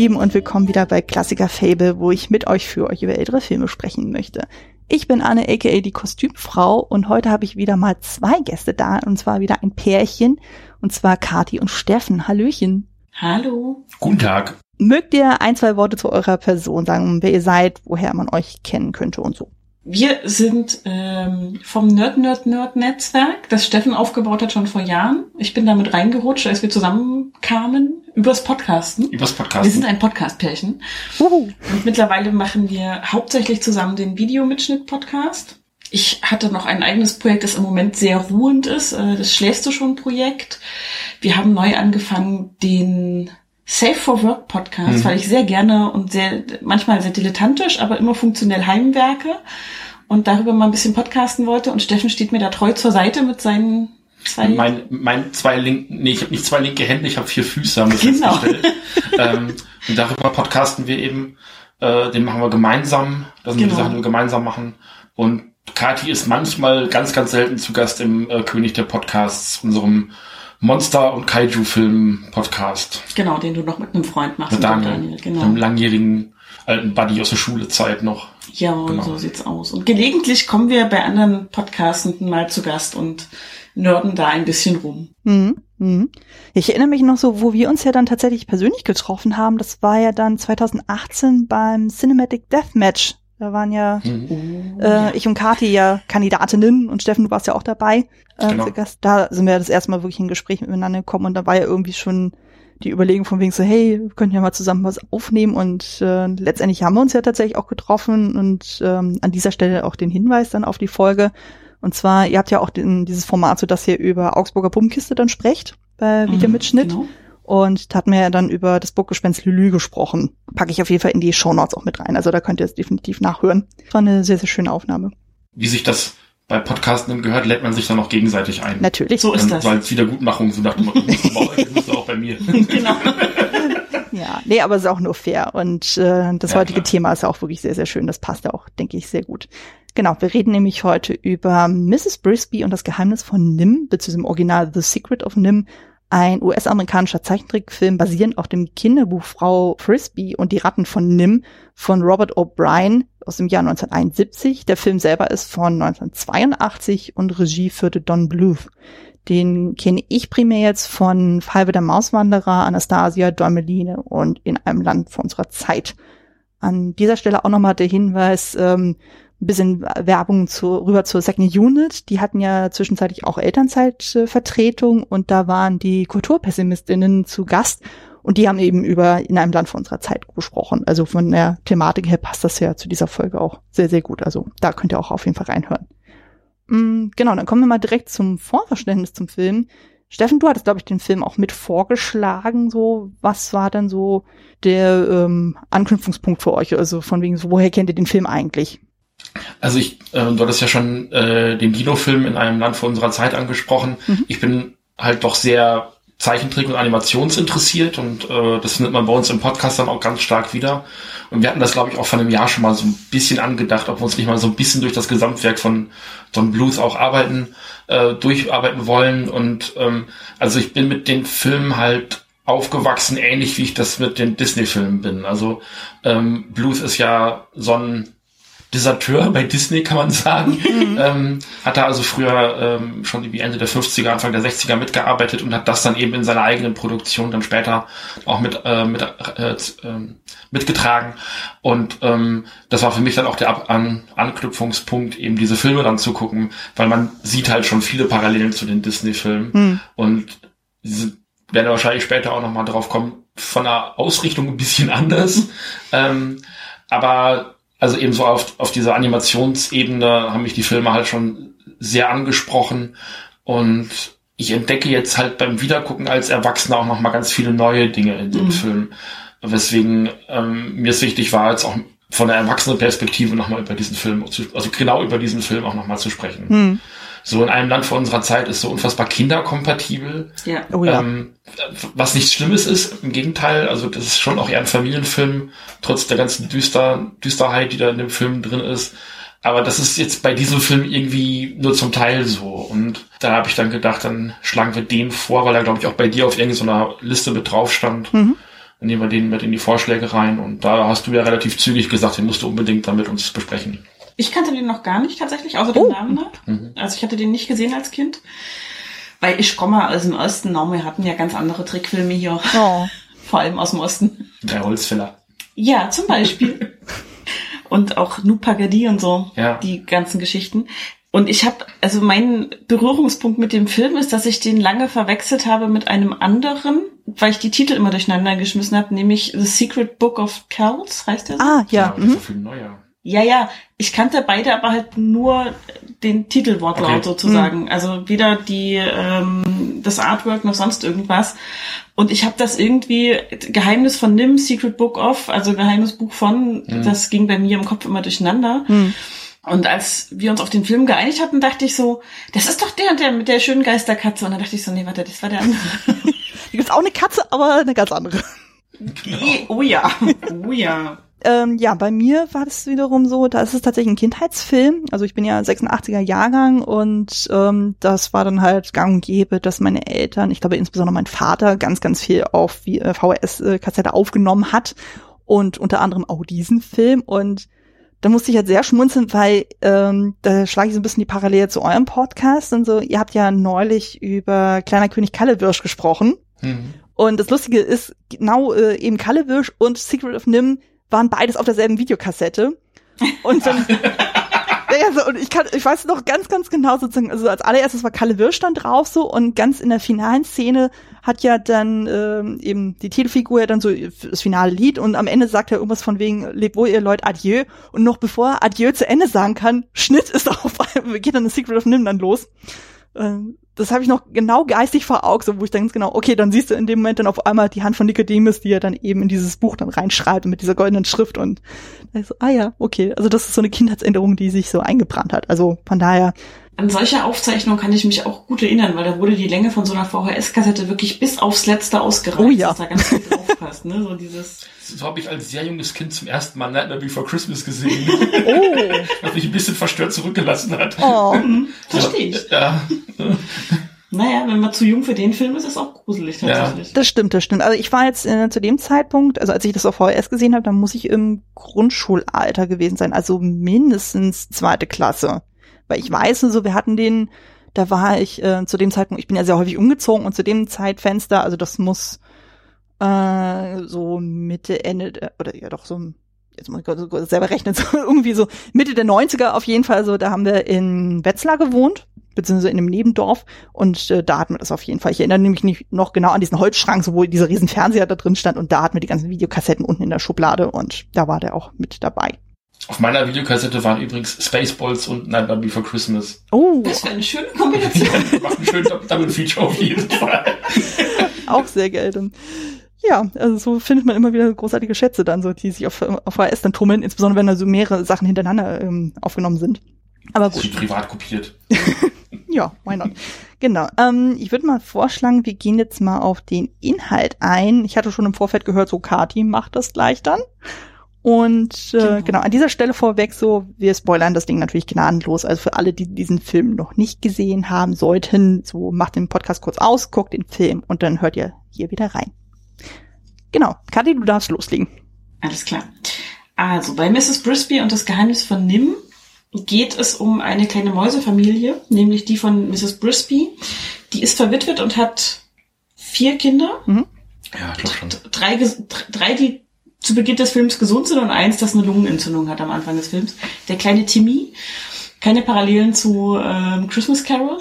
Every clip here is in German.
Lieben und willkommen wieder bei Klassiker Fable, wo ich mit euch für euch über ältere Filme sprechen möchte. Ich bin Anne aka die Kostümfrau und heute habe ich wieder mal zwei Gäste da und zwar wieder ein Pärchen und zwar Kati und Steffen. Hallöchen. Hallo. Guten Tag. Mögt ihr ein, zwei Worte zu eurer Person sagen, wer ihr seid, woher man euch kennen könnte und so? Wir sind ähm, vom Nerd Nerd Nerd Netzwerk, das Steffen aufgebaut hat schon vor Jahren. Ich bin damit reingerutscht, als wir zusammenkamen übers Podcasten. Übers Podcasten. Wir sind ein Podcast-Pärchen. Und mittlerweile machen wir hauptsächlich zusammen den Videomitschnitt-Podcast. Ich hatte noch ein eigenes Projekt, das im Moment sehr ruhend ist. äh, Das Schläfst du schon Projekt. Wir haben neu angefangen, den Safe for Work Podcast, Mhm. weil ich sehr gerne und sehr, manchmal sehr dilettantisch, aber immer funktionell heimwerke und darüber mal ein bisschen podcasten wollte. Und Steffen steht mir da treu zur Seite mit seinen zwei. Mein, mein zwei linken, nee, ich habe nicht zwei linke Hände, ich habe vier Füße, haben wir Genau. festgestellt. ähm, und darüber podcasten wir eben, äh, den machen wir gemeinsam, das sind Genau. die Sachen, die wir gemeinsam machen. Und Kati ist manchmal ganz, ganz selten zu Gast im äh, König der Podcasts, unserem Monster- und Kaiju-Film-Podcast. genau, den du noch mit einem Freund machst. Mit Daniel, Daniel, genau. einem langjährigen alten Buddy aus der Schulezeit noch. Ja, Genau. so sieht's aus. Und gelegentlich kommen wir bei anderen Podcastenden mal zu Gast und nörden da ein bisschen rum. Mhm. Mhm. Ich erinnere mich noch so, wo wir uns ja dann tatsächlich persönlich getroffen haben. Das war ja dann 2018 beim Cinematic Deathmatch. Da waren ja Mhm. äh, ich und Kati ja Kandidatinnen und Steffen, du warst ja auch dabei. Äh, Genau. Da sind wir das erste Mal wirklich in Gespräch miteinander gekommen und da war ja irgendwie schon die Überlegung von wegen so, hey, wir könnten ja mal zusammen was aufnehmen und äh, letztendlich haben wir uns ja tatsächlich auch getroffen und ähm, an dieser Stelle auch den Hinweis dann auf die Folge. Und zwar, ihr habt ja auch den, dieses Format, so dass ihr über Augsburger Puppenkiste dann sprecht bei Mhm, Videomitschnitt. Genau. Und da hatten wir ja dann über das Burggespenst Lülü gesprochen. Packe ich auf jeden Fall in die Shownotes auch mit rein. Also da könnt ihr es definitiv nachhören. War eine sehr, sehr schöne Aufnahme. Wie sich das bei Podcasten gehört, lädt man sich dann auch gegenseitig ein. Natürlich. So ist Dann, das. weil es Wiedergutmachung so nach dem Motto, das das ist auch bei mir. genau. Ja, nee, aber es ist auch nur fair. Und äh, das Ja, heutige klar. Thema ist auch wirklich sehr, sehr schön. Das passt ja auch, denke ich, sehr gut. Genau, wir reden nämlich heute über Mrs. Brisby und das Geheimnis von Nim, beziehungsweise im Original The Secret of Nim, ein US-amerikanischer Zeichentrickfilm basierend auf dem Kinderbuch Frau Frisbee und die Ratten von Nim von Robert O'Brien aus dem Jahr 1971. Der Film selber ist von 1982 und Regie führte Don Bluth. Den kenne ich primär jetzt von Falbe der Mauswanderer, Anastasia, Däumeline und in einem Land vor unserer Zeit. An dieser Stelle auch nochmal der Hinweis, ähm, bisschen Werbung zu, rüber zur Second Unit. Die hatten ja zwischenzeitlich auch Elternzeitvertretung und da waren die Kulturpessimistinnen zu Gast und die haben eben über in einem Land vor unserer Zeit gesprochen. Also von der Thematik her passt das ja zu dieser Folge auch sehr, sehr gut. Also da könnt ihr auch auf jeden Fall reinhören. Mm, Genau, dann kommen wir mal direkt zum Vorverständnis zum Film. Steffen, du hattest, glaube ich, den Film auch mit vorgeschlagen. So, was war dann so der ähm, Anknüpfungspunkt für euch? Also von wegen, so, woher kennt ihr den Film eigentlich? Also ich, äh, du hattest ja schon äh, den Dino-Film in einem Land vor unserer Zeit angesprochen. Mhm. Ich bin halt doch sehr Zeichentrick- und Animationsinteressiert und äh, das findet man bei uns im Podcast dann auch ganz stark wieder. Und wir hatten das, glaube ich, auch vor einem Jahr schon mal so ein bisschen angedacht, ob wir uns nicht mal so ein bisschen durch das Gesamtwerk von Don Bluth auch arbeiten, äh, durcharbeiten wollen. Und ähm, also ich bin mit den Filmen halt aufgewachsen, ähnlich wie ich das mit den Disney-Filmen bin. Also ähm, Bluth ist ja so ein Deserteur bei Disney, kann man sagen. Ähm, hat er also früher ähm, schon wie Ende der 50er, Anfang der 60er mitgearbeitet und hat das dann eben in seiner eigenen Produktion dann später auch mit, äh, mit äh, ähm, mitgetragen. Und ähm, das war für mich dann auch der Ab An Anknüpfungspunkt, eben diese Filme dann zu gucken, weil man sieht halt schon viele Parallelen zu den Disney-Filmen. Hm. Und diese werden wahrscheinlich später auch nochmal drauf kommen, von der Ausrichtung ein bisschen anders. ähm, aber also eben so auf, auf dieser Animationsebene haben mich die Filme halt schon sehr angesprochen und ich entdecke jetzt halt beim Wiedergucken als Erwachsener auch nochmal ganz viele neue Dinge in dem Mhm. Film. Weswegen ähm, mir es wichtig war, jetzt auch von der Erwachsenenperspektive nochmal über diesen Film, zu, also genau über diesen Film auch nochmal zu sprechen. Hm. So in einem Land vor unserer Zeit ist so unfassbar kinderkompatibel. Ja. Oh ja. Ähm, was nichts Schlimmes ist, im Gegenteil, also das ist schon auch eher ein Familienfilm, trotz der ganzen Düster, Düsterheit, die da in dem Film drin ist. Aber das ist jetzt bei diesem Film irgendwie nur zum Teil so. Und da habe ich dann gedacht, dann schlagen wir den vor, weil er, glaube ich, auch bei dir auf irgendeiner Liste mit drauf stand. Mhm. Dann nehmen wir den mit in die Vorschläge rein und da hast du ja relativ zügig gesagt, den musst du unbedingt damit uns besprechen. Ich kannte den noch gar nicht tatsächlich, außer den Oh. Namen nach. Also ich hatte den nicht gesehen als Kind. Weil ich komme aus dem Osten, na, wir hatten ja ganz andere Trickfilme hier, Oh. vor allem aus dem Osten. Der Holzfäller. Ja, zum Beispiel. und auch Nupagadi und so, Ja. die ganzen Geschichten. Und ich habe, also mein Berührungspunkt mit dem Film ist, dass ich den lange verwechselt habe mit einem anderen, weil ich die Titel immer durcheinander geschmissen habe, nämlich The Secret Book of Kells, heißt der so? Ah, ja. aber das ist Mhm. Ja, ja, ich kannte beide, aber halt nur den Titelwortlaut Okay. sozusagen. Also weder die ähm, das Artwork noch sonst irgendwas. Und ich habe das irgendwie Geheimnis von Nim, Secret Book of, also Geheimnis Buch von, das ging bei mir im Kopf immer durcheinander. Hm. Und als wir uns auf den Film geeinigt hatten, dachte ich so, das ist doch der, der mit der schönen Geisterkatze. Und dann dachte ich so, nee, warte, das war der andere. Hier gibt's auch eine Katze, aber eine ganz andere. Oh ja, oh ja. Ähm, ja, bei mir war das wiederum so, da ist es tatsächlich ein Kindheitsfilm. Also ich bin ja 86er Jahrgang und ähm, das war dann halt gang und gäbe, dass meine Eltern, ich glaube insbesondere mein Vater, ganz, ganz viel auf äh, VHS-Kassette aufgenommen hat und unter anderem auch diesen Film und da musste ich halt sehr schmunzeln, weil ähm, da schlage ich so ein bisschen die Parallele zu eurem Podcast und so. Ihr habt ja neulich über Kleiner König Kallewirsch gesprochen. Mhm. Und das Lustige ist, genau äh, eben Kallewirsch und Secret of Nim waren beides auf derselben Videokassette. Und dann, ja, so, und ich kann, ich weiß noch ganz, ganz genau sozusagen, also als allererstes war Kalle Wirsch dann drauf so und ganz in der finalen Szene hat ja dann ähm, eben die Titelfigur ja dann so das finale Lied und am Ende sagt er irgendwas von wegen, lebt wohl ihr Leute, adieu. Und noch bevor er adieu zu Ende sagen kann, Schnitt ist auf einmal, geht dann das Secret of Nim dann los. Ähm, das habe ich noch genau geistig vor Augen, so wo ich dann ganz genau, okay, dann siehst du in dem Moment dann auf einmal die Hand von Nicodemus, die er dann eben in dieses Buch dann reinschreibt mit dieser goldenen Schrift und so, ah ja, okay, also das ist so eine Kindheitsänderung, die sich so eingebrannt hat. Also von daher, An solche Aufzeichnungen kann ich mich auch gut erinnern, weil da wurde die Länge von so einer VHS-Kassette wirklich bis aufs Letzte ausgereizt, Oh ja. dass da ganz viel draufpasst, ne? So dieses. So habe ich als sehr junges Kind zum ersten Mal Nightmare Before Christmas gesehen. oh, was mich ein bisschen verstört zurückgelassen hat. oh, Verstehe ich. Ja, Naja, wenn man zu jung für den Film ist, ist auch gruselig Ja. tatsächlich. das stimmt, das stimmt. Also ich war jetzt äh, zu dem Zeitpunkt, also als ich das auf VHS gesehen habe, dann muss ich im Grundschulalter gewesen sein, also mindestens zweite Klasse. Weil ich weiß, so wir hatten den, da war ich äh, zu dem Zeitpunkt, ich bin ja sehr häufig umgezogen und zu dem Zeitfenster, also das muss äh, so Mitte, Ende, der, oder ja doch so, jetzt muss ich selber rechnen, so irgendwie so Mitte der 90er auf jeden Fall, so da haben wir in Wetzlar gewohnt, beziehungsweise in einem Nebendorf und äh, da hatten wir das auf jeden Fall. Ich erinnere nämlich nicht noch genau an diesen Holzschrank, so wo dieser riesen Fernseher da drin stand und da hatten wir die ganzen Videokassetten unten in der Schublade und da war der auch mit dabei. Auf meiner Videokassette waren übrigens Spaceballs und Nightmare Before Christmas. Oh, Das wäre eine schöne Kombination. Wir machen schön Double Feature auf jeden Fall. auch sehr geil. Ja, also so findet man immer wieder großartige Schätze dann, so die sich auf, auf VHS dann tummeln, insbesondere wenn da so mehrere Sachen hintereinander ähm, aufgenommen sind. Aber Das gut. ist privat kopiert. Ja, why not? Genau. Ähm, ich würde mal vorschlagen, wir gehen jetzt mal auf den Inhalt ein. Ich hatte schon im Vorfeld gehört, so Kati macht das gleich dann. Und äh, Genau. genau. an dieser Stelle vorweg so, wir spoilern das Ding natürlich gnadenlos. Also für alle, die diesen Film noch nicht gesehen haben sollten, so macht den Podcast kurz aus, guckt den Film und dann hört ihr hier wieder rein. Genau. Kathi, du darfst loslegen. Alles klar. Also, bei Mrs. Brisby und das Geheimnis von Nim geht es um eine kleine Mäusefamilie, nämlich die von Mrs. Brisby. Die ist verwitwet und hat vier Kinder. Ja, ich glaube schon. Drei, drei, die zu Beginn des Films gesund sind und eins, das eine Lungenentzündung hat am Anfang des Films. Der kleine Timmy. Keine Parallelen zu ähm, Christmas Carol.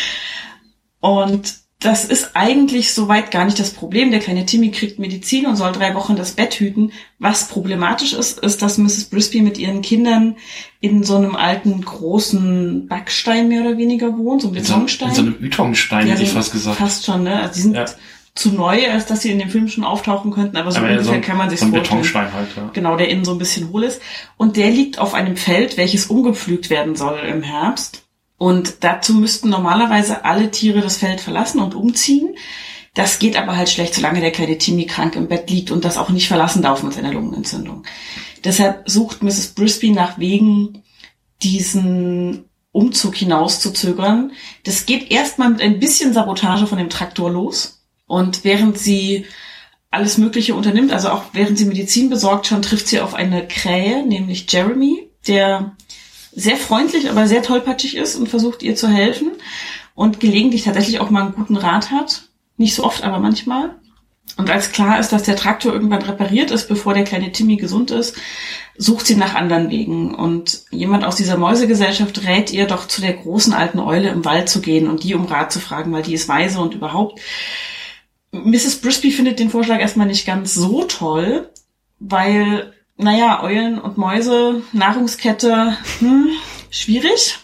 und das ist eigentlich soweit gar nicht das Problem. Der kleine Timmy kriegt Medizin und soll drei Wochen das Bett hüten. Was problematisch ist, ist, dass Mrs. Brisby mit ihren Kindern in so einem alten, großen Backstein mehr oder weniger wohnt, so ein In so, in Betonstein. so einem Ytongstein, Ja, hätte ich fast gesagt. Fast schon, ne? Also die sind Ja. Zu neu, als dass sie in dem Film schon auftauchen könnten, aber so Aber ungefähr so, kann man sich so vorstellen. Halt, ja. Genau, der innen so ein bisschen hohl ist. Und der liegt auf einem Feld, welches umgepflügt werden soll im Herbst. Und dazu müssten normalerweise alle Tiere das Feld verlassen und umziehen. Das geht aber halt schlecht, solange der kleine Timmy krank im Bett liegt und das auch nicht verlassen darf mit seiner Lungenentzündung. Deshalb sucht Mrs. Brisby nach Wegen, diesen Umzug hinauszuzögern. Das geht erstmal mit ein bisschen Sabotage von dem Traktor los. Und während sie alles Mögliche unternimmt. Also auch während sie Medizin besorgt, schon trifft sie auf eine Krähe, nämlich Jeremy, der sehr freundlich, aber sehr tollpatschig ist und versucht ihr zu helfen und gelegentlich tatsächlich auch mal einen guten Rat hat. Nicht so oft, aber manchmal. Und als klar ist, dass der Traktor irgendwann repariert ist, bevor der kleine Timmy gesund ist, sucht sie nach anderen Wegen. Und jemand aus dieser Mäusegesellschaft rät ihr doch zu der großen alten Eule im Wald zu gehen und die um Rat zu fragen, weil die ist weise und überhaupt. Mrs. Brisby findet den Vorschlag erstmal nicht ganz so toll, weil naja, Eulen und Mäuse, Nahrungskette, hm, schwierig.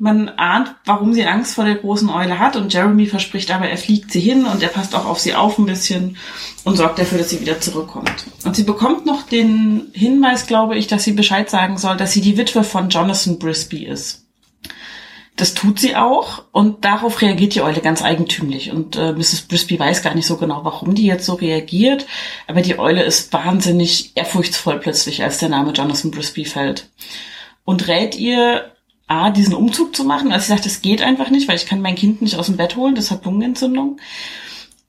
Man ahnt, warum sie Angst vor der großen Eule hat und Jeremy verspricht aber, er fliegt sie hin und er passt auch auf sie auf ein bisschen und sorgt dafür, dass sie wieder zurückkommt. Und sie bekommt noch den Hinweis, glaube ich, dass sie Bescheid sagen soll, dass sie die Witwe von Jonathan Brisby ist. Das tut sie auch und darauf reagiert die Eule ganz eigentümlich. Und äh, Mrs. Brisby weiß gar nicht so genau, warum die jetzt so reagiert. Aber die Eule ist wahnsinnig ehrfurchtsvoll plötzlich, als der Name Jonathan Brisby fällt. Und rät ihr, A, diesen Umzug zu machen. Also sie sagt, das geht einfach nicht, weil ich kann mein Kind nicht aus dem Bett holen, das hat Lungenentzündung.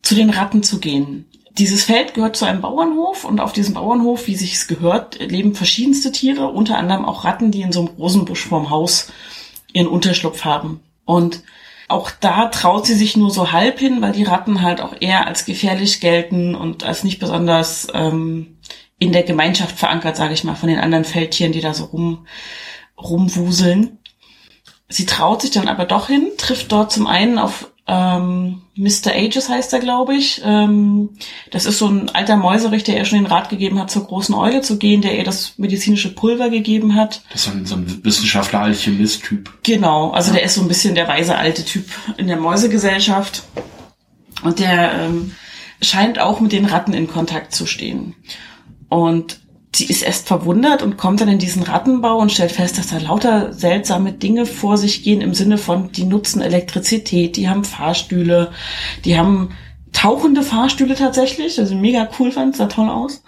Zu den Ratten zu gehen. Dieses Feld gehört zu einem Bauernhof und auf diesem Bauernhof, wie sich es gehört, leben verschiedenste Tiere, unter anderem auch Ratten, die in so einem Rosenbusch vorm Haus ihren Unterschlupf haben. Und auch da traut sie sich nur so halb hin, weil die Ratten halt auch eher als gefährlich gelten und als nicht besonders ähm, in der Gemeinschaft verankert, sage ich mal, von den anderen Feldtieren, die da so rum rumwuseln. Sie traut sich dann aber doch hin, trifft dort zum einen auf ähm, Mr. Ages heißt er, glaube ich. Ähm, das ist so ein alter Mäuserich, der ihr schon den Rat gegeben hat, zur großen Eule zu gehen, der ihr das medizinische Pulver gegeben hat. Das ist so ein, so ein Wissenschaftler-Alchemist-Typ. Genau, also ja. der ist so ein bisschen der weise alte Typ in der Mäusegesellschaft. Und der ähm, scheint auch mit den Ratten in Kontakt zu stehen. Und sie ist erst verwundert und kommt dann in diesen Rattenbau und stellt fest, dass da lauter seltsame Dinge vor sich gehen im Sinne von, die nutzen Elektrizität, die haben Fahrstühle, die haben tauchende Fahrstühle tatsächlich, also mega cool fand, sah toll aus.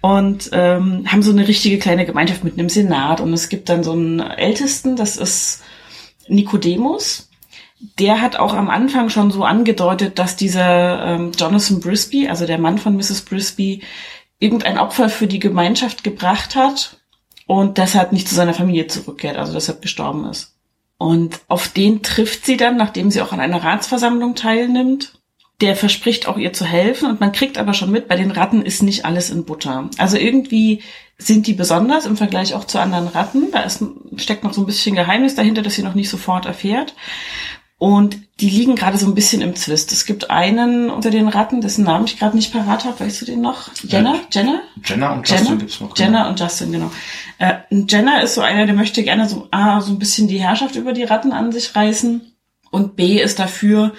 Und ähm, haben so eine richtige kleine Gemeinschaft mit einem Senat und es gibt dann so einen Ältesten, das ist Nikodemus. Der hat auch am Anfang schon so angedeutet, dass dieser ähm, Jonathan Brisby, also der Mann von Mrs. Brisby, irgendein Opfer für die Gemeinschaft gebracht hat und deshalb nicht zu seiner Familie zurückkehrt, also deshalb gestorben ist. Und auf den trifft sie dann, nachdem sie auch an einer Ratsversammlung teilnimmt. Der verspricht auch ihr zu helfen und man kriegt aber schon mit, bei den Ratten ist nicht alles in Butter. Also irgendwie sind die besonders im Vergleich auch zu anderen Ratten. Da ist, steckt noch so ein bisschen Geheimnis dahinter, das sie noch nicht sofort erfährt. Und die liegen gerade so ein bisschen im Zwist. Es gibt einen unter den Ratten, dessen Namen ich gerade nicht parat habe. Weißt du den noch? Jenna? Ja, Jenna? Jenna und Justin Jenna? gibt's noch. Genau. Jenna und Justin, genau. Äh, Jenna ist so einer, der möchte gerne so, A, so ein bisschen die Herrschaft über die Ratten an sich reißen. Und B ist dafür,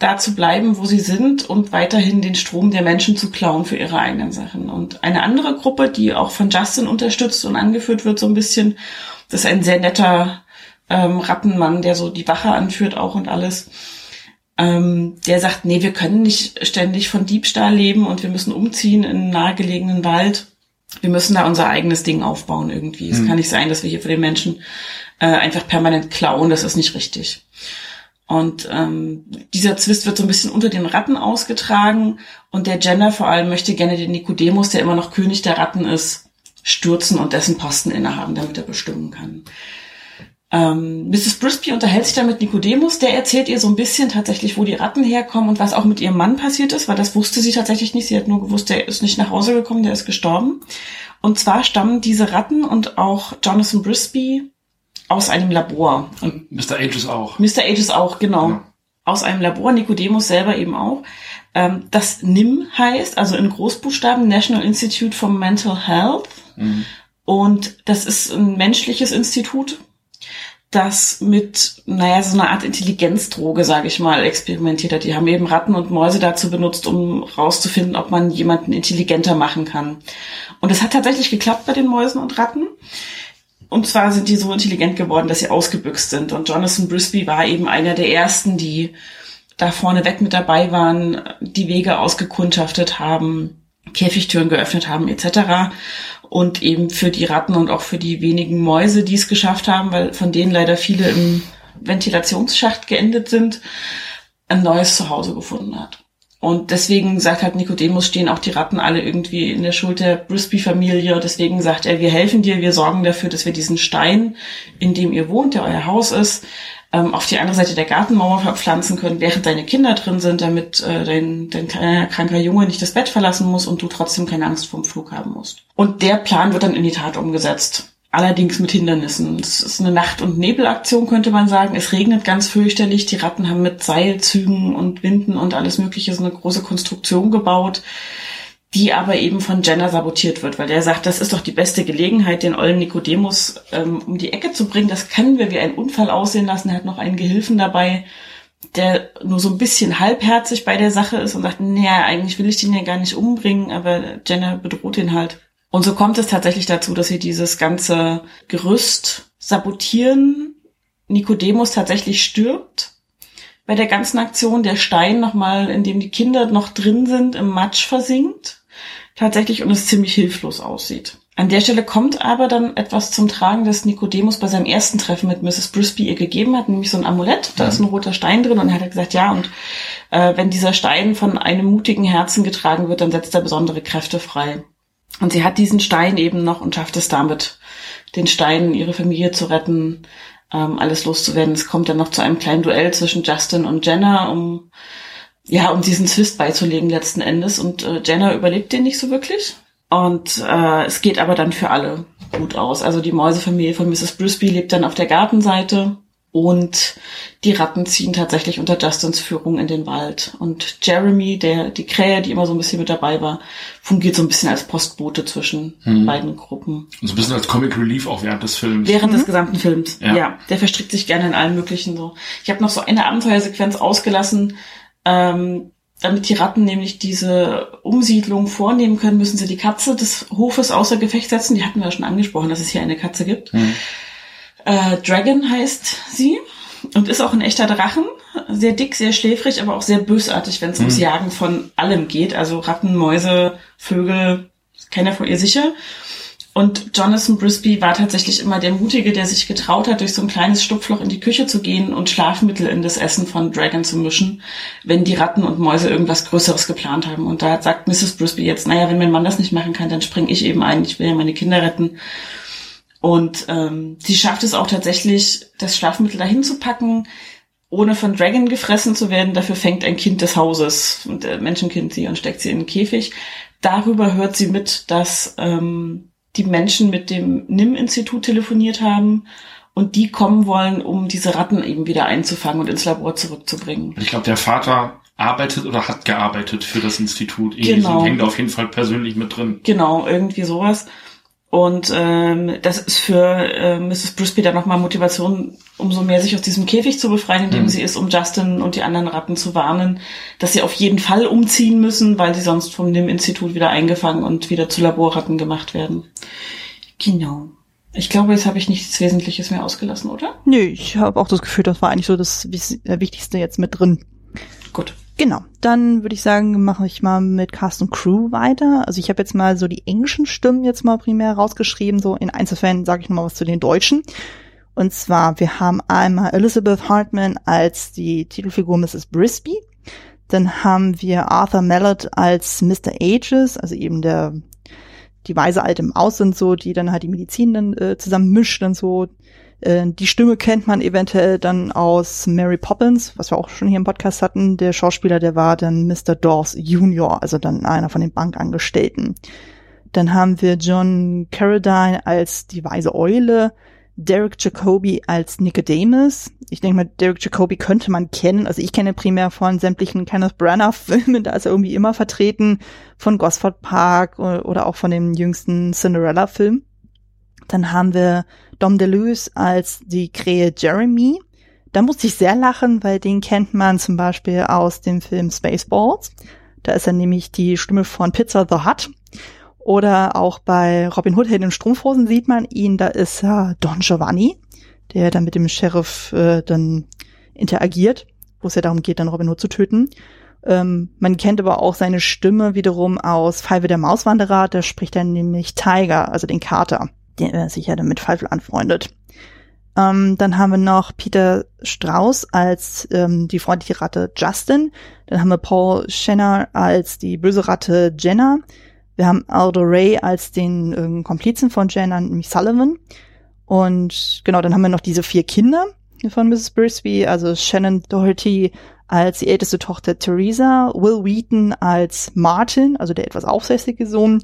da zu bleiben, wo sie sind und weiterhin den Strom der Menschen zu klauen für ihre eigenen Sachen. Und eine andere Gruppe, die auch von Justin unterstützt und angeführt wird so ein bisschen, das ist ein sehr netter ähm, Rattenmann, der so die Wache anführt auch und alles. Ähm, der sagt, nee, wir können nicht ständig von Diebstahl leben und wir müssen umziehen in einen nahegelegenen Wald. Wir müssen da unser eigenes Ding aufbauen irgendwie. Es mhm. kann nicht sein, dass wir hier für den Menschen äh, einfach permanent klauen. Das ist nicht richtig. Und ähm, dieser Zwist wird so ein bisschen unter den Ratten ausgetragen und der Gender vor allem möchte gerne den Nikodemus, der immer noch König der Ratten ist, stürzen und dessen Posten innehaben, damit er bestimmen kann. Ähm, Mrs. Brisby unterhält sich dann mit Nicodemus, der erzählt ihr so ein bisschen tatsächlich, wo die Ratten herkommen und was auch mit ihrem Mann passiert ist, weil das wusste sie tatsächlich nicht. Sie hat nur gewusst, der ist nicht nach Hause gekommen, der ist gestorben. Und zwar stammen diese Ratten und auch Jonathan Brisby aus einem Labor. Und Mr. Ages auch. Mr. Ages auch, genau. Ja. Aus einem Labor, Nicodemus selber eben auch. Ähm, das NIM heißt, also in Großbuchstaben National Institute for Mental Health. Mhm. Und das ist ein menschliches Institut, das mit, naja, so einer Art Intelligenzdroge, sage ich mal, experimentiert hat. Die haben eben Ratten und Mäuse dazu benutzt, um rauszufinden, ob man jemanden intelligenter machen kann. Und es hat tatsächlich geklappt bei den Mäusen und Ratten. Und zwar sind die so intelligent geworden, dass sie ausgebüxt sind. Und Jonathan Brisby war eben einer der ersten, die da vorne weg mit dabei waren, die Wege ausgekundschaftet haben, Käfigtüren geöffnet haben etc und eben für die Ratten und auch für die wenigen Mäuse, die es geschafft haben, weil von denen leider viele im Ventilationsschacht geendet sind, ein neues Zuhause gefunden hat. Und deswegen sagt halt Nikodemus, stehen auch die Ratten alle irgendwie in der Schuld der Brisby-Familie. Deswegen sagt er, wir helfen dir, wir sorgen dafür, dass wir diesen Stein, in dem ihr wohnt, der euer Haus ist, ähm, auf die andere Seite der Gartenmauer verpflanzen können, während deine Kinder drin sind, damit äh, dein, dein kleiner kranker Junge nicht das Bett verlassen muss und du trotzdem keine Angst vorm Flug haben musst. Und der Plan wird dann in die Tat umgesetzt. Allerdings mit Hindernissen. Es ist eine Nacht- und Nebelaktion, könnte man sagen. Es regnet ganz fürchterlich. Die Ratten haben mit Seilzügen und Winden und alles Mögliche so eine große Konstruktion gebaut, die aber eben von Jenner sabotiert wird, weil der sagt, das ist doch die beste Gelegenheit, den ollen Nikodemus ähm, um die Ecke zu bringen. Das können wir wie ein Unfall aussehen lassen. Er hat noch einen Gehilfen dabei, der nur so ein bisschen halbherzig bei der Sache ist und sagt, naja, eigentlich will ich den ja gar nicht umbringen, aber Jenner bedroht ihn halt. Und so kommt es tatsächlich dazu, dass sie dieses ganze Gerüst sabotieren. Nikodemus tatsächlich stirbt bei der ganzen Aktion. Der Stein nochmal, in dem die Kinder noch drin sind, im Matsch versinkt. Tatsächlich und es ziemlich hilflos aussieht. An der Stelle kommt aber dann etwas zum Tragen, das Nikodemus bei seinem ersten Treffen mit Mrs. Brisby ihr gegeben hat, nämlich so ein Amulett. Da ist ein roter Stein drin und er hat gesagt, ja, und äh, wenn dieser Stein von einem mutigen Herzen getragen wird, dann setzt er besondere Kräfte frei. Und sie hat diesen Stein eben noch und schafft es damit, den Stein, ihre Familie zu retten, ähm, alles loszuwerden. Es kommt dann noch zu einem kleinen Duell zwischen Justin und Jenna, um ja, um diesen Zwist beizulegen letzten Endes. Und äh, Jenna überlebt den nicht so wirklich. Und äh, es geht aber dann für alle gut aus. Also die Mäusefamilie von Mrs. Brisby lebt dann auf der Gartenseite und die Ratten ziehen tatsächlich unter Justins Führung in den Wald. Und Jeremy, der, die Krähe, die immer so ein bisschen mit dabei war, fungiert so ein bisschen als Postbote zwischen mhm. beiden Gruppen. Und so ein bisschen als Comic Relief auch während des Films. Während mhm. des gesamten Films, ja. ja. Der verstrickt sich gerne in allen möglichen so. Ich habe noch so eine Abenteuersequenz ausgelassen, ähm, damit die Ratten nämlich diese Umsiedlung vornehmen können, müssen sie die Katze des Hofes außer Gefecht setzen. Die hatten wir ja schon angesprochen, dass es hier eine Katze gibt. Mhm. Äh, Dragon heißt sie und ist auch ein echter Drachen. Sehr dick, sehr schläfrig, aber auch sehr bösartig, wenn es ums mhm. Jagen von allem geht. Also Ratten, Mäuse, Vögel, keiner vor ihr sicher. Und Jonathan Brisby war tatsächlich immer der Mutige, der sich getraut hat, durch so ein kleines Stupfloch in die Küche zu gehen und Schlafmittel in das Essen von Dragon zu mischen, wenn die Ratten und Mäuse irgendwas Größeres geplant haben. Und da sagt Mrs. Brisby jetzt, naja, wenn mein Mann das nicht machen kann, dann springe ich eben ein, ich will ja meine Kinder retten. Und ähm, sie schafft es auch tatsächlich, das Schlafmittel dahin zu packen, ohne von Dragon gefressen zu werden. Dafür fängt ein Kind des Hauses und der Menschenkind sie und steckt sie in den Käfig. Darüber hört sie mit, dass ähm, die Menschen mit dem NIM-Institut telefoniert haben und die kommen wollen, um diese Ratten eben wieder einzufangen und ins Labor zurückzubringen. Ich glaube, der Vater arbeitet oder hat gearbeitet für das Institut. Irgendwie genau. So, hängt auf jeden Fall persönlich mit drin. Genau, irgendwie sowas. Und ähm, das ist für äh, Mrs. Brisby dann nochmal Motivation, umso mehr sich aus diesem Käfig zu befreien, in dem mhm. sie ist, um Justin und die anderen Ratten zu warnen, dass sie auf jeden Fall umziehen müssen, weil sie sonst vom NIM-Institut wieder eingefangen und wieder zu Laborratten gemacht werden. Genau. Ich glaube, jetzt habe ich nichts Wesentliches mehr ausgelassen, oder? Nö, ich habe auch das Gefühl, das war eigentlich so das Wichtigste jetzt mit drin. Genau, dann würde ich sagen, mache ich mal mit Cast und Crew weiter. Also ich habe jetzt mal so die englischen Stimmen jetzt mal primär rausgeschrieben. So in Einzelfällen sage ich noch mal was zu den deutschen. Und zwar, wir haben einmal Elizabeth Hartman als die Titelfigur Mrs. Brisby. Dann haben wir Arthur Mallet als Mr. Ages, also eben der die weise alte Maus und so, die dann halt die Medizin dann äh, zusammen mischt und so. Äh, die Stimme kennt man eventuell dann aus Mary Poppins, was wir auch schon hier im Podcast hatten. Der Schauspieler, der war dann Mr. Dawes Junior, also dann einer von den Bankangestellten. Dann haben wir John Carradine als die weise Eule, Derek Jacobi als Nicodemus. Ich denke mal, Derek Jacobi könnte man kennen. Also ich kenne primär von sämtlichen Kenneth Branagh Filmen, da ist er irgendwie immer vertreten, von Gosford Park oder auch von dem jüngsten Cinderella Film. Dann haben wir Dom DeLuise als die Krähe Jeremy. Da musste ich sehr lachen, weil den kennt man zum Beispiel aus dem Film Spaceballs. Da ist er nämlich die Stimme von Pizza the Hut. Oder auch bei Robin Hood in Strumpfhosen sieht man ihn, da ist er Don Giovanni, der dann mit dem Sheriff äh, dann interagiert, wo es ja darum geht, dann Robin Hood zu töten. Ähm, man kennt aber auch seine Stimme wiederum aus Five der Mauswanderer, da spricht er nämlich Tiger, also den Kater der sich ja dann mit Pfeifel anfreundet. Ähm, dann haben wir noch Peter Strauss als ähm, die freundliche Ratte Justin. Dann haben wir Paul Schenner als die böse Ratte Jenna. Wir haben Aldo Ray als den ähm, Komplizen von Jenna, nämlich Sullivan. Und genau, dann haben wir noch diese vier Kinder von Mrs. Brisby, also Shannon Doherty als die älteste Tochter Theresa, Will Wheaton als Martin, also der etwas aufsässige Sohn.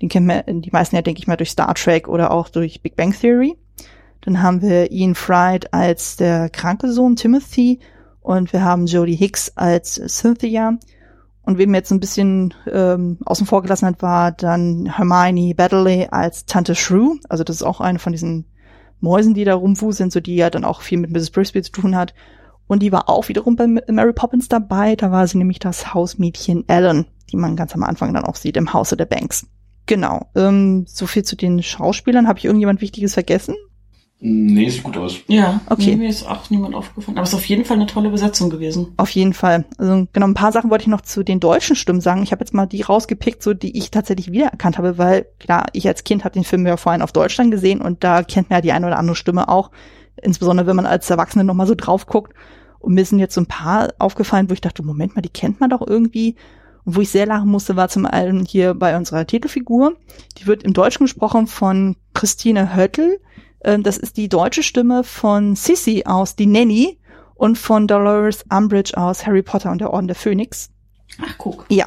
Den kennen wir die meisten ja, denke ich mal, durch Star Trek oder auch durch Big Bang Theory. Dann haben wir Ian Fried als der kranke Sohn Timothy und wir haben Jodie Hicks als Cynthia. Und wem jetzt ein bisschen ähm, außen vor gelassen hat, war dann Hermione Baddeley als Tante Shrew. Also das ist auch eine von diesen Mäusen, die da rumwuseln, so die ja dann auch viel mit Mrs. Brisby zu tun hat. Und die war auch wiederum bei Mary Poppins dabei. Da war sie nämlich das Hausmädchen Ellen, die man ganz am Anfang dann auch sieht im Hause der Banks. Genau. Ähm, so viel zu den Schauspielern. Habe ich irgendjemand Wichtiges vergessen? Nee, sieht gut aus. Ja, okay. Nee, mir ist auch niemand aufgefallen. Aber es ist auf jeden Fall eine tolle Besetzung gewesen. Auf jeden Fall. Also genau, ein paar Sachen wollte ich noch zu den deutschen Stimmen sagen. Ich habe jetzt mal die rausgepickt, so die ich tatsächlich wiedererkannt habe, weil klar, ich als Kind habe den Film ja vorhin auf Deutschland gesehen und da kennt man ja die eine oder andere Stimme auch. Insbesondere wenn man als Erwachsene nochmal so drauf guckt. Und mir sind jetzt so ein paar aufgefallen, wo ich dachte, Moment mal, die kennt man doch irgendwie. Und wo ich sehr lachen musste, war zum einen hier bei unserer Titelfigur. Die wird im Deutschen gesprochen von Christine Höttl ähm, das ist die deutsche Stimme von Sissy aus Die Nanny und von Dolores Umbridge aus Harry Potter und der Orden der Phönix. Ach, guck. Ja.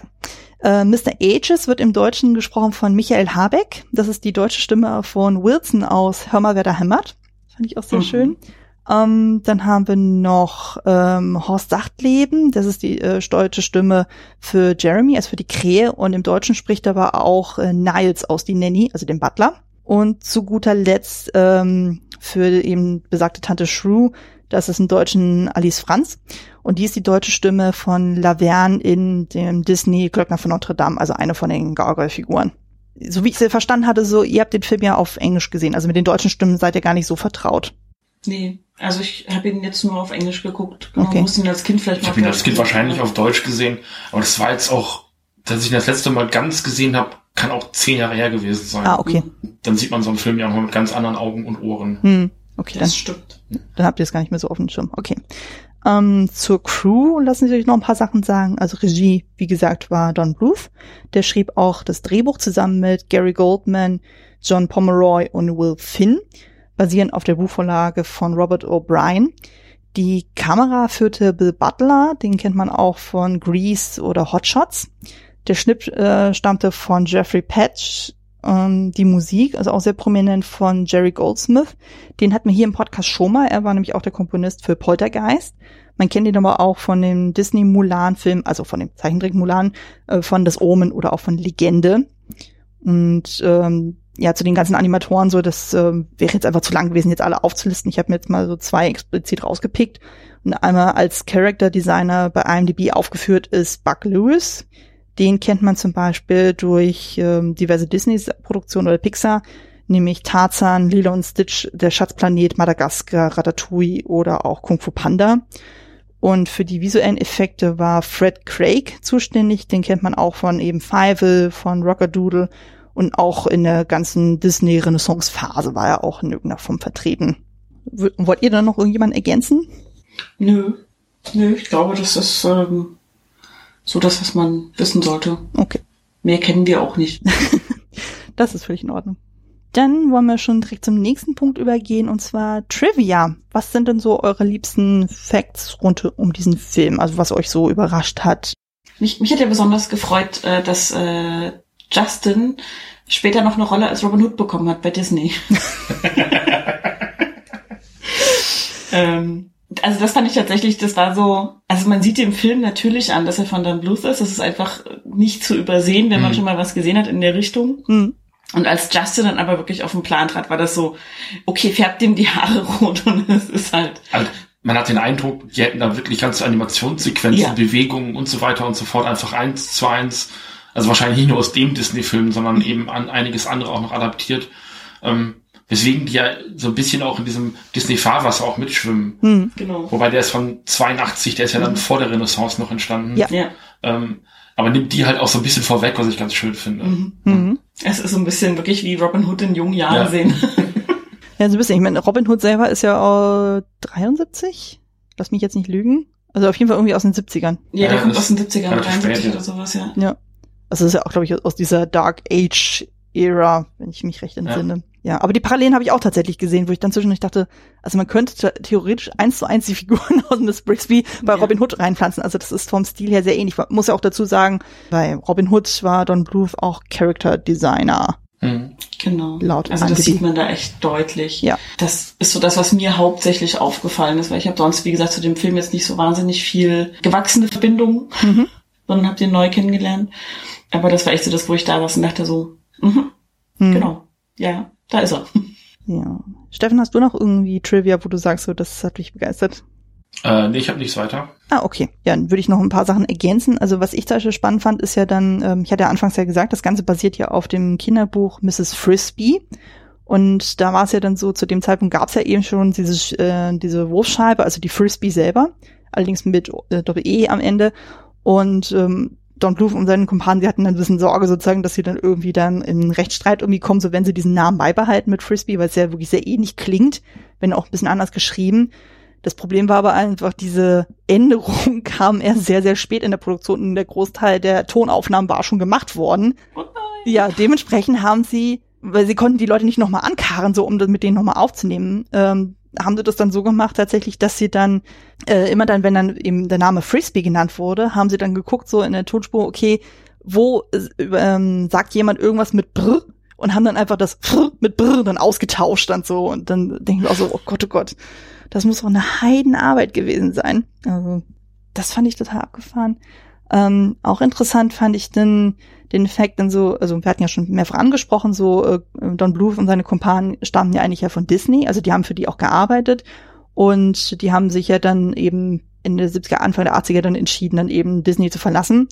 Äh, Mr. Ages wird im Deutschen gesprochen von Michael Habeck. Das ist die deutsche Stimme von Wilson aus Hör mal, wer da hämmert. Fand ich auch sehr mhm. schön. Ähm, dann haben wir noch ähm, Horst Sachtleben, das ist die äh, deutsche Stimme für Jeremy, also für die Krähe. Und im Deutschen spricht aber auch äh, Niles aus die Nanny, also dem Butler. Und zu guter Letzt ähm, für eben besagte Tante Shrew, das ist im Deutschen Alice Franz. Und die ist die deutsche Stimme von Laverne in dem Disney Glöckner von Notre Dame, also eine von den Gargoyle-Figuren. So wie ich sie verstanden hatte, so, ihr habt den Film ja auf Englisch gesehen, also mit den deutschen Stimmen seid ihr gar nicht so vertraut. Nee, also ich habe ihn jetzt nur auf Englisch geguckt. Genau, okay. musste ihn als Kind vielleicht Ich habe ihn als Kind wahrscheinlich auf Deutsch gesehen, aber das war jetzt auch, dass ich ihn das letzte Mal ganz gesehen habe, kann auch zehn Jahre her gewesen sein. Ah, okay. Dann sieht man so einen Film ja auch mit ganz anderen Augen und Ohren. Hm, okay, das dann, stimmt. Dann habt ihr es gar nicht mehr so auf dem Schirm. Okay. Ähm, zur Crew lassen Sie euch noch ein paar Sachen sagen. Also Regie, wie gesagt, war Don Bluth. Der schrieb auch das Drehbuch zusammen mit Gary Goldman, John Pomeroy und Will Finn, basierend auf der Buchvorlage von Robert O'Brien. Die Kamera führte Bill Butler, den kennt man auch von Grease oder Hot Shots. Der Schnitt äh, stammte von Jeffrey Patch. Ähm, die Musik, also auch sehr prominent von Jerry Goldsmith. Den hatten wir hier im Podcast schon mal. Er war nämlich auch der Komponist für Poltergeist. Man kennt ihn aber auch von dem Disney Mulan-Film, also von dem Zeichentrick Mulan, äh, von Das Omen oder auch von Legende. Und ähm, ja, zu den ganzen Animatoren so, das äh, wäre jetzt einfach zu lang gewesen, jetzt alle aufzulisten. Ich habe mir jetzt mal so zwei explizit rausgepickt. Und einmal als Character Designer bei IMDb aufgeführt ist Buck Lewis. Den kennt man zum Beispiel durch ähm, diverse Disney-Produktionen oder Pixar, nämlich Tarzan, Lilo und Stitch, Der Schatzplanet, Madagaskar, Ratatouille oder auch Kung Fu Panda. Und für die visuellen Effekte war Fred Craig zuständig. Den kennt man auch von eben Fievel, von Rockadoodle und auch in der ganzen Disney-Renaissance-Phase war er auch in irgendeiner Form vertreten. Wollt ihr da noch irgendjemanden ergänzen? Nö. Nö, ich glaube, das ist ähm, so das, was man wissen sollte. Okay. Mehr kennen wir auch nicht. das ist völlig in Ordnung. Dann wollen wir schon direkt zum nächsten Punkt übergehen und zwar Trivia. Was sind denn so eure liebsten Facts rund um diesen Film? Also was euch so überrascht hat? Mich, mich hat ja besonders gefreut, äh, dass äh, Justin später noch eine Rolle als Robin Hood bekommen hat bei Disney. ähm, also das fand ich tatsächlich, das war so, also man sieht dem Film natürlich an, dass er von Dan Bluth ist. Das ist einfach nicht zu übersehen, wenn man mhm. schon mal was gesehen hat in der Richtung. Mhm. Und als Justin dann aber wirklich auf den Plan trat, war das so, okay, färbt ihm die Haare rot und es ist halt. Also man hat den Eindruck, die hätten da wirklich ganze Animationssequenzen, ja. Bewegungen und so weiter und so fort einfach eins zu eins, also wahrscheinlich nicht nur aus dem Disney-Film, sondern eben an einiges andere auch noch adaptiert. Ähm, Weswegen die ja so ein bisschen auch in diesem Disney-Fahrwasser auch mitschwimmen. Mhm. Genau. Wobei der ist von 82, der ist ja dann mhm. vor der Renaissance noch entstanden. Ja. ja. Ähm, aber nimmt die halt auch so ein bisschen vorweg, was ich ganz schön finde. Mhm. Mhm. Es ist so ein bisschen wirklich wie Robin Hood in jungen Jahren ja. sehen. Ja, so ein bisschen. Ich meine, Robin Hood selber ist ja äh, 73. Lass mich jetzt nicht lügen. Also auf jeden Fall irgendwie aus den 70ern. Ja, der Ja, kommt aus den 70ern, relativ 73 spät, ja. oder sowas, ja. Ja. Also das ist ja auch, glaube ich, aus dieser Dark Age Ära, wenn ich mich recht entsinne. Ja, aber die Parallelen habe ich auch tatsächlich gesehen, wo ich dann zwischendurch dachte, also man könnte the- theoretisch eins zu eins die Figuren aus Miss Brixby bei Ja. Robin Hood reinpflanzen. Also das ist vom Stil her sehr ähnlich. Man muss ja auch dazu sagen, bei Robin Hood war Don Bluth auch Character Designer. Mhm. Genau. Laut also das sieht man da echt deutlich. Ja. Das ist so das, was mir hauptsächlich aufgefallen ist, weil ich habe sonst, wie gesagt, zu dem Film jetzt nicht so wahnsinnig viel gewachsene Verbindungen, Mhm. sondern habe den neu kennengelernt. Aber das war echt so das, wo ich da saß und dachte so, mhm, Hm. genau, ja, da ist er. Ja. Steffen, hast du noch irgendwie Trivia, wo du sagst, so, das hat dich begeistert? Äh, nee, ich habe nichts weiter. Ah, okay. Ja, dann würde ich noch ein paar Sachen ergänzen. Also was ich zum Beispiel spannend fand, ist ja dann, ähm, ich hatte ja anfangs ja gesagt, das Ganze basiert ja auf dem Kinderbuch Mrs. Frisbee. Und da war es ja dann so, zu dem Zeitpunkt gab es ja eben schon diese, äh, diese Wurfscheibe, also die Frisbee selber, allerdings mit äh, Doppel-E am Ende. Und ähm, Don Bluth und seinen Kumpanen, die hatten dann ein bisschen Sorge sozusagen, dass sie dann irgendwie dann in einen Rechtsstreit irgendwie kommen, so wenn sie diesen Namen beibehalten mit Frisbee, weil es ja wirklich sehr ähnlich klingt, wenn auch ein bisschen anders geschrieben. Das Problem war aber einfach, diese Änderung kam erst sehr, sehr spät in der Produktion und der Großteil der Tonaufnahmen war schon gemacht worden. Oh. Ja, dementsprechend haben sie, weil sie konnten die Leute nicht nochmal ankarren, so um das mit denen nochmal aufzunehmen, ähm, haben sie das dann so gemacht tatsächlich, dass sie dann äh, immer dann, wenn dann eben der Name Frisbee genannt wurde, haben sie dann geguckt so in der Tonspur, okay, wo äh, ähm, sagt jemand irgendwas mit Brr und haben dann einfach das Brr mit Brr dann ausgetauscht dann so und dann denken wir auch so, oh Gott, oh Gott, das muss doch eine Heidenarbeit gewesen sein. Also das fand ich total abgefahren. Ähm, auch interessant fand ich den, den Effekt dann so, also wir hatten ja schon mehrfach angesprochen, so äh, Don Bluth und seine Kumpanen stammen ja eigentlich ja von Disney, also die haben für die auch gearbeitet und die haben sich ja dann eben in der 70er, Anfang der 80er dann entschieden, dann eben Disney zu verlassen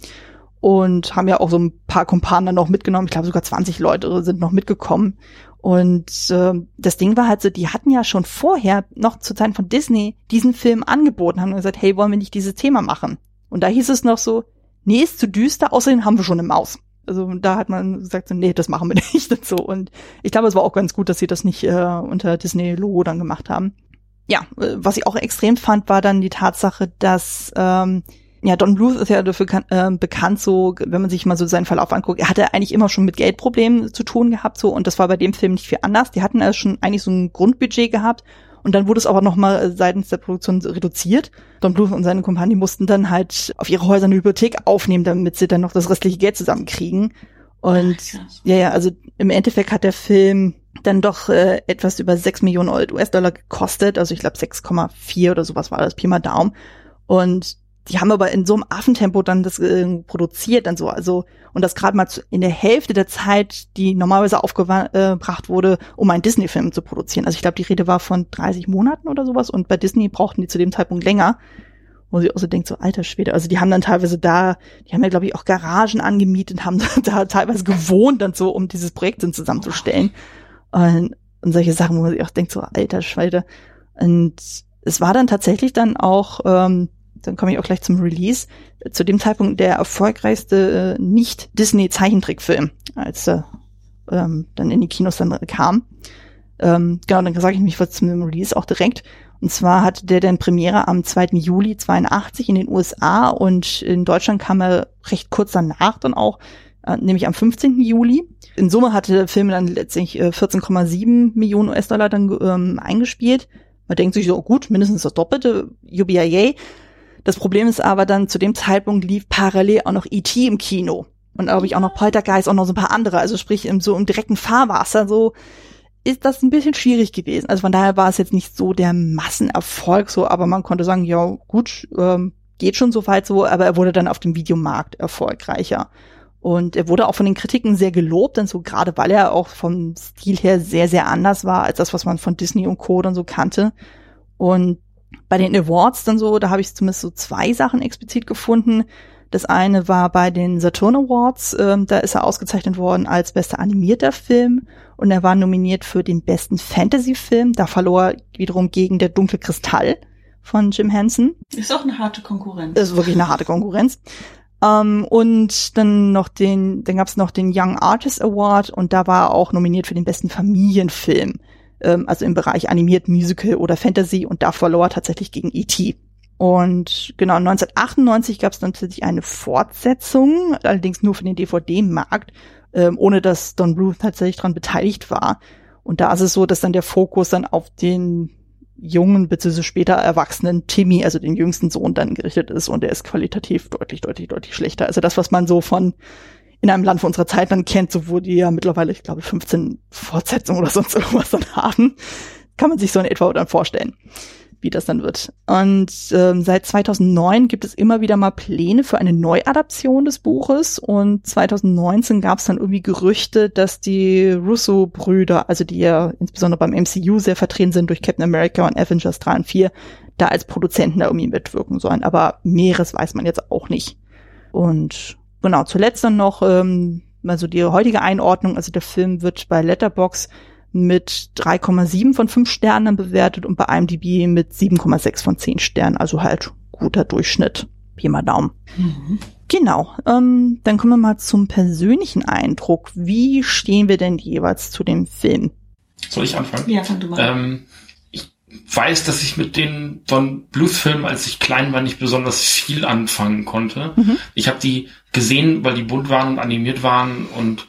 und haben ja auch so ein paar Kumpanen dann noch mitgenommen. Ich glaube sogar 20 Leute sind noch mitgekommen. Und äh, das Ding war halt so, die hatten ja schon vorher, noch zu Zeiten von Disney, diesen Film angeboten, haben gesagt, hey, wollen wir nicht dieses Thema machen? Und da hieß es noch so, nee, ist zu düster, außerdem haben wir schon eine Maus. Also da hat man gesagt, so, nee, das machen wir nicht und so. Und ich glaube, es war auch ganz gut, dass sie das nicht äh, unter Disney-Logo dann gemacht haben. Ja, äh, was ich auch extrem fand, war dann die Tatsache, dass ähm, ja, Don Bluth ist ja dafür kan- äh, bekannt, so, wenn man sich mal so seinen Verlauf anguckt, er hatte eigentlich immer schon mit Geldproblemen zu tun gehabt, so, und das war bei dem Film nicht viel anders. Die hatten also schon eigentlich so ein Grundbudget gehabt und dann wurde es aber nochmal seitens der Produktion reduziert. Don Bluth und seine Kompanie mussten dann halt auf ihre Häuser eine Hypothek aufnehmen, damit sie dann noch das restliche Geld zusammenkriegen. Und Krass. ja, ja, also im Endeffekt hat der Film dann doch äh, etwas über 6 Millionen US-Dollar gekostet. Also ich glaube 6,4 oder sowas war das, Pi mal Daumen. Und die haben aber in so einem Affentempo dann das äh, produziert dann so, also und das gerade mal zu, in der Hälfte der Zeit, die normalerweise aufgebracht wurde, um einen Disney-Film zu produzieren. Also ich glaube, die Rede war von 30 Monaten oder sowas und bei Disney brauchten die zu dem Zeitpunkt länger. Wo sie auch so denkt, so alter Schwede. Also die haben dann teilweise da, die haben ja glaube ich auch Garagen angemietet, haben da teilweise gewohnt dann so, um dieses Projekt dann zusammenzustellen. Und, und solche Sachen, wo man sich auch denkt, so alter Schwede. Und es war dann tatsächlich dann auch, ähm, dann komme ich auch gleich zum Release, zu dem Zeitpunkt der erfolgreichste äh, Nicht-Disney-Zeichentrickfilm, als er ähm, dann in die Kinos dann kam. Ähm, genau, dann sage ich mich was zum Release auch direkt. Und zwar hatte der dann Premiere am 2. Juli 82 in den USA und in Deutschland kam er recht kurz danach dann auch, äh, nämlich am 15. Juli. In Summe hatte der Film dann letztlich äh, 14,7 Millionen US-Dollar dann ähm, eingespielt. Man denkt sich so, oh gut, mindestens das Doppelte, UBIA. Das Problem ist aber dann, zu dem Zeitpunkt lief parallel auch noch E.T. im Kino. Und glaube ich auch noch Poltergeist und noch so ein paar andere. Also sprich, im, so im direkten Fahrwasser, so ist das ein bisschen schwierig gewesen. Also von daher war es jetzt nicht so der Massenerfolg so, aber man konnte sagen, ja gut, ähm, geht schon so weit so, aber er wurde dann auf dem Videomarkt erfolgreicher. Und er wurde auch von den Kritiken sehr gelobt, denn so gerade weil er auch vom Stil her sehr, sehr anders war als das, was man von Disney und Co. dann so kannte. Und bei den Awards dann so, da habe ich zumindest so zwei Sachen explizit gefunden. Das eine war bei den Saturn Awards, ähm, da ist er ausgezeichnet worden als bester animierter Film und er war nominiert für den besten Fantasy-Film. Da verlor er wiederum gegen Der dunkle Kristall von Jim Henson. Ist auch eine harte Konkurrenz. Das ist wirklich eine harte Konkurrenz. Ähm, und dann noch den, dann gab's noch den Young Artist Award und da war er auch nominiert für den besten Familienfilm. Ähm, also im Bereich animiert, Musical oder Fantasy und da verlor er tatsächlich gegen E.T. Und genau, 1998 gab es dann tatsächlich eine Fortsetzung, allerdings nur für den DVD-Markt, ähm, ohne dass Don Bluth tatsächlich daran beteiligt war. Und da ist es so, dass dann der Fokus dann auf den jungen bzw. später erwachsenen Timmy, also den jüngsten Sohn, dann gerichtet ist und der ist qualitativ deutlich, deutlich, deutlich schlechter. Also das, was man so von in einem Land von unserer Zeit dann kennt, so wo die ja mittlerweile, ich glaube, 15 Fortsetzungen oder sonst irgendwas dann haben, kann man sich so in etwa dann vorstellen wie das dann wird. Und ähm, seit 2009 gibt es immer wieder mal Pläne für eine Neuadaption des Buches und 2019 gab es dann irgendwie Gerüchte, dass die Russo-Brüder, also die ja insbesondere beim MCU sehr vertreten sind durch Captain America und Avengers 3 und 4, da als Produzenten da irgendwie mitwirken sollen. Aber Mehres weiß man jetzt auch nicht. Und genau, zuletzt dann noch, ähm, also die heutige Einordnung, also der Film wird bei Letterbox mit 3,7 von 5 Sternen bewertet und bei IMDb mit 7,6 von 10 Sternen. Also halt guter Durchschnitt. Pi mal Daumen. Mhm. Genau. Ähm, dann kommen wir mal zum persönlichen Eindruck. Wie stehen wir denn jeweils zu dem Film? Soll ich anfangen? Ja, fang du mal. Ähm, weiß, dass ich mit den Don Bluth-Filmen, als ich klein war, nicht besonders viel anfangen konnte. Mhm. Ich habe die gesehen, weil die bunt waren und animiert waren und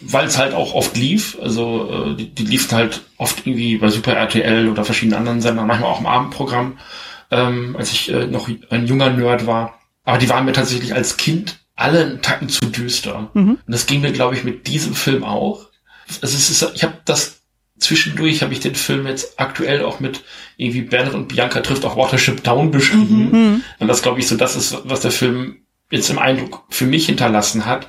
weil es halt auch oft lief. Also äh, die, die liefen halt oft irgendwie bei Super RTL oder verschiedenen anderen Sendern, manchmal auch im Abendprogramm, ähm, als ich äh, noch ein junger Nerd war. Aber die waren mir tatsächlich als Kind alle einen Tacken zu düster. Mhm. Und das ging mir, glaube ich, mit diesem Film auch. Also es ist, ich habe das zwischendurch habe ich den Film jetzt aktuell auch mit irgendwie Bernard und Bianca trifft auch Watership Down beschrieben. Mhm. Und das glaube ich so, das ist, was der Film jetzt im Eindruck für mich hinterlassen hat.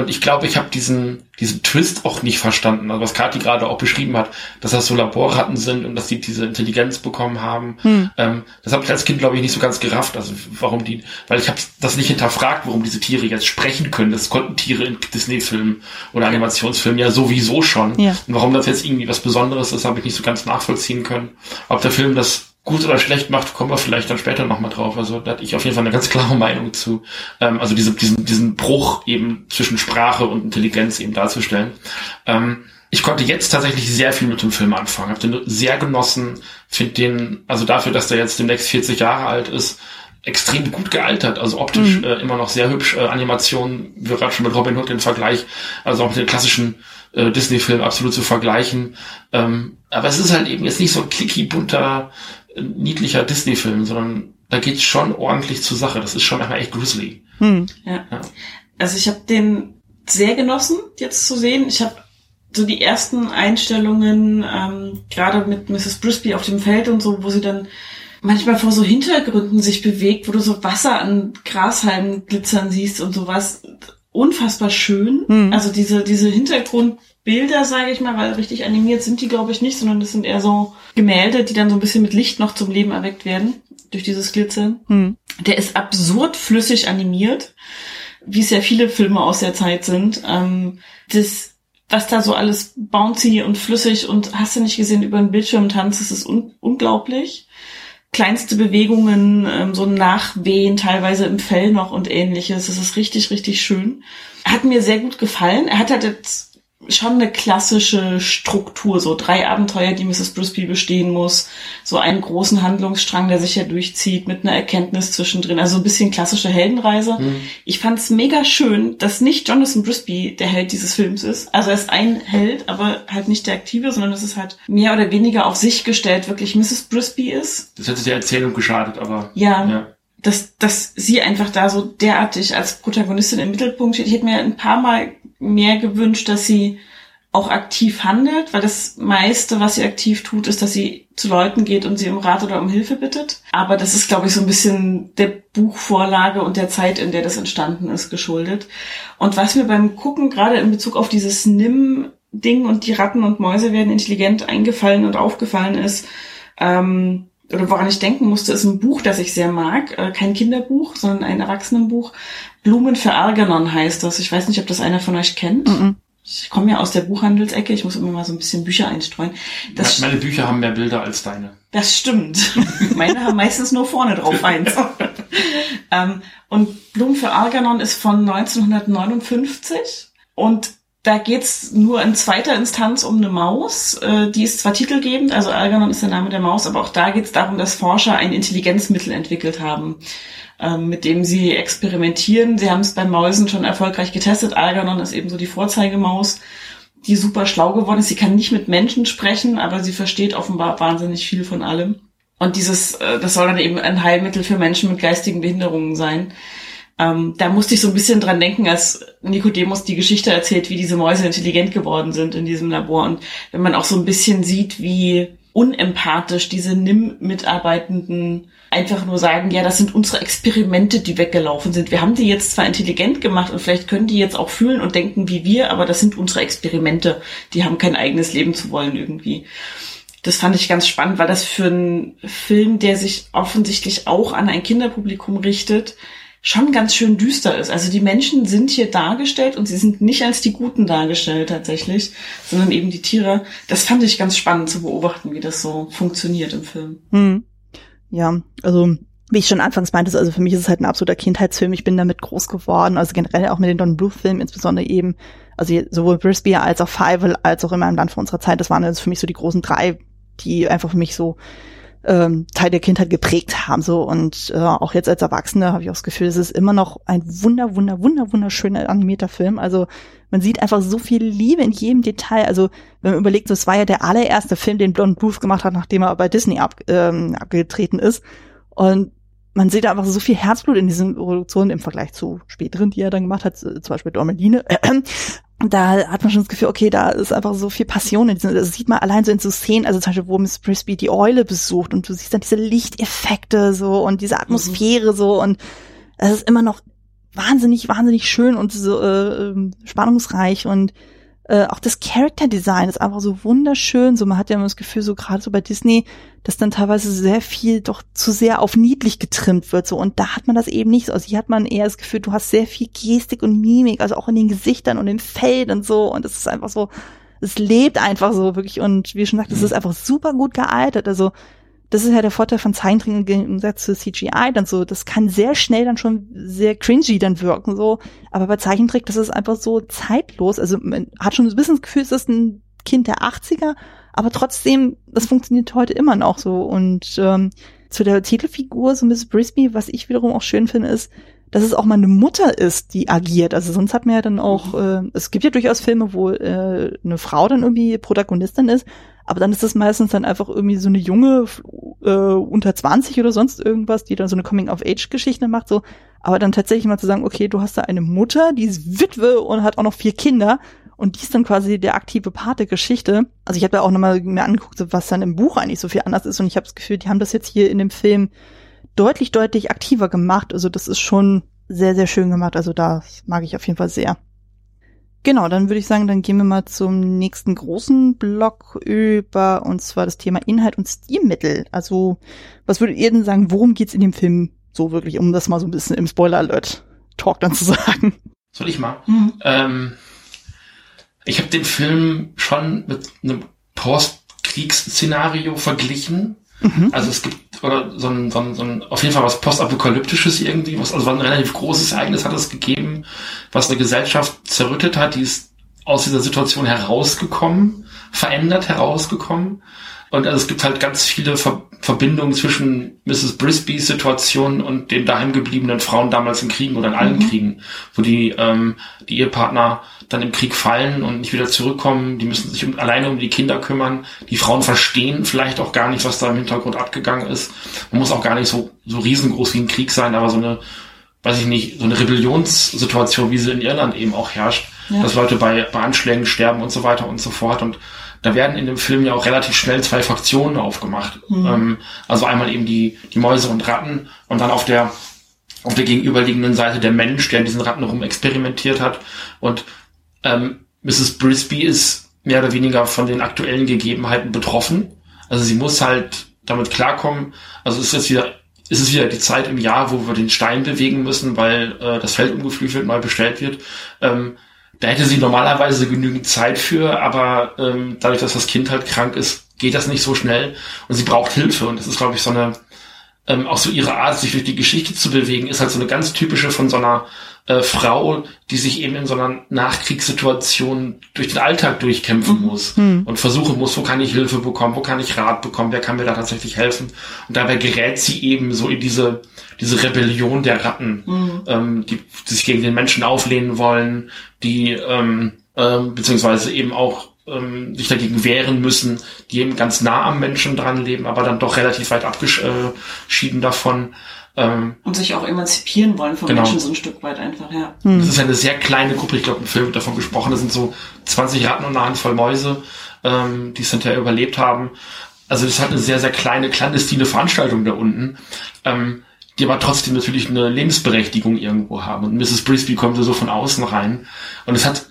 Und ich glaube, ich habe diesen, diesen Twist auch nicht verstanden. Also was Kathi gerade auch beschrieben hat, dass das so Laborratten sind und dass die diese Intelligenz bekommen haben. Hm. Ähm, das habe ich als Kind, glaube ich, nicht so ganz gerafft. Also warum die, weil ich habe das nicht hinterfragt, warum diese Tiere jetzt sprechen können. Das konnten Tiere in Disney-Filmen oder Animationsfilmen ja sowieso schon. Ja. Und warum das jetzt irgendwie was Besonderes ist, habe ich nicht so ganz nachvollziehen können. Ob der Film das gut oder schlecht macht, kommen wir vielleicht dann später nochmal drauf. Also da hatte ich auf jeden Fall eine ganz klare Meinung zu. Ähm, also diese, diesen, diesen Bruch eben zwischen Sprache und Intelligenz eben darzustellen. Ähm, ich konnte jetzt tatsächlich sehr viel mit dem Film anfangen. Habe den sehr genossen. Finde den, also dafür, dass der jetzt demnächst 40 Jahre alt ist, extrem gut gealtert. Also optisch mhm. äh, immer noch sehr hübsch. Äh, Animation, wir gerade schon mit Robin Hood den Vergleich, also auch mit den klassischen äh, Disney-Filmen absolut zu vergleichen. Ähm, aber es ist halt eben jetzt nicht so ein clicky bunter niedlicher Disney-Film, sondern da geht's schon ordentlich zur Sache. Das ist schon manchmal echt grizzly. Hm. Ja. ja. Also ich habe den sehr genossen, jetzt zu sehen. Ich habe so die ersten Einstellungen, ähm, gerade mit Mrs. Brisby auf dem Feld und so, wo sie dann manchmal vor so Hintergründen sich bewegt, wo du so Wasser an Grashalmen glitzern siehst und sowas. Unfassbar schön. Hm. Also diese, diese Hintergrund Bilder, sage ich mal, weil richtig animiert sind die, glaube ich, nicht, sondern das sind eher so Gemälde, die dann so ein bisschen mit Licht noch zum Leben erweckt werden durch dieses Glitzern. Hm. Der ist absurd flüssig animiert, wie es ja viele Filme aus der Zeit sind. Ähm, das, was da so alles bouncy und flüssig und hast du nicht gesehen über den Bildschirm tanzt, das ist un unglaublich. Kleinste Bewegungen, ähm, so Nachwehen teilweise im Fell noch und ähnliches. Das ist richtig, richtig schön. Hat mir sehr gut gefallen. Er hat halt jetzt schon eine klassische Struktur, so drei Abenteuer, die Mrs. Brisby bestehen muss, so einen großen Handlungsstrang, der sich ja durchzieht, mit einer Erkenntnis zwischendrin, also ein bisschen klassische Heldenreise. Mhm. Ich fand es mega schön, dass nicht Jonathan Brisby der Held dieses Films ist. Also er ist ein Held, aber halt nicht der Aktive, sondern es ist halt mehr oder weniger auf sich gestellt, wirklich Mrs. Brisby ist. Das hätte der Erzählung geschadet, aber. ja. ja dass, dass sie einfach da so derartig als Protagonistin im Mittelpunkt steht. Ich hätte mir ein paar Mal mehr gewünscht, dass sie auch aktiv handelt, weil das meiste, was sie aktiv tut, ist, dass sie zu Leuten geht und sie um Rat oder um Hilfe bittet. Aber das ist, glaube ich, so ein bisschen der Buchvorlage und der Zeit, in der das entstanden ist, geschuldet. Und was mir beim Gucken, gerade in Bezug auf dieses Nimm-Ding und die Ratten und Mäuse werden intelligent eingefallen und aufgefallen ist, ähm, oder woran ich denken musste, ist ein Buch, das ich sehr mag. Äh, kein Kinderbuch, sondern ein Erwachsenenbuch. Blumen für Arganon heißt das. Ich weiß nicht, ob das einer von euch kennt. Mm -mm. Ich komme ja aus der Buchhandelsecke, ich muss immer mal so ein bisschen Bücher einstreuen. Das meine Bücher haben mehr Bilder als deine. Das stimmt. Meine haben meistens nur vorne drauf eins. ähm, und Blumen für Arganon ist von 1959 und da geht's nur in zweiter Instanz um eine Maus. Äh, die ist zwar titelgebend, also Algernon ist der Name der Maus, aber auch da geht's darum, dass Forscher ein Intelligenzmittel entwickelt haben, ähm, mit dem sie experimentieren. Sie haben es bei Mäusen schon erfolgreich getestet. Algernon ist eben so die Vorzeigemaus, die super schlau geworden ist. Sie kann nicht mit Menschen sprechen, aber sie versteht offenbar wahnsinnig viel von allem. Und dieses, äh, das soll dann eben ein Heilmittel für Menschen mit geistigen Behinderungen sein. Ähm, da musste ich so ein bisschen dran denken, als Nikodemus die Geschichte erzählt, wie diese Mäuse intelligent geworden sind in diesem Labor. Und wenn man auch so ein bisschen sieht, wie unempathisch diese NIM-Mitarbeitenden einfach nur sagen, ja, das sind unsere Experimente, die weggelaufen sind. Wir haben die jetzt zwar intelligent gemacht und vielleicht können die jetzt auch fühlen und denken wie wir, aber das sind unsere Experimente. Die haben kein eigenes Leben zu wollen irgendwie. Das fand ich ganz spannend, weil das für einen Film, der sich offensichtlich auch an ein Kinderpublikum richtet, schon ganz schön düster ist. Also die Menschen sind hier dargestellt und sie sind nicht als die Guten dargestellt tatsächlich, sondern eben die Tiere. Das fand ich ganz spannend zu beobachten, wie das so funktioniert im Film. Hm. Ja, also wie ich schon anfangs meinte, also für mich ist es halt ein absoluter Kindheitsfilm. Ich bin damit groß geworden, also generell auch mit den Don Bluth-Filmen, insbesondere eben, also sowohl Brisby als auch Fievel als auch immer im Land von unserer Zeit. Das waren also für mich so die großen drei, die einfach für mich so ähm, Teil der Kindheit geprägt haben. So und äh, auch jetzt als Erwachsene habe ich auch das Gefühl, es ist immer noch ein wunder, wunder, wunder, wunderschöner animierter Film. Also man sieht einfach so viel Liebe in jedem Detail. Also wenn man überlegt, das war ja der allererste Film, den Blond Booth gemacht hat, nachdem er bei Disney ab, ähm, abgetreten ist. Und man sieht einfach so viel Herzblut in diesen Produktionen im Vergleich zu späteren, die er dann gemacht hat, zum Beispiel Dormeline da hat man schon das Gefühl, okay, da ist einfach so viel Passion in diesem, das sieht man allein so in so Szenen, also zum Beispiel, wo Miss Frisbee die Eule besucht und du siehst dann diese Lichteffekte so und diese Atmosphäre mhm. so und es ist immer noch wahnsinnig, wahnsinnig schön und so äh, ähm, spannungsreich und äh, auch das Character Design ist einfach so wunderschön. So, man hat ja immer das Gefühl, so gerade so bei Disney, dass dann teilweise sehr viel doch zu sehr auf niedlich getrimmt wird. So, und da hat man das eben nicht so. Also hier hat man eher das Gefühl, du hast sehr viel Gestik und Mimik, also auch in den Gesichtern und im Feld und so. Und es ist einfach so, es lebt einfach so wirklich. Und wie schon gesagt, es ist einfach super gut gealtert. Also das ist ja der Vorteil von Zeichentrick im Gegensatz zu CGI dann so. Das kann sehr schnell dann schon sehr cringy dann wirken, so. Aber bei Zeichentrick, das ist einfach so zeitlos. Also man hat schon ein bisschen das Gefühl, es ist ein Kind der 80er, aber trotzdem, das funktioniert heute immer noch so. Und ähm, zu der Titelfigur, so Miss Brisby, was ich wiederum auch schön finde, ist, dass es auch mal eine Mutter ist, die agiert. Also sonst hat man ja dann auch, äh, es gibt ja durchaus Filme, wo äh, eine Frau dann irgendwie Protagonistin ist, aber dann ist das meistens dann einfach irgendwie so eine junge äh, unter 20 oder sonst irgendwas, die dann so eine Coming-of-Age-Geschichte macht, so. Aber dann tatsächlich mal zu sagen, okay, du hast da eine Mutter, die ist Witwe und hat auch noch vier Kinder und die ist dann quasi der aktive Part der Geschichte. Also ich habe da auch nochmal mir angeguckt, was dann im Buch eigentlich so viel anders ist und ich habe das Gefühl, die haben das jetzt hier in dem Film deutlich, deutlich aktiver gemacht. Also das ist schon sehr, sehr schön gemacht. Also das mag ich auf jeden Fall sehr. Genau, dann würde ich sagen, dann gehen wir mal zum nächsten großen Block über, und zwar das Thema Inhalt und Stilmittel. Also, was würdet ihr denn sagen, worum geht's in dem Film so wirklich, um das mal so ein bisschen im Spoiler-Alert-Talk dann zu sagen? Soll ich mal? Mhm. Ähm, ich habe den Film schon mit einem Post-Kriegsszenario verglichen. Mhm. Also es gibt oder so ein, so ein, so ein auf jeden Fall was postapokalyptisches irgendwie, was also ein relativ großes Ereignis hat es gegeben, was eine Gesellschaft zerrüttet hat, die ist aus dieser Situation herausgekommen, verändert herausgekommen. Und also es gibt halt ganz viele Ver Verbindungen zwischen Mrs. Brisbys Situation und den daheimgebliebenen Frauen damals in Kriegen oder in allen mhm. Kriegen, wo die, ähm, die Ehepartner dann im Krieg fallen und nicht wieder zurückkommen. Die müssen sich um, alleine um die Kinder kümmern. Die Frauen verstehen vielleicht auch gar nicht, was da im Hintergrund abgegangen ist. Man muss auch gar nicht so, so riesengroß wie ein Krieg sein, aber so eine, weiß ich nicht, so eine Rebellionssituation, wie sie in Irland eben auch herrscht, ja. dass Leute bei, bei Anschlägen sterben und so weiter und so fort. Und da werden in dem Film ja auch relativ schnell zwei Fraktionen aufgemacht. Mhm. Ähm, also einmal eben die, die Mäuse und Ratten und dann auf der auf der gegenüberliegenden Seite der Mensch, der in diesen Ratten rum experimentiert hat. Und ähm, Mrs. Brisby ist mehr oder weniger von den aktuellen Gegebenheiten betroffen. Also sie muss halt damit klarkommen. Also ist jetzt wieder, ist es wieder die Zeit im Jahr, wo wir den Stein bewegen müssen, weil äh, das Feld umgepflügt wird, neu bestellt wird. Ähm, da hätte sie normalerweise genügend Zeit für, aber ähm, dadurch, dass das Kind halt krank ist, geht das nicht so schnell und sie braucht Hilfe. Und das ist, glaube ich, so eine ähm, auch so ihre Art, sich durch die Geschichte zu bewegen, ist halt so eine ganz typische von so einer äh, Frau, die sich eben in so einer Nachkriegssituation durch den Alltag durchkämpfen mhm. muss mhm. und versuchen muss, wo kann ich Hilfe bekommen, wo kann ich Rat bekommen, wer kann mir da tatsächlich helfen. Und dabei gerät sie eben so in diese, diese Rebellion der Ratten, mhm. ähm, die, die sich gegen den Menschen auflehnen wollen, die ähm, ähm, beziehungsweise eben auch ähm, sich dagegen wehren müssen, die eben ganz nah am Menschen dran leben, aber dann doch relativ weit abgeschieden davon. Ähm, und sich auch emanzipieren wollen von genau. Menschen so ein Stück weit einfach, ja. Hm. Das ist eine sehr kleine Gruppe, ich glaube, im Film wird davon gesprochen, das sind so 20 Ratten und eine Handvoll Mäuse, ähm, die es hinterher überlebt haben. Also das ist halt eine sehr, sehr kleine, clandestine Veranstaltung da unten. Ähm, die aber trotzdem natürlich eine Lebensberechtigung irgendwo haben. Und Mrs. Brisby kommt so von außen rein. Und es hat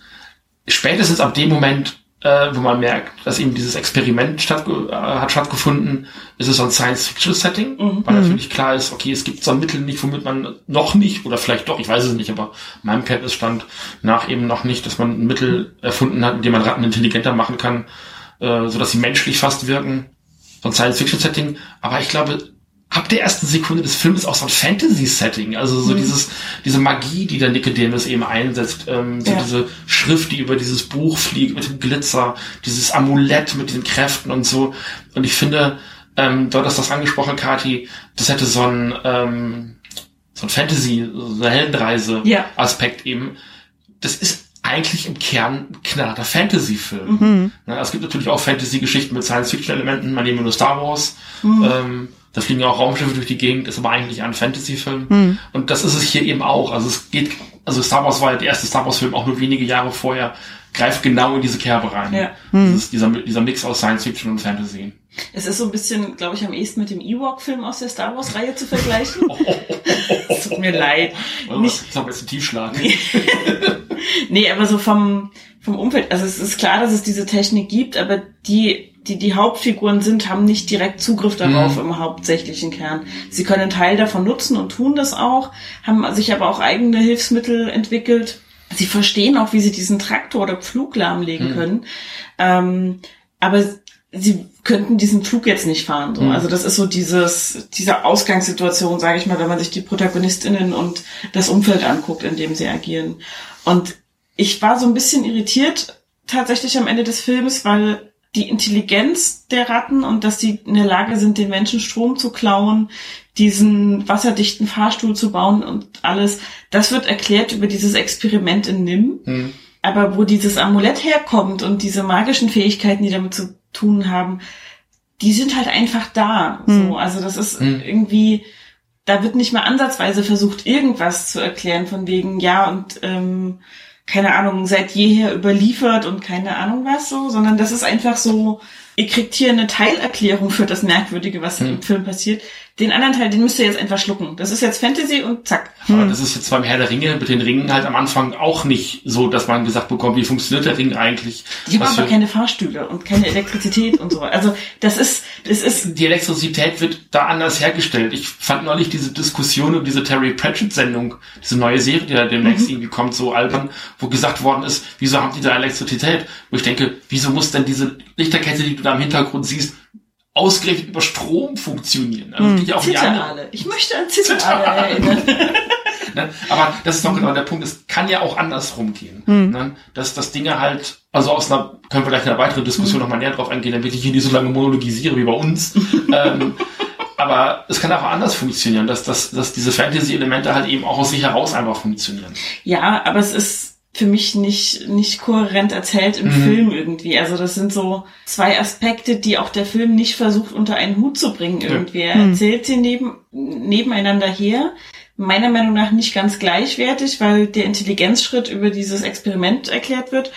spätestens ab dem Moment äh, wo man merkt, dass eben dieses Experiment statt, äh, hat stattgefunden, ist es so ein Science-Fiction-Setting, mhm. weil natürlich klar ist, okay, es gibt so ein Mittel nicht, womit man noch nicht, oder vielleicht doch, ich weiß es nicht, aber meinem Kenntnisstand nach eben noch nicht, dass man ein Mittel erfunden hat, mit dem man Ratten intelligenter machen kann, äh, so dass sie menschlich fast wirken. So ein Science-Fiction-Setting. Aber ich glaube, ab der ersten Sekunde des Films auch so ein Fantasy-Setting, also so mhm. dieses, diese Magie, die der Nicodemus eben einsetzt, ähm, so ja. diese Schrift, die über dieses Buch fliegt mit dem Glitzer, dieses Amulett mit den Kräften und so. Und ich finde, ähm, dort hast das angesprochen, Kati, das hätte so ein, ähm, so ein Fantasy, so eine Heldenreise-Aspekt ja. eben. Das ist eigentlich im Kern knallharter Fantasy-Film. Mhm. Na, es gibt natürlich auch Fantasy-Geschichten mit Science-Fiction-Elementen, man nehme nur Star Wars. Mhm. Ähm, da fliegen ja auch Raumschiffe durch die Gegend, ist aber eigentlich ein Fantasy-Film. Mhm. Und das ist es hier eben auch. Also es geht, also Star Wars war ja der erste Star Wars-Film, auch nur wenige Jahre vorher, greift genau in diese Kerbe rein. Ja. Mhm. Das ist dieser, dieser Mix aus Science Fiction und Fantasy. Es ist so ein bisschen, glaube ich, am ehesten mit dem Ewok-Film aus der Star Wars-Reihe zu vergleichen. es tut mir leid. Oh, Nicht, das ist aber jetzt ein Tiefschlag. nee, aber so vom, vom Umfeld, also es ist klar, dass es diese Technik gibt, aber die die die Hauptfiguren sind, haben nicht direkt Zugriff darauf mhm. im hauptsächlichen Kern. Sie können einen Teil davon nutzen und tun das auch, haben sich aber auch eigene Hilfsmittel entwickelt. Sie verstehen auch, wie sie diesen Traktor oder Flug lahmlegen mhm. können. Ähm, aber sie könnten diesen Flug jetzt nicht fahren. So. Mhm. Also das ist so dieses, diese Ausgangssituation, sage ich mal, wenn man sich die Protagonistinnen und das Umfeld anguckt, in dem sie agieren. Und ich war so ein bisschen irritiert tatsächlich am Ende des Films, weil die Intelligenz der Ratten und dass sie in der Lage sind, den Menschen Strom zu klauen, diesen wasserdichten Fahrstuhl zu bauen und alles, das wird erklärt über dieses Experiment in Nim. Mhm. Aber wo dieses Amulett herkommt und diese magischen Fähigkeiten, die damit zu tun haben, die sind halt einfach da. Mhm. So, also das ist mhm. irgendwie, da wird nicht mal ansatzweise versucht, irgendwas zu erklären von wegen, ja, und ähm, keine Ahnung, seit jeher überliefert und keine Ahnung was so, sondern das ist einfach so, ihr kriegt hier eine Teilerklärung für das Merkwürdige, was hm. im Film passiert. Den anderen Teil, den müsst ihr jetzt einfach schlucken. Das ist jetzt Fantasy und zack. Aber hm. das ist jetzt beim Herr der Ringe mit den Ringen halt am Anfang auch nicht so, dass man gesagt bekommt, wie funktioniert der Ring eigentlich. Die haben aber keine Fahrstühle und keine Elektrizität und so. Also das ist, das ist. Die Elektrizität wird da anders hergestellt. Ich fand neulich diese Diskussion um diese Terry Pratchett-Sendung, diese neue Serie, die da demnächst mhm. irgendwie kommt, so albern, wo gesagt worden ist, wieso haben die da Elektrizität? Wo ich denke, wieso muss denn diese Lichterkette, die du da im Hintergrund siehst, ausgerechnet über Strom funktionieren. Also hm. auch Zitterale. Ich möchte an Zitterale erinnern. ne? Aber das ist doch genau der Punkt. Es kann ja auch andersrum gehen. Hm. Ne? Dass das Dinge halt, also aus einer, können wir gleich in einer weiteren Diskussion hm. nochmal näher drauf eingehen, damit ich hier nicht so lange monologisiere wie bei uns. ähm, aber es kann auch anders funktionieren, dass, dass, dass diese Fantasy-Elemente halt eben auch aus sich heraus einfach funktionieren. Ja, aber es ist für mich nicht, nicht kohärent erzählt im mhm. Film irgendwie. Also das sind so zwei Aspekte, die auch der Film nicht versucht unter einen Hut zu bringen irgendwie. Er mhm. erzählt sie neben, nebeneinander her. Meiner Meinung nach nicht ganz gleichwertig, weil der Intelligenzschritt über dieses Experiment erklärt wird.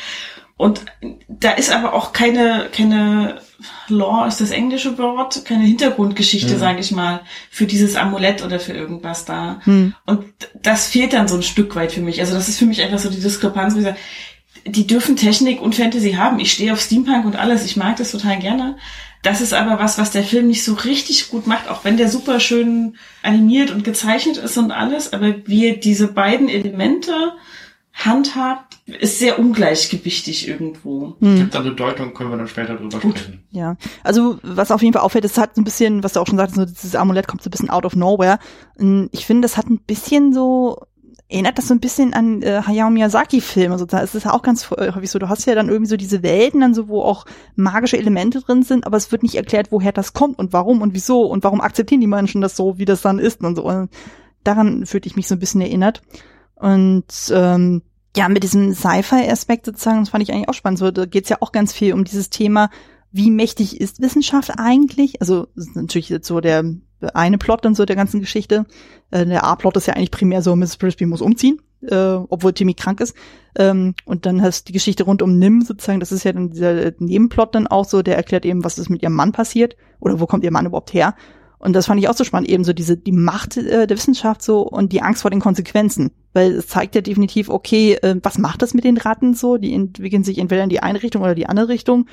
Und da ist aber auch keine, keine Lore ist das englische Wort, keine Hintergrundgeschichte, mhm. sage ich mal, für dieses Amulett oder für irgendwas da. Mhm. Und das fehlt dann so ein Stück weit für mich. Also das ist für mich einfach so die Diskrepanz. Wie die dürfen Technik und Fantasy haben. Ich stehe auf Steampunk und alles. Ich mag das total gerne. Das ist aber was, was der Film nicht so richtig gut macht, auch wenn der super schön animiert und gezeichnet ist und alles. Aber wie diese beiden Elemente handhabt, ist sehr ungleichgewichtig irgendwo. Hm. Gibt eine Deutung, können wir dann später drüber Gut. sprechen. Ja, also was auf jeden Fall auffällt, es hat so ein bisschen, was du auch schon sagst, so dieses Amulett kommt so ein bisschen out of nowhere. Ich finde, das hat ein bisschen so erinnert das so ein bisschen an äh, Hayao Miyazaki-Filme sozusagen. Es ist ja auch ganz äh, häufig so, du hast ja dann irgendwie so diese Welten, dann so, wo auch magische Elemente drin sind, aber es wird nicht erklärt, woher das kommt und warum und wieso und warum akzeptieren die Menschen das so, wie das dann ist und so. Und daran fühlte ich mich so ein bisschen erinnert. Und ähm, ja, mit diesem Sci-Fi-Aspekt sozusagen, das fand ich eigentlich auch spannend. So, da geht's ja auch ganz viel um dieses Thema, wie mächtig ist Wissenschaft eigentlich? Also natürlich jetzt so der eine Plot dann so der ganzen Geschichte. Äh, der A-Plot ist ja eigentlich primär so, Mrs. Frisbee muss umziehen, äh, obwohl Timmy krank ist. Ähm, und dann hast die Geschichte rund um Nim sozusagen, das ist ja dann dieser Nebenplot dann auch so, der erklärt eben, was ist mit ihrem Mann passiert oder wo kommt ihr Mann überhaupt her. Und das fand ich auch so spannend, eben so diese, die Macht äh, der Wissenschaft so und die Angst vor den Konsequenzen. Weil es zeigt ja definitiv, okay, äh, was macht das mit den Ratten so? Die entwickeln sich entweder in die eine Richtung oder die andere Richtung.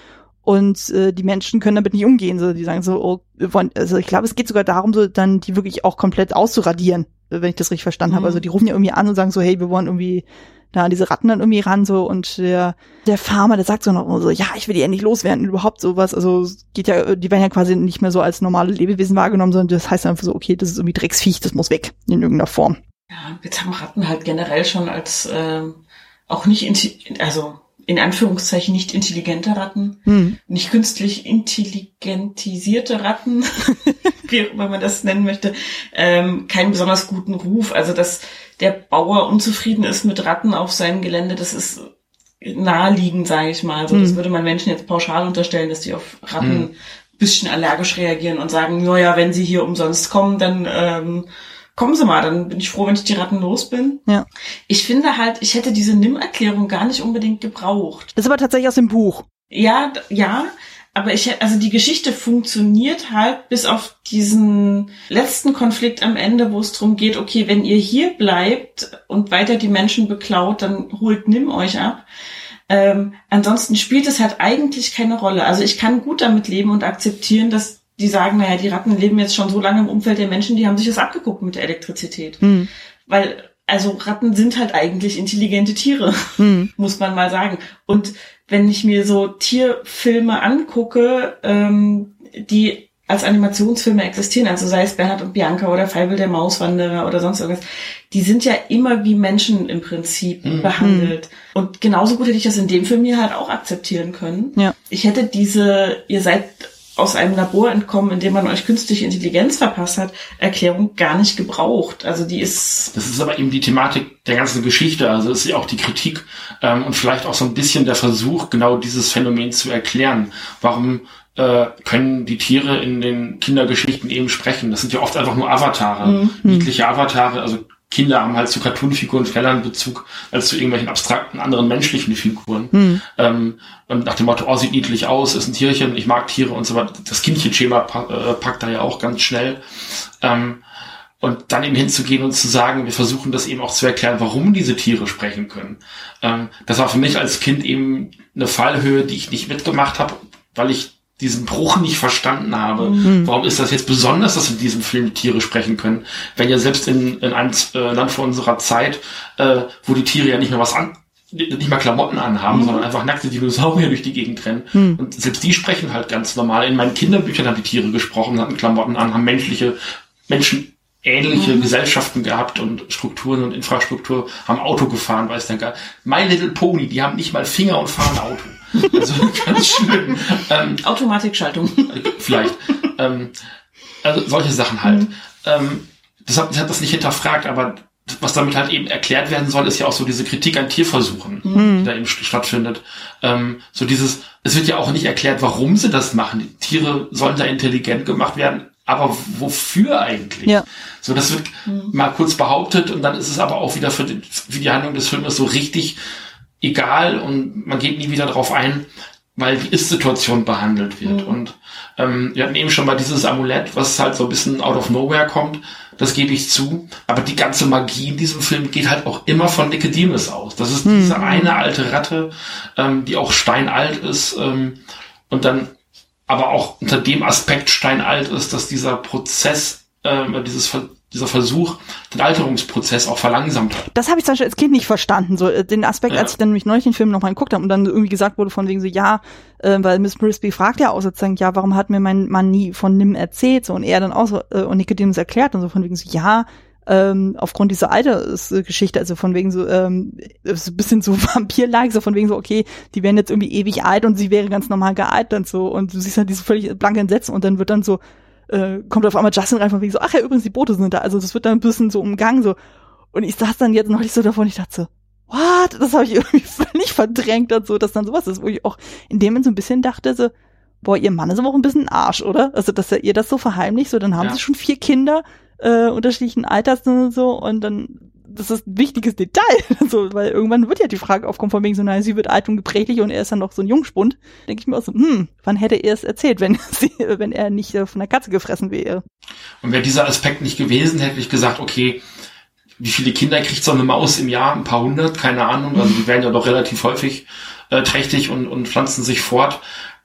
Und äh, die Menschen können damit nicht umgehen. So, die sagen so, oh, wollen, also ich glaube, es geht sogar darum, so dann die wirklich auch komplett auszuradieren, wenn ich das richtig verstanden mhm. habe. Also die rufen ja irgendwie an und sagen so, hey, wir wollen irgendwie da an diese Ratten dann irgendwie ran so und der der Farmer, der sagt so noch so, ja, ich will die endlich loswerden, überhaupt sowas. Also geht ja, die werden ja quasi nicht mehr so als normale Lebewesen wahrgenommen, sondern das heißt einfach so, okay, das ist irgendwie Drecksviech, das muss weg in irgendeiner Form. Ja, jetzt haben Ratten halt generell schon als ähm, auch nicht, also in Anführungszeichen nicht intelligente Ratten, hm. nicht künstlich intelligentisierte Ratten, wie auch immer man das nennen möchte, ähm, keinen besonders guten Ruf. Also dass der Bauer unzufrieden ist mit Ratten auf seinem Gelände, das ist naheliegend, sage ich mal. Also hm. das würde man Menschen jetzt pauschal unterstellen, dass die auf Ratten hm. bisschen allergisch reagieren und sagen, naja, wenn sie hier umsonst kommen, dann ähm, kommen Sie mal, dann bin ich froh, wenn ich die Ratten los bin. Ja. Ich finde halt, ich hätte diese Nimm-Erklärung gar nicht unbedingt gebraucht. Das ist aber tatsächlich aus dem Buch. Ja, ja, aber ich also die Geschichte funktioniert halt bis auf diesen letzten Konflikt am Ende, wo es darum geht, okay, wenn ihr hier bleibt und weiter die Menschen beklaut, dann holt Nimm euch ab. Ähm, ansonsten spielt es halt eigentlich keine Rolle. Also ich kann gut damit leben und akzeptieren, dass die sagen, naja, die Ratten leben jetzt schon so lange im Umfeld der Menschen, die haben sich das abgeguckt mit der Elektrizität. Mhm. Weil, also Ratten sind halt eigentlich intelligente Tiere, mhm. muss man mal sagen. Und wenn ich mir so Tierfilme angucke, ähm, die als Animationsfilme existieren, also sei es Bernhard und Bianca oder Feibel der Mauswanderer oder sonst irgendwas, die sind ja immer wie Menschen im Prinzip mhm. behandelt. Und genauso gut hätte ich das in dem Film hier halt auch akzeptieren können. Ja. Ich hätte diese, ihr seid aus einem Labor entkommen, in dem man euch künstliche Intelligenz verpasst hat, Erklärung gar nicht gebraucht. Also die ist. Das ist aber eben die Thematik der ganzen Geschichte. Also ist ja auch die Kritik ähm, und vielleicht auch so ein bisschen der Versuch, genau dieses Phänomen zu erklären. Warum äh, können die Tiere in den Kindergeschichten eben sprechen? Das sind ja oft einfach nur Avatare, mhm. niedliche Avatare, also Kinder haben halt zu Cartoonfiguren schneller Bezug als zu irgendwelchen abstrakten anderen menschlichen Figuren. Hm. Ähm, und nach dem Motto, oh, sieht niedlich aus, ist ein Tierchen, ich mag Tiere und so weiter. Das Kindchenschema äh, packt da ja auch ganz schnell. Ähm, und dann eben hinzugehen und zu sagen, wir versuchen das eben auch zu erklären, warum diese Tiere sprechen können. Ähm, das war für mich als Kind eben eine Fallhöhe, die ich nicht mitgemacht habe, weil ich diesen Bruch nicht verstanden habe. Mhm. Warum ist das jetzt besonders, dass in diesem Film Tiere sprechen können? Wenn ja selbst in, in einem äh, Land vor unserer Zeit, äh, wo die Tiere ja nicht mehr was an, nicht mal Klamotten anhaben, mhm. sondern einfach nackte Dinosaurier durch die Gegend rennen. Mhm. Und selbst die sprechen halt ganz normal. In meinen Kinderbüchern haben die Tiere gesprochen, hatten Klamotten an, haben menschliche, Menschen ähnliche mhm. Gesellschaften gehabt und Strukturen und Infrastruktur, haben Auto gefahren, weiß der gar. My Little Pony, die haben nicht mal Finger und fahren Auto. Also ganz schlimm. Ähm, Automatikschaltung. Vielleicht. Ähm, also solche Sachen halt. Mhm. Ähm, deshalb hat das nicht hinterfragt, aber was damit halt eben erklärt werden soll, ist ja auch so diese Kritik an Tierversuchen, mhm. die da eben stattfindet. Ähm, so dieses, es wird ja auch nicht erklärt, warum sie das machen. Die Tiere sollen da intelligent gemacht werden, aber wofür eigentlich? Ja. So, das wird mhm. mal kurz behauptet und dann ist es aber auch wieder für die, für die Handlung des Filmes so richtig egal und man geht nie wieder darauf ein, weil die Ist-Situation behandelt wird. Mhm. Und ähm, wir hatten eben schon mal dieses Amulett, was halt so ein bisschen out of nowhere kommt. Das gebe ich zu. Aber die ganze Magie in diesem Film geht halt auch immer von Nicodemus aus. Das ist mhm. diese eine alte Ratte, ähm, die auch steinalt ist ähm, und dann aber auch unter dem Aspekt steinalt ist, dass dieser Prozess, ähm, dieses dieser Versuch den Alterungsprozess auch verlangsamt hat. Das habe ich zum Beispiel als Kind nicht verstanden. So äh, den Aspekt, ja. als ich dann nämlich neulich den Film nochmal geguckt habe und dann irgendwie gesagt wurde von wegen so, ja, äh, weil Miss Brisby fragt ja auch sozusagen, ja, warum hat mir mein Mann nie von Nim erzählt? So und er dann auch so äh, und Nicodemus erklärt und so von wegen so, ja, ähm, aufgrund dieser Altersgeschichte, also von wegen so, ähm, so ein bisschen so Vampir-like, so von wegen so, okay, die werden jetzt irgendwie ewig alt und sie wäre ganz normal gealtert so und du siehst halt diese völlig blanke Entsetzen und dann wird dann so, äh, kommt auf einmal Justin rein von wegen so, ach ja, übrigens, die Boote sind da, also das wird dann ein bisschen so umgangen so und ich saß dann jetzt noch nicht so davon, ich dachte so, what? Das habe ich irgendwie völlig verdrängt und so, dass dann sowas ist, wo ich auch in dem Moment so ein bisschen dachte so, boah, ihr Mann ist aber auch ein bisschen ein Arsch, oder? Also, dass er ihr das so verheimlicht, so, dann haben ja. sie schon vier Kinder, äh, unterschiedlichen Alters und so und dann das ist ein wichtiges Detail, so, weil irgendwann wird ja die Frage aufkommen von wegen so, naja, sie wird alt und gepräglich und er ist dann noch so ein Jungspund. Denke ich mir auch so, hm, wann hätte er es erzählt, wenn sie, wenn er nicht äh, von der Katze gefressen wäre? Und wäre dieser Aspekt nicht gewesen, hätte ich gesagt, okay, wie viele Kinder kriegt so eine Maus im Jahr? Ein paar hundert, keine Ahnung. Also die werden ja doch relativ häufig äh, trächtig und, und pflanzen sich fort.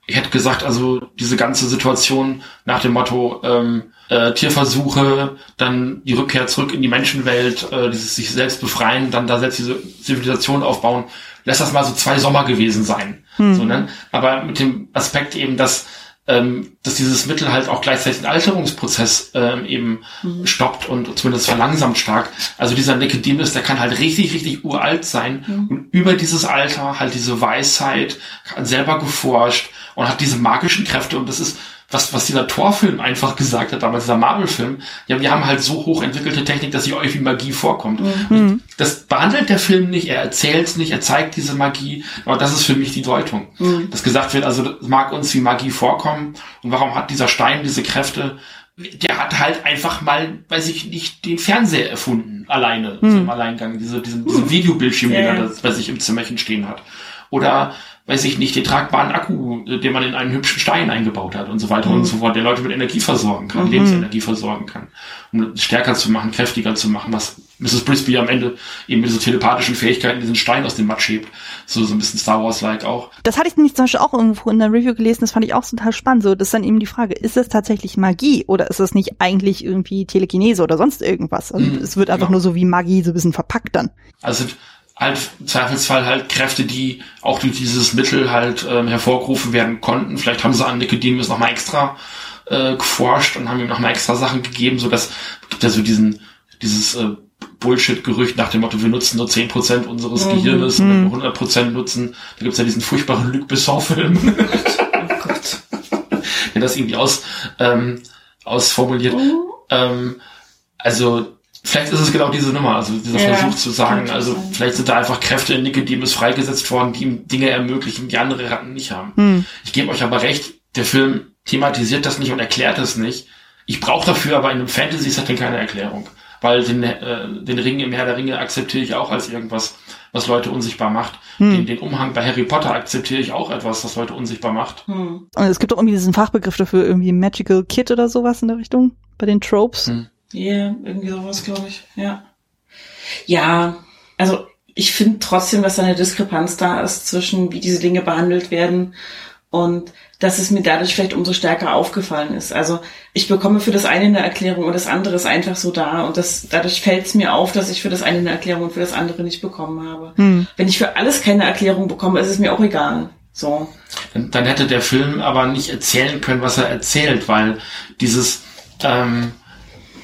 Ich hätte gesagt, also diese ganze Situation nach dem Motto, ähm, äh, Tierversuche, dann die Rückkehr zurück in die Menschenwelt, äh, dieses sich selbst befreien, dann da selbst diese Zivilisation aufbauen, lässt das mal so zwei Sommer gewesen sein. Hm. So, ne? Aber mit dem Aspekt eben, dass ähm, dass dieses Mittel halt auch gleichzeitig den Alterungsprozess ähm, eben mhm. stoppt und zumindest verlangsamt stark. Also dieser Nicodemus, der kann halt richtig, richtig uralt sein mhm. und über dieses Alter halt diese Weisheit, selber geforscht und hat diese magischen Kräfte und das ist was, was dieser Torfilm einfach gesagt hat, damals dieser Marvel-Film, ja, wir haben halt so hoch entwickelte Technik, dass sie euch wie Magie vorkommt. Mhm. Das behandelt der Film nicht, er erzählt es nicht, er zeigt diese Magie, aber das ist für mich die Deutung. Mhm. Dass gesagt wird, also das mag uns wie Magie vorkommen und warum hat dieser Stein diese Kräfte? Der hat halt einfach mal, weiß ich nicht, den Fernseher erfunden, alleine, mhm. so im Alleingang, diese, diesen, diesen Videobildschirm, ja, den er bei sich im Zimmerchen stehen hat. Oder weiß ich nicht, den tragbaren Akku, äh, den man in einen hübschen Stein eingebaut hat und so weiter mhm. und so fort, der Leute mit Energie versorgen kann, mhm. Lebensenergie versorgen kann, um stärker zu machen, kräftiger zu machen, was Mrs. Brisby am Ende eben mit so telepathischen Fähigkeiten diesen Stein aus dem Matsch hebt. So, so ein bisschen Star Wars-like auch. Das hatte ich nicht zum Beispiel auch irgendwo in der Review gelesen, das fand ich auch total spannend. So, das ist dann eben die Frage, ist das tatsächlich Magie oder ist das nicht eigentlich irgendwie Telekinese oder sonst irgendwas? Also, mhm, es wird einfach genau. nur so wie Magie so ein bisschen verpackt dann. Also halt im Zweifelsfall halt Kräfte, die auch durch dieses Mittel halt ähm, hervorgerufen werden konnten. Vielleicht haben sie an Nicodemus nochmal extra äh, geforscht und haben ihm nochmal extra Sachen gegeben, so dass gibt ja so diesen dieses äh, Bullshit-Gerücht nach dem Motto, wir nutzen nur 10% unseres mhm. Gehirnes und wenn wir 100% nutzen, da gibt's ja diesen furchtbaren Luc Besson-Film. oh Gott. Der das irgendwie aus, ähm, ausformuliert. Oh. Ähm, also Vielleicht ist es genau diese Nummer, also dieser ja, Versuch zu sagen, also sein. vielleicht sind da einfach Kräfte in Nicodemus freigesetzt worden, die ihm Dinge ermöglichen, die andere Ratten nicht haben. Hm. Ich gebe euch aber recht, der Film thematisiert das nicht und erklärt es nicht. Ich brauche dafür aber in einem Fantasy-Setting keine Erklärung, weil den, äh, den Ring im Herr der Ringe akzeptiere ich auch als irgendwas, was Leute unsichtbar macht. Hm. Den, den, Umhang bei Harry Potter akzeptiere ich auch etwas, was Leute unsichtbar macht. Hm. Und es gibt auch irgendwie diesen Fachbegriff dafür, irgendwie Magical Kid oder sowas in der Richtung, bei den Tropes. Hm. Ja, yeah, irgendwie sowas, glaube ich. Ja. Ja, also ich finde trotzdem, dass da eine Diskrepanz da ist zwischen, wie diese Dinge behandelt werden und dass es mir dadurch vielleicht umso stärker aufgefallen ist. Also ich bekomme für das eine eine Erklärung und das andere ist einfach so da und das, dadurch fällt es mir auf, dass ich für das eine eine Erklärung und für das andere nicht bekommen habe. Hm. Wenn ich für alles keine Erklärung bekomme, ist es mir auch egal. So. Dann, dann hätte der Film aber nicht erzählen können, was er erzählt, weil dieses ähm,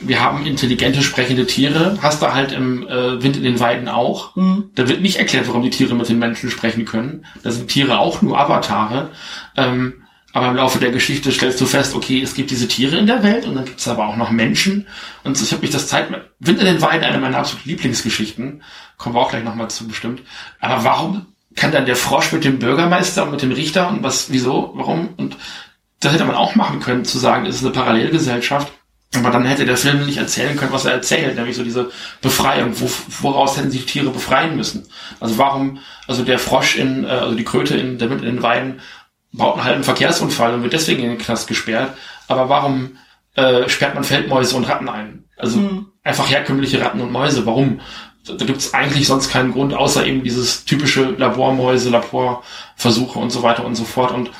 wir haben intelligente sprechende Tiere, hast du halt im äh, Wind in den Weiden auch. Mhm. Da wird nicht erklärt, warum die Tiere mit den Menschen sprechen können. Da sind Tiere auch nur Avatare. Ähm, aber im Laufe der Geschichte stellst du fest, okay, es gibt diese Tiere in der Welt und dann gibt es aber auch noch Menschen. Und ich habe mich das Zeit Wind in den Weiden, eine meiner absoluten Lieblingsgeschichten, kommen wir auch gleich nochmal zu bestimmt. Aber warum kann dann der Frosch mit dem Bürgermeister und mit dem Richter und was, wieso, warum? Und das hätte man auch machen können, zu sagen, es ist eine Parallelgesellschaft aber dann hätte der Film nicht erzählen können, was er erzählt, nämlich so diese Befreiung. Wo, woraus hätten sich Tiere befreien müssen? Also warum, also der Frosch in, äh, also die Kröte in, der mit in den Weiden baut einen halben Verkehrsunfall und wird deswegen in den Knast gesperrt. Aber warum äh, sperrt man Feldmäuse und Ratten ein? Also mhm. einfach herkömmliche Ratten und Mäuse. Warum? Da gibt es eigentlich sonst keinen Grund, außer eben dieses typische Labormäuse, Laborversuche und so weiter und so fort. Und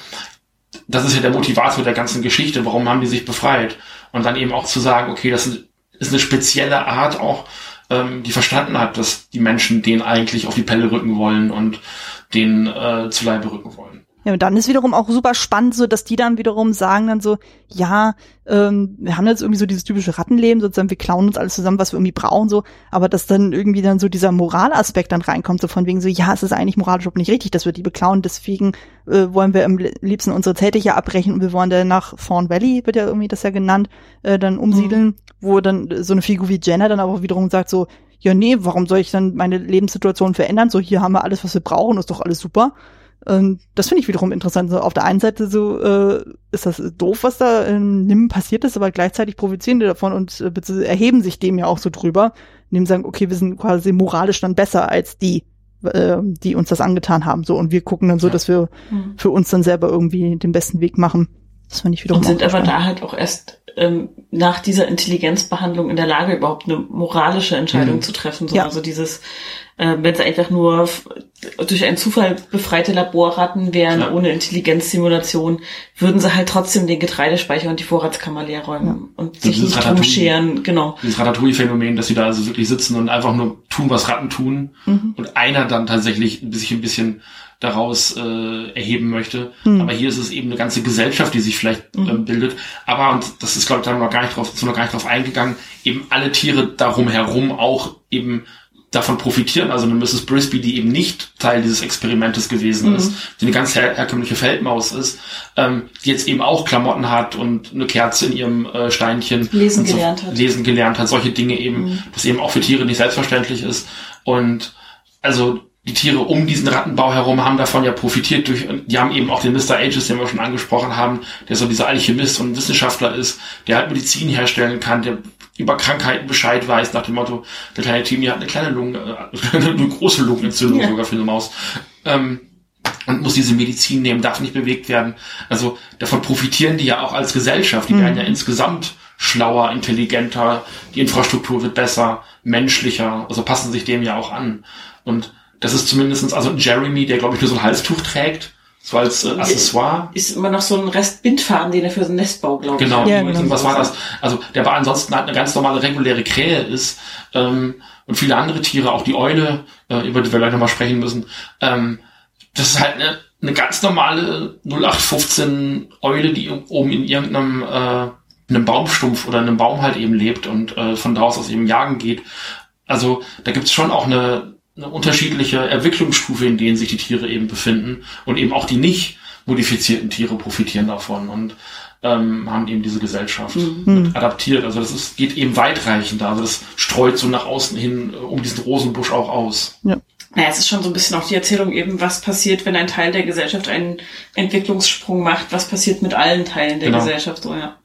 das ist ja der Motivator der ganzen Geschichte. Warum haben die sich befreit? Und dann eben auch zu sagen, okay, das ist eine spezielle Art auch, ähm, die verstanden hat, dass die Menschen den eigentlich auf die Pelle rücken wollen und den äh, zu Leibe rücken wollen. Ja, und dann ist wiederum auch super spannend, so dass die dann wiederum sagen dann so, ja, ähm, wir haben jetzt irgendwie so dieses typische Rattenleben, sozusagen wir klauen uns alles zusammen, was wir irgendwie brauchen, so, aber dass dann irgendwie dann so dieser Moralaspekt dann reinkommt, so von wegen so, ja, es ist eigentlich moralisch überhaupt nicht richtig, dass wir die beklauen, deswegen äh, wollen wir am liebsten unsere hier abbrechen und wir wollen dann nach Fawn Valley, wird ja irgendwie das ja genannt, äh, dann umsiedeln, mhm. wo dann so eine Figur wie Jenna dann aber wiederum sagt so, ja, nee, warum soll ich dann meine Lebenssituation verändern? So, hier haben wir alles, was wir brauchen, ist doch alles super. Und das finde ich wiederum interessant. So auf der einen Seite so äh, ist das doof, was da in NIM passiert ist, aber gleichzeitig profitieren die davon und äh, erheben sich dem ja auch so drüber, indem sagen, okay, wir sind quasi moralisch dann besser als die, äh, die uns das angetan haben. So und wir gucken dann so, dass wir mhm. für uns dann selber irgendwie den besten Weg machen. Das finde ich wiederum. Und sind aber da halt auch erst ähm, nach dieser Intelligenzbehandlung in der Lage, überhaupt eine moralische Entscheidung mhm. zu treffen. So. Ja. Also dieses wenn es einfach nur durch einen Zufall befreite Laborratten wären, ja. ohne Intelligenzsimulation, würden sie halt trotzdem den Getreidespeicher und die Vorratskammer leer räumen ja. und sich nicht drum scheren. Genau. Dieses Ratatouille-Phänomen, dass sie da also wirklich sitzen und einfach nur tun, was Ratten tun mhm. und einer dann tatsächlich sich ein bisschen daraus äh, erheben möchte. Mhm. Aber hier ist es eben eine ganze Gesellschaft, die sich vielleicht mhm. ähm, bildet. Aber, und das ist, glaube ich, da noch gar nicht drauf, ist noch gar nicht drauf eingegangen, eben alle Tiere darum herum auch eben davon profitieren. Also eine Mrs. Brisby, die eben nicht Teil dieses Experimentes gewesen mhm. ist, die eine ganz her herkömmliche Feldmaus ist, ähm, die jetzt eben auch Klamotten hat und eine Kerze in ihrem äh, Steinchen lesen so, gelernt hat. Lesen gelernt hat, solche Dinge eben, mhm. das eben auch für Tiere nicht selbstverständlich ist. Und also die Tiere um diesen Rattenbau herum haben davon ja profitiert durch, die haben eben auch den Mr. Ages, den wir schon angesprochen haben, der so dieser Alchemist und Wissenschaftler ist, der halt Medizin herstellen kann, der über Krankheiten Bescheid weiß, nach dem Motto, der kleine Timmy hat eine kleine Lungen, äh, eine große Lungenentzündung ja. sogar für eine Maus. Ähm, und muss diese Medizin nehmen, darf nicht bewegt werden. Also davon profitieren die ja auch als Gesellschaft. Die mhm. werden ja insgesamt schlauer, intelligenter, die Infrastruktur wird besser, menschlicher, also passen sich dem ja auch an. Und das ist zumindestens also Jeremy, der glaube ich nur so ein Halstuch trägt, so als äh, Accessoire. Ist immer noch so ein Rest Bindfaden, den er für so einen Nestbau, glaube ich. Genau. Ja, genau. was war das? Also der war ansonsten halt eine ganz normale reguläre Krähe ist ähm, und viele andere Tiere, auch die Eule, äh, über die wir gleich nochmal sprechen müssen. Ähm, das ist halt eine, eine ganz normale 0815 Eule, die oben in irgendeinem äh, einem Baumstumpf oder einem Baum halt eben lebt und äh, von da aus aus eben jagen geht. Also da gibt's schon auch eine eine unterschiedliche Entwicklungsstufe, in denen sich die Tiere eben befinden und eben auch die nicht modifizierten Tiere profitieren davon und ähm, haben eben diese Gesellschaft mhm. adaptiert. Also das ist, geht eben weitreichender. Also das streut so nach außen hin äh, um diesen Rosenbusch auch aus. Ja. Naja, es ist schon so ein bisschen auch die Erzählung eben, was passiert, wenn ein Teil der Gesellschaft einen Entwicklungssprung macht, was passiert mit allen Teilen der genau. Gesellschaft, so ja.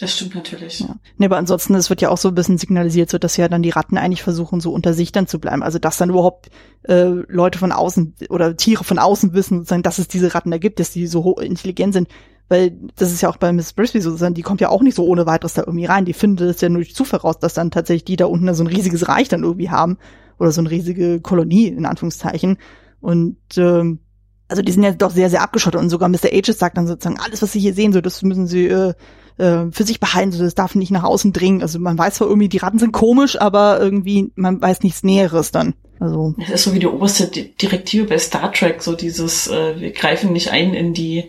Das stimmt natürlich. Ja. Nee, aber ansonsten, es wird ja auch so ein bisschen signalisiert, so dass ja dann die Ratten eigentlich versuchen, so unter sich dann zu bleiben. Also dass dann überhaupt äh, Leute von außen oder Tiere von außen wissen, sozusagen, dass es diese Ratten da gibt, dass die so intelligent sind. Weil das ist ja auch bei Miss Brisby so, die kommt ja auch nicht so ohne weiteres da irgendwie rein. Die findet es ja nur durch Zufall raus, dass dann tatsächlich die da unten so ein riesiges Reich dann irgendwie haben. Oder so eine riesige Kolonie, in Anführungszeichen. Und ähm, also die sind ja doch sehr, sehr abgeschottet und sogar Mr. Ages sagt dann sozusagen, alles, was sie hier sehen, so das müssen sie äh, äh, für sich behalten, so das darf nicht nach außen dringen. Also man weiß zwar irgendwie, die Ratten sind komisch, aber irgendwie, man weiß nichts Näheres dann. Also. Das ist so wie die oberste Direktive bei Star Trek, so dieses, äh, wir greifen nicht ein in die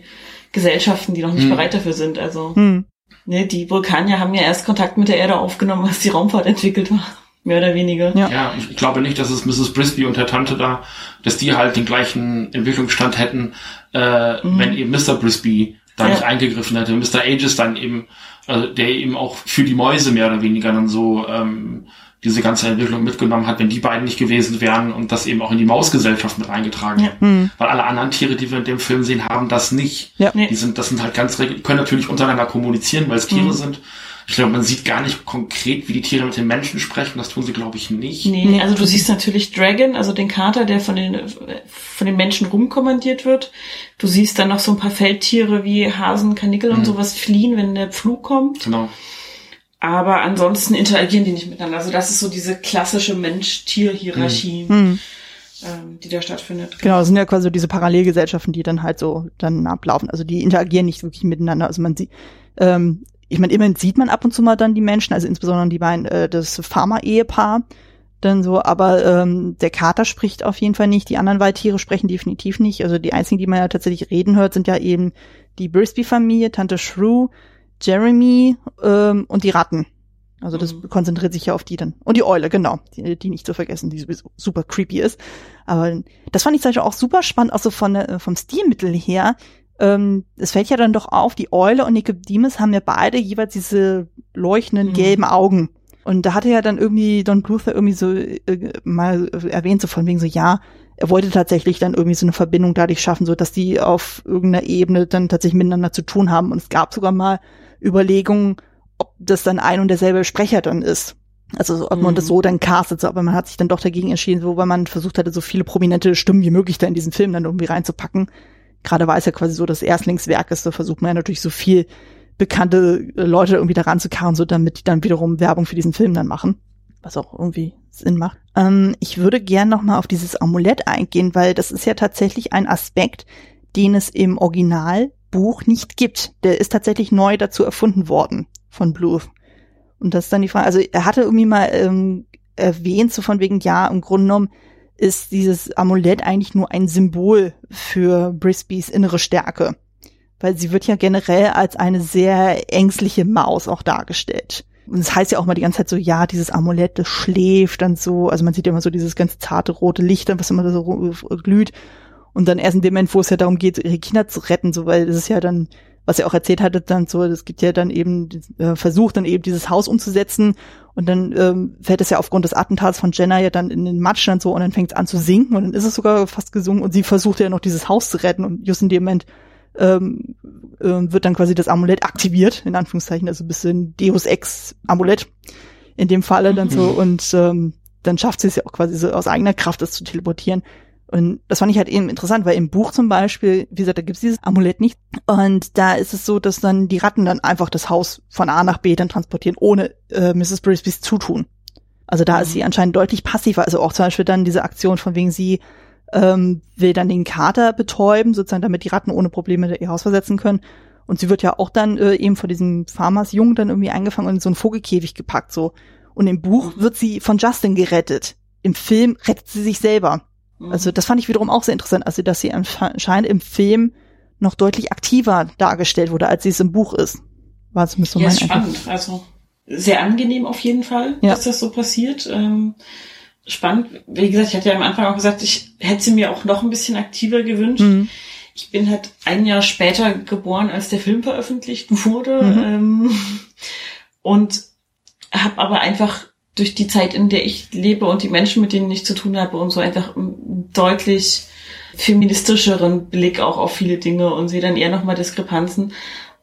Gesellschaften, die noch nicht hm. bereit dafür sind. Also hm. ne, die Vulkanier haben ja erst Kontakt mit der Erde aufgenommen, als die Raumfahrt entwickelt war. Mehr oder weniger. Ja. ja, ich glaube nicht, dass es Mrs. Brisby und Herr Tante da, dass die halt den gleichen Entwicklungsstand hätten, äh, mhm. wenn eben Mr. Brisby da ja. nicht eingegriffen hätte. Mr. Aegis dann eben, also der eben auch für die Mäuse mehr oder weniger dann so ähm, diese ganze Entwicklung mitgenommen hat, wenn die beiden nicht gewesen wären und das eben auch in die Mausgesellschaft mit reingetragen ja. Hm. Weil alle anderen Tiere, die wir in dem Film sehen, haben das nicht. Ja. Die sind, das sind halt ganz, können natürlich untereinander kommunizieren, weil es Tiere hm. sind. Ich glaube, man sieht gar nicht konkret, wie die Tiere mit den Menschen sprechen. Das tun sie, glaube ich, nicht. Nee, also du siehst natürlich Dragon, also den Kater, der von den, von den Menschen rumkommandiert wird. Du siehst dann noch so ein paar Feldtiere wie Hasen, Kanickel mhm. und sowas fliehen, wenn der Pflug kommt. Genau. Aber ansonsten interagieren die nicht miteinander. Also das ist so diese klassische Mensch-Tier-Hierarchie. Mhm. mhm. Ähm, die da stattfindet. Genau, das sind ja quasi so diese Parallelgesellschaften, die dann halt so dann ablaufen. Also die interagieren nicht wirklich miteinander. Also man sieht, ähm, ich meine, immerhin sieht man ab und zu mal dann die Menschen, also insbesondere die beiden, äh, das Pharma-Ehepaar, dann so, aber ähm, der Kater spricht auf jeden Fall nicht, die anderen Waldtiere sprechen definitiv nicht. Also die einzigen, die man ja tatsächlich reden hört, sind ja eben die Brisby-Familie, Tante Shrew, Jeremy ähm, und die Ratten. Also das mhm. konzentriert sich ja auf die dann. Und die Eule, genau, die, die nicht zu vergessen, die sowieso super creepy ist. Aber das fand ich zum Beispiel auch super spannend, auch so von, äh, vom Stilmittel her. Ähm, es fällt ja dann doch auf, die Eule und Nicodemus haben ja beide jeweils diese leuchtenden mhm. gelben Augen. Und da hatte ja dann irgendwie Don Bluth irgendwie so äh, mal erwähnt, so von wegen so, ja, er wollte tatsächlich dann irgendwie so eine Verbindung dadurch schaffen, so dass die auf irgendeiner Ebene dann tatsächlich miteinander zu tun haben. Und es gab sogar mal Überlegungen, ob das dann ein und derselbe Sprecher dann ist. Also ob man mhm. das so dann castet, so, aber man hat sich dann doch dagegen entschieden, so weil man versucht hatte, so viele prominente Stimmen wie möglich da in diesen Film dann irgendwie reinzupacken. Gerade weil es ja quasi so das Erstlingswerk ist, da versucht man ja natürlich so viel bekannte Leute irgendwie da ranzukarren, so damit die dann wiederum Werbung für diesen Film dann machen. Was auch irgendwie Sinn macht. Ähm, ich würde gern noch mal auf dieses Amulett eingehen, weil das ist ja tatsächlich ein Aspekt, den es im Originalbuch nicht gibt. Der ist tatsächlich neu dazu erfunden worden von Bluth. Und das ist dann die Frage, also er hatte irgendwie mal ähm, erwähnt, so von wegen, ja, im Grunde genommen ist dieses Amulett eigentlich nur ein Symbol für Brisbys innere Stärke weil sie wird ja generell als eine sehr ängstliche Maus auch dargestellt. Und es das heißt ja auch mal die ganze Zeit so, ja, dieses Amulett, das schläft dann so, also man sieht ja immer so dieses ganz zarte rote Licht, was immer so glüht. Und dann erst in dem Moment, wo es ja darum geht, ihre Kinder zu retten, so, weil das ist ja dann, was ihr auch erzählt hattet, dann so, es gibt ja dann eben äh, Versuch, dann eben dieses Haus umzusetzen und dann ähm, fällt es ja aufgrund des Attentats von Jenna ja dann in den Matsch dann so und dann fängt es an zu sinken und dann ist es sogar fast gesungen und sie versucht ja noch dieses Haus zu retten und just in dem Moment ähm, äh, wird dann quasi das Amulett aktiviert, in Anführungszeichen, also ein bisschen Deus Ex Amulett in dem Falle dann so mhm. und ähm, dann schafft sie es ja auch quasi so aus eigener Kraft, das zu teleportieren. Und das fand ich halt eben interessant, weil im Buch zum Beispiel, wie gesagt, da gibt's dieses Amulett nicht. Und da ist es so, dass dann die Ratten dann einfach das Haus von A nach B dann transportieren, ohne äh, Mrs. Brisbys Zutun. Also da mhm. ist sie anscheinend deutlich passiver. Also auch zum Beispiel dann diese Aktion von wegen sie ähm, will dann den Kater betäuben, sozusagen, damit die Ratten ohne Probleme ihr Haus versetzen können. Und sie wird ja auch dann äh, eben von diesem Farmers Jungen dann irgendwie eingefangen und in so einen Vogelkäfig gepackt, so. Und im Buch mhm. wird sie von Justin gerettet. Im Film rettet sie sich selber. Mhm. Also das fand ich wiederum auch sehr interessant, also dass sie anscheinend im Film noch deutlich aktiver dargestellt wurde, als sie es im Buch ist. War zumindest so ja, mein spannend. Eindruck. Also sehr angenehm auf jeden Fall, ja. dass das so passiert. Ähm, spannend. Wie gesagt, ich hatte ja am Anfang auch gesagt, ich hätte sie mir auch noch ein bisschen aktiver gewünscht. Mhm. Ich bin halt ein Jahr später geboren, als der Film veröffentlicht wurde. Mhm. Ähm, und habe aber einfach durch die Zeit, in der ich lebe und die Menschen, mit denen ich zu tun habe und so einfach einen deutlich feministischeren Blick auch auf viele Dinge und sehe dann eher nochmal Diskrepanzen.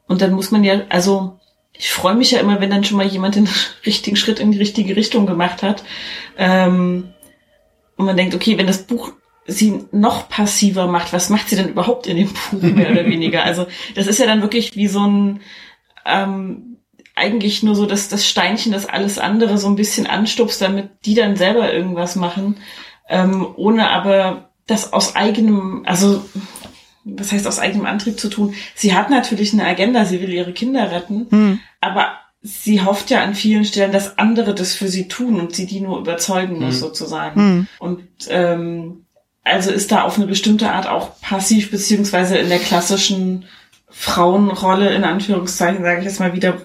Und dann muss man ja, also ich freue mich ja immer, wenn dann schon mal jemand den richtigen Schritt in die richtige Richtung gemacht hat. Ähm, und man denkt, okay, wenn das Buch sie noch passiver macht, was macht sie denn überhaupt in dem Buch mehr oder weniger? Also das ist ja dann wirklich wie so ein ähm, eigentlich nur so dass das Steinchen, das alles andere so ein bisschen anstupst, damit die dann selber irgendwas machen, ähm, ohne aber das aus eigenem, also was heißt aus eigenem Antrieb zu tun. Sie hat natürlich eine Agenda, sie will ihre Kinder retten, hm. aber sie hofft ja an vielen Stellen, dass andere das für sie tun und sie die nur überzeugen muss, hm. sozusagen. Hm. Und ähm, also ist da auf eine bestimmte Art auch passiv, beziehungsweise in der klassischen Frauenrolle, in Anführungszeichen, sage ich jetzt mal wieder,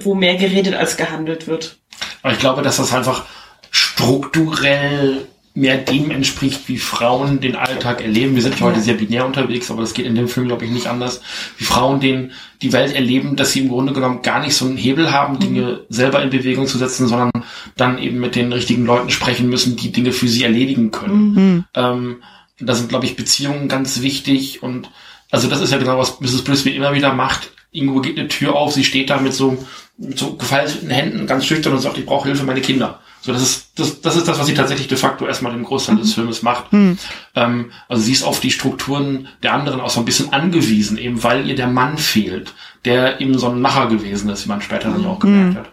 wo mehr geredet als gehandelt wird. Aber ich glaube, dass das einfach strukturell mehr dem entspricht, wie Frauen den Alltag erleben. Wir sind ja heute sehr binär unterwegs, aber das geht in dem Film, glaube ich, nicht anders. Wie Frauen den, die Welt erleben, dass sie im Grunde genommen gar nicht so einen Hebel haben, Dinge mhm. selber in Bewegung zu setzen, sondern dann eben mit den richtigen Leuten sprechen müssen, die Dinge für sie erledigen können. Mhm. Ähm, da sind, glaube ich, Beziehungen ganz wichtig und also das ist ja genau, was Mrs. Brisby immer wieder macht. Irgendwo geht eine Tür auf, sie steht da mit so, mit so gefalteten Händen ganz schüchtern und sagt, ich brauche Hilfe, meine Kinder. So, das ist, das, das ist das, was sie tatsächlich de facto erstmal den Großteil des mhm. Filmes macht. Mhm. Ähm, also sie ist auf die Strukturen der anderen auch so ein bisschen angewiesen, eben weil ihr der Mann fehlt, der eben so ein Macher gewesen ist, wie man später dann auch gemerkt mhm. hat.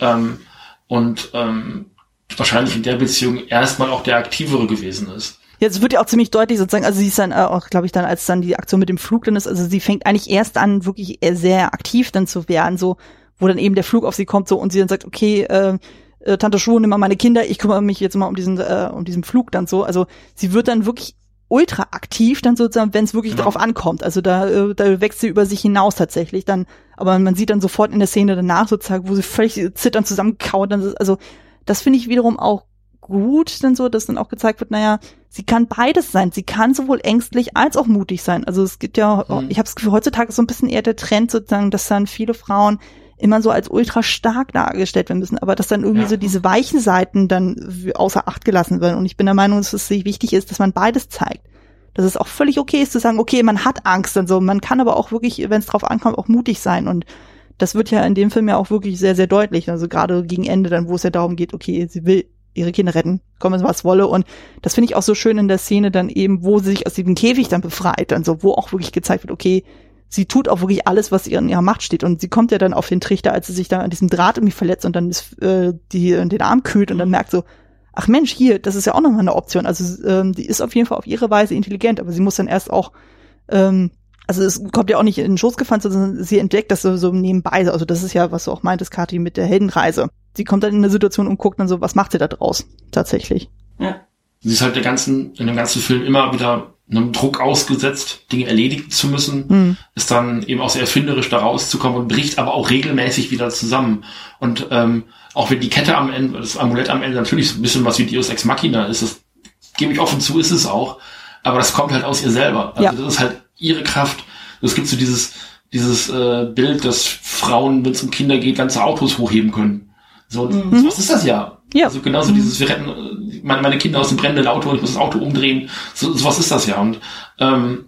Ähm, und ähm, wahrscheinlich in der Beziehung erstmal auch der aktivere gewesen ist. Jetzt wird ja auch ziemlich deutlich sozusagen, also sie ist dann äh, auch, glaube ich, dann, als dann die Aktion mit dem Flug dann ist, also sie fängt eigentlich erst an, wirklich sehr aktiv dann zu werden, so wo dann eben der Flug auf sie kommt so und sie dann sagt, okay, äh, äh, Tante Schuh, nimm mal meine Kinder, ich kümmere mich jetzt mal um diesen, äh, um diesen Flug dann so. Also sie wird dann wirklich ultra aktiv dann sozusagen, wenn es wirklich Genau. darauf ankommt. Also da, äh, da wächst sie über sich hinaus tatsächlich dann. Aber man sieht dann sofort in der Szene danach sozusagen, wo sie völlig zitternd zusammenkauert. Dann also das finde ich wiederum auch gut, dann so, dass dann auch gezeigt wird, naja, sie kann beides sein. Sie kann sowohl ängstlich als auch mutig sein. Also es gibt ja, Mhm. ich habe das Gefühl, heutzutage ist so ein bisschen eher der Trend sozusagen, dass dann viele Frauen immer so als ultra stark dargestellt werden müssen, aber dass dann irgendwie Ja. so diese weichen Seiten dann außer Acht gelassen werden. Und ich bin der Meinung, dass es sich wichtig ist, dass man beides zeigt. Dass es auch völlig okay ist zu sagen, okay, man hat Angst und so. Man kann aber auch wirklich, wenn es drauf ankommt, auch mutig sein. Und das wird ja in dem Film ja auch wirklich sehr, sehr deutlich. Also gerade gegen Ende dann, wo es ja darum geht, okay, sie will ihre Kinder retten, komme es was wolle. Und das finde ich auch so schön in der Szene dann eben, wo sie sich aus diesem Käfig dann befreit, dann so, wo auch wirklich gezeigt wird, okay, sie tut auch wirklich alles, was ihr in ihrer Macht steht. Und sie kommt ja dann auf den Trichter, als sie sich da an diesem Draht irgendwie verletzt und dann ist, äh, die den Arm kühlt und dann merkt so, ach Mensch, hier, das ist ja auch nochmal eine Option. Also ähm, die ist auf jeden Fall auf ihre Weise intelligent, aber sie muss dann erst auch, ähm, also es kommt ja auch nicht in den Schoß gefallen, sondern sie entdeckt das so, so nebenbei. Also das ist ja, was du auch meintest, Kathi, mit der Heldenreise. Sie kommt dann in eine Situation und guckt dann so, was macht sie da draus tatsächlich. Ja. Sie ist halt der ganzen, in dem ganzen Film immer wieder einem Druck ausgesetzt, Dinge erledigen zu müssen, Hm. ist dann eben auch sehr erfinderisch da rauszukommen und bricht aber auch regelmäßig wieder zusammen. Und ähm, auch wenn die Kette am Ende, das Amulett am Ende natürlich so ein bisschen was wie Deus Ex Machina ist, das gebe ich offen zu, ist es auch, aber das kommt halt aus ihr selber. Also Ja. das ist halt ihre Kraft. Es gibt so dieses, dieses äh, Bild, dass Frauen, wenn es um Kinder geht, ganze Autos hochheben können. So, Mhm. was ist das ja? Ja. Also genauso dieses, wir retten meine, meine Kinder aus dem brennenden Auto und ich muss das Auto umdrehen. So, so was ist das ja. Und ähm,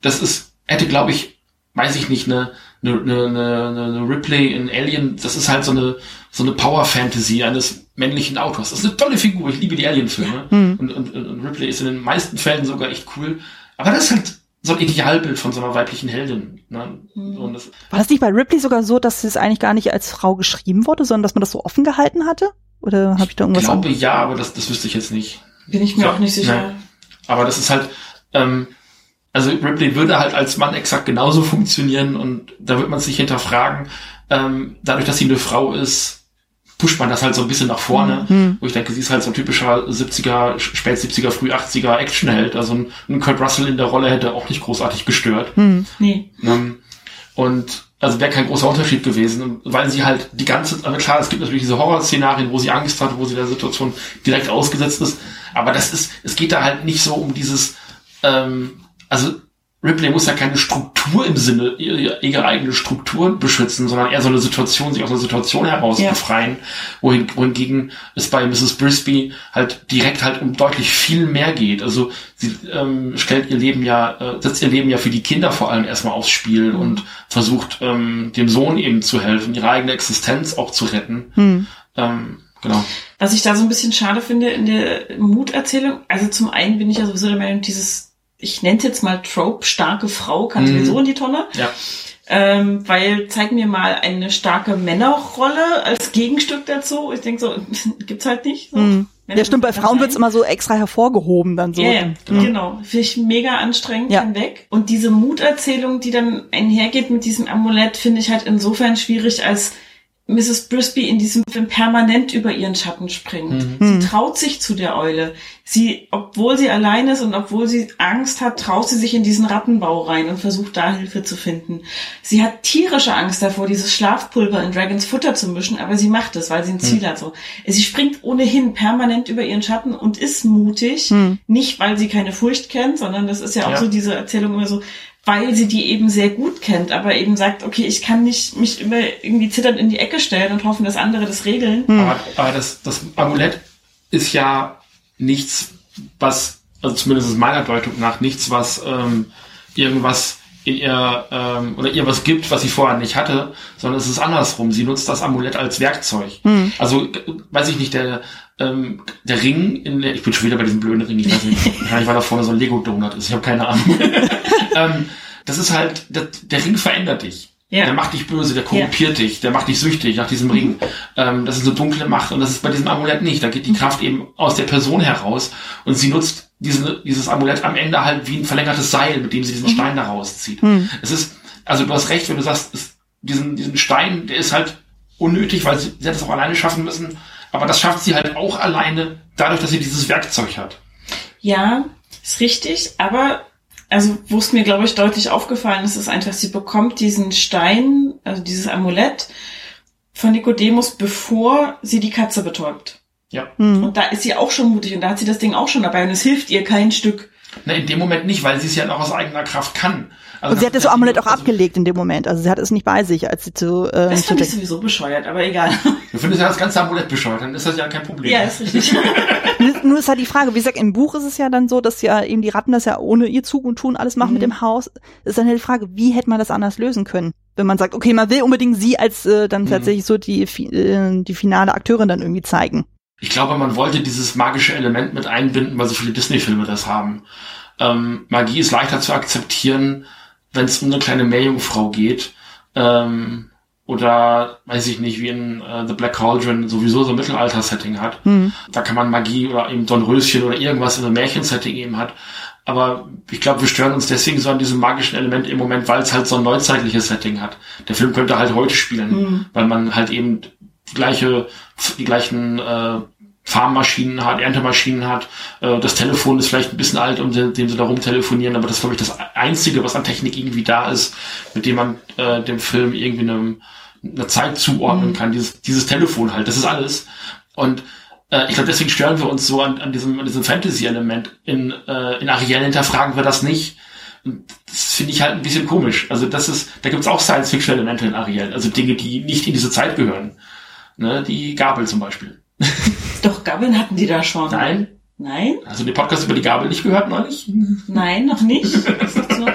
das ist, hätte, glaube ich, weiß ich nicht, eine, eine, eine, eine, eine Ripley in Alien, das ist halt so eine, so eine Power-Fantasy eines männlichen Autors. Das ist eine tolle Figur, ich liebe die Alien-Filme. Mhm. Und, und, und Ripley ist in den meisten Fällen sogar echt cool. Aber das ist halt so ein Idealbild von so einer weiblichen Heldin. Ne? Mhm. Und das, War das nicht bei Ripley sogar so, dass es eigentlich gar nicht als Frau geschrieben wurde, sondern dass man das so offen gehalten hatte? Oder habe ich da ich irgendwas glaube an? ja, aber das, das wüsste ich jetzt nicht. Bin ich mir Ja, auch nicht sicher. ja. Aber das ist halt, ähm, also Ripley würde halt als Mann exakt genauso funktionieren und da wird man sich hinterfragen, ähm, dadurch, dass sie eine Frau ist, pusht man das halt so ein bisschen nach vorne, Hm. wo ich denke, sie ist halt so ein typischer 70er, spät 70er, früh 80er Actionheld, also ein, ein Kurt Russell in der Rolle hätte auch nicht großartig gestört. Hm. Nee. Ähm, und also wäre kein großer Unterschied gewesen, weil sie halt die ganze, also klar, es gibt natürlich diese Horrorszenarien, wo sie Angst hat, wo sie der Situation direkt ausgesetzt ist, aber das ist, es geht da halt nicht so um dieses, ähm, also Ripley muss ja keine Struktur im Sinne, ihre, ihre eigene Struktur beschützen, sondern eher so eine Situation, sich aus einer Situation heraus Ja. befreien, wohin, wohingegen es bei Mrs. Brisby halt direkt halt um deutlich viel mehr geht. Also sie ähm, stellt ihr Leben ja, äh, setzt ihr Leben ja für die Kinder vor allem erstmal aufs Spiel und versucht ähm, dem Sohn eben zu helfen, ihre eigene Existenz auch zu retten. Hm. Ähm, genau. Was ich da so ein bisschen schade finde in der Muterzählung, also zum einen bin ich ja sowieso der Meinung, dieses, ich nenne es jetzt mal Trope, starke Frau, kann Mhm. sowieso in die Tonne. Ja. Ähm, weil zeig mir mal eine starke Männerrolle als Gegenstück dazu. Ich denke so, gibt's halt nicht. So. Hm. Männer Ja, stimmt, bei Frauen wird's immer so extra hervorgehoben dann so. Ja, ja, Hm. genau. Finde ich mega anstrengend Ja. hinweg. Und diese Muterzählung, die dann einhergeht mit diesem Amulett, finde ich halt insofern schwierig, als Mrs. Brisby in diesem Film permanent über ihren Schatten springt. Hm. Sie traut sich zu der Eule. Sie, obwohl sie allein ist und obwohl sie Angst hat, traut sie sich in diesen Rattenbau rein und versucht da Hilfe zu finden. Sie hat tierische Angst davor, dieses Schlafpulver in Dragons Futter zu mischen, aber sie macht es, weil sie ein Ziel hat. So. Sie springt ohnehin permanent über ihren Schatten und ist mutig. Hm. Nicht, weil sie keine Furcht kennt, sondern das ist ja auch Ja. so diese Erzählung immer so, weil sie die eben sehr gut kennt, aber eben sagt, okay, ich kann nicht mich immer irgendwie zitternd in die Ecke stellen und hoffen, dass andere das regeln. Aber, aber das, das Amulett ist ja nichts, was, also zumindest meiner Deutung nach, nichts, was ähm, irgendwas in ihr ähm, oder ihr was gibt, was sie vorher nicht hatte, sondern es ist andersrum. Sie nutzt das Amulett als Werkzeug. Hm. Also weiß ich nicht, der ähm, der Ring in der, ich bin schon wieder bei diesem blöden Ring, ich weiß nicht, wahrscheinlich weil da vorne so ein Lego Donut ist, ich habe keine Ahnung. ähm, das ist halt, der, der Ring verändert dich. Ja. Der macht dich böse, der korrumpiert dich, der macht dich süchtig nach diesem Ring. Ähm, das ist eine dunkle Macht und das ist bei diesem Amulett nicht. Da geht die Kraft eben aus der Person heraus und sie nutzt diese, dieses Amulett am Ende halt wie ein verlängertes Seil, mit dem sie diesen Stein da rauszieht. Hm. Es ist, also du hast recht, wenn du sagst, es, diesen, diesen Stein, der ist halt unnötig, weil sie, sie hat es auch alleine schaffen müssen. Aber das schafft sie halt auch alleine, dadurch, dass sie dieses Werkzeug hat. Ja, ist richtig, aber also wo es mir, glaube ich, deutlich aufgefallen ist, ist einfach, sie bekommt diesen Stein, also dieses Amulett von Nikodemus, bevor sie die Katze betäubt. Ja. Hm. Und da ist sie auch schon mutig und da hat sie das Ding auch schon dabei und es hilft ihr kein Stück. Na, in dem Moment nicht, weil sie es ja auch aus eigener Kraft kann. Also Und sie hat das Amulett auch also, abgelegt in dem Moment. Also sie hat es nicht bei sich, als sie zu, äh, Das fand ich sowieso bescheuert, aber egal. Du findest ja das ganze Amulett bescheuert, dann ist das ja kein Problem. ja, ist richtig. Nur- Nur ist halt die Frage, wie gesagt, im Buch ist es ja dann so, dass ja eben die Ratten das ja ohne ihr Zug und Tun alles machen mit Mhm. dem Haus. Ist dann halt die Frage, wie hätte man das anders lösen können? Wenn man sagt, okay, man will unbedingt sie als äh, dann Mhm. tatsächlich so die, äh, die finale Akteurin dann irgendwie zeigen. Ich glaube, man wollte dieses magische Element mit einbinden, weil so viele Disney-Filme das haben. Ähm, Magie ist leichter zu akzeptieren, wenn es um eine kleine Meerjungfrau geht. Ähm, oder, weiß ich nicht, wie in äh, The Black Cauldron sowieso so ein Mittelalter-Setting hat. Hm. Da kann man Magie oder eben Dornröschen oder irgendwas in einem Märchensetting eben hat. Aber ich glaube, wir stören uns deswegen so an diesem magischen Element im Moment, weil es halt so ein neuzeitliches Setting hat. Der Film könnte halt heute spielen, Mhm. weil man halt eben die gleiche, die gleichen äh, Farmmaschinen hat, Erntemaschinen hat. Äh, das Telefon ist vielleicht ein bisschen alt, um dem dem sie da rumtelefonieren, aber das ist, glaube ich, das Einzige, was an Technik irgendwie da ist, mit dem man äh, dem Film irgendwie einem, eine Zeit zuordnen kann. Dieses, dieses Telefon halt, das ist alles. Und äh, ich glaube, deswegen stören wir uns so an, an diesem, an diesem Fantasy-Element. In, äh, in Ariel hinterfragen wir das nicht. Und das finde ich halt ein bisschen komisch. Also das ist, da gibt es auch Science-Fiction-Elemente in Ariel. Also Dinge, die nicht in diese Zeit gehören. Ne, die Gabel zum Beispiel. Doch, Gabeln hatten die da schon. Nein? Nein? Hast du den Podcast über die Gabel nicht gehört neulich? Nein, noch nicht.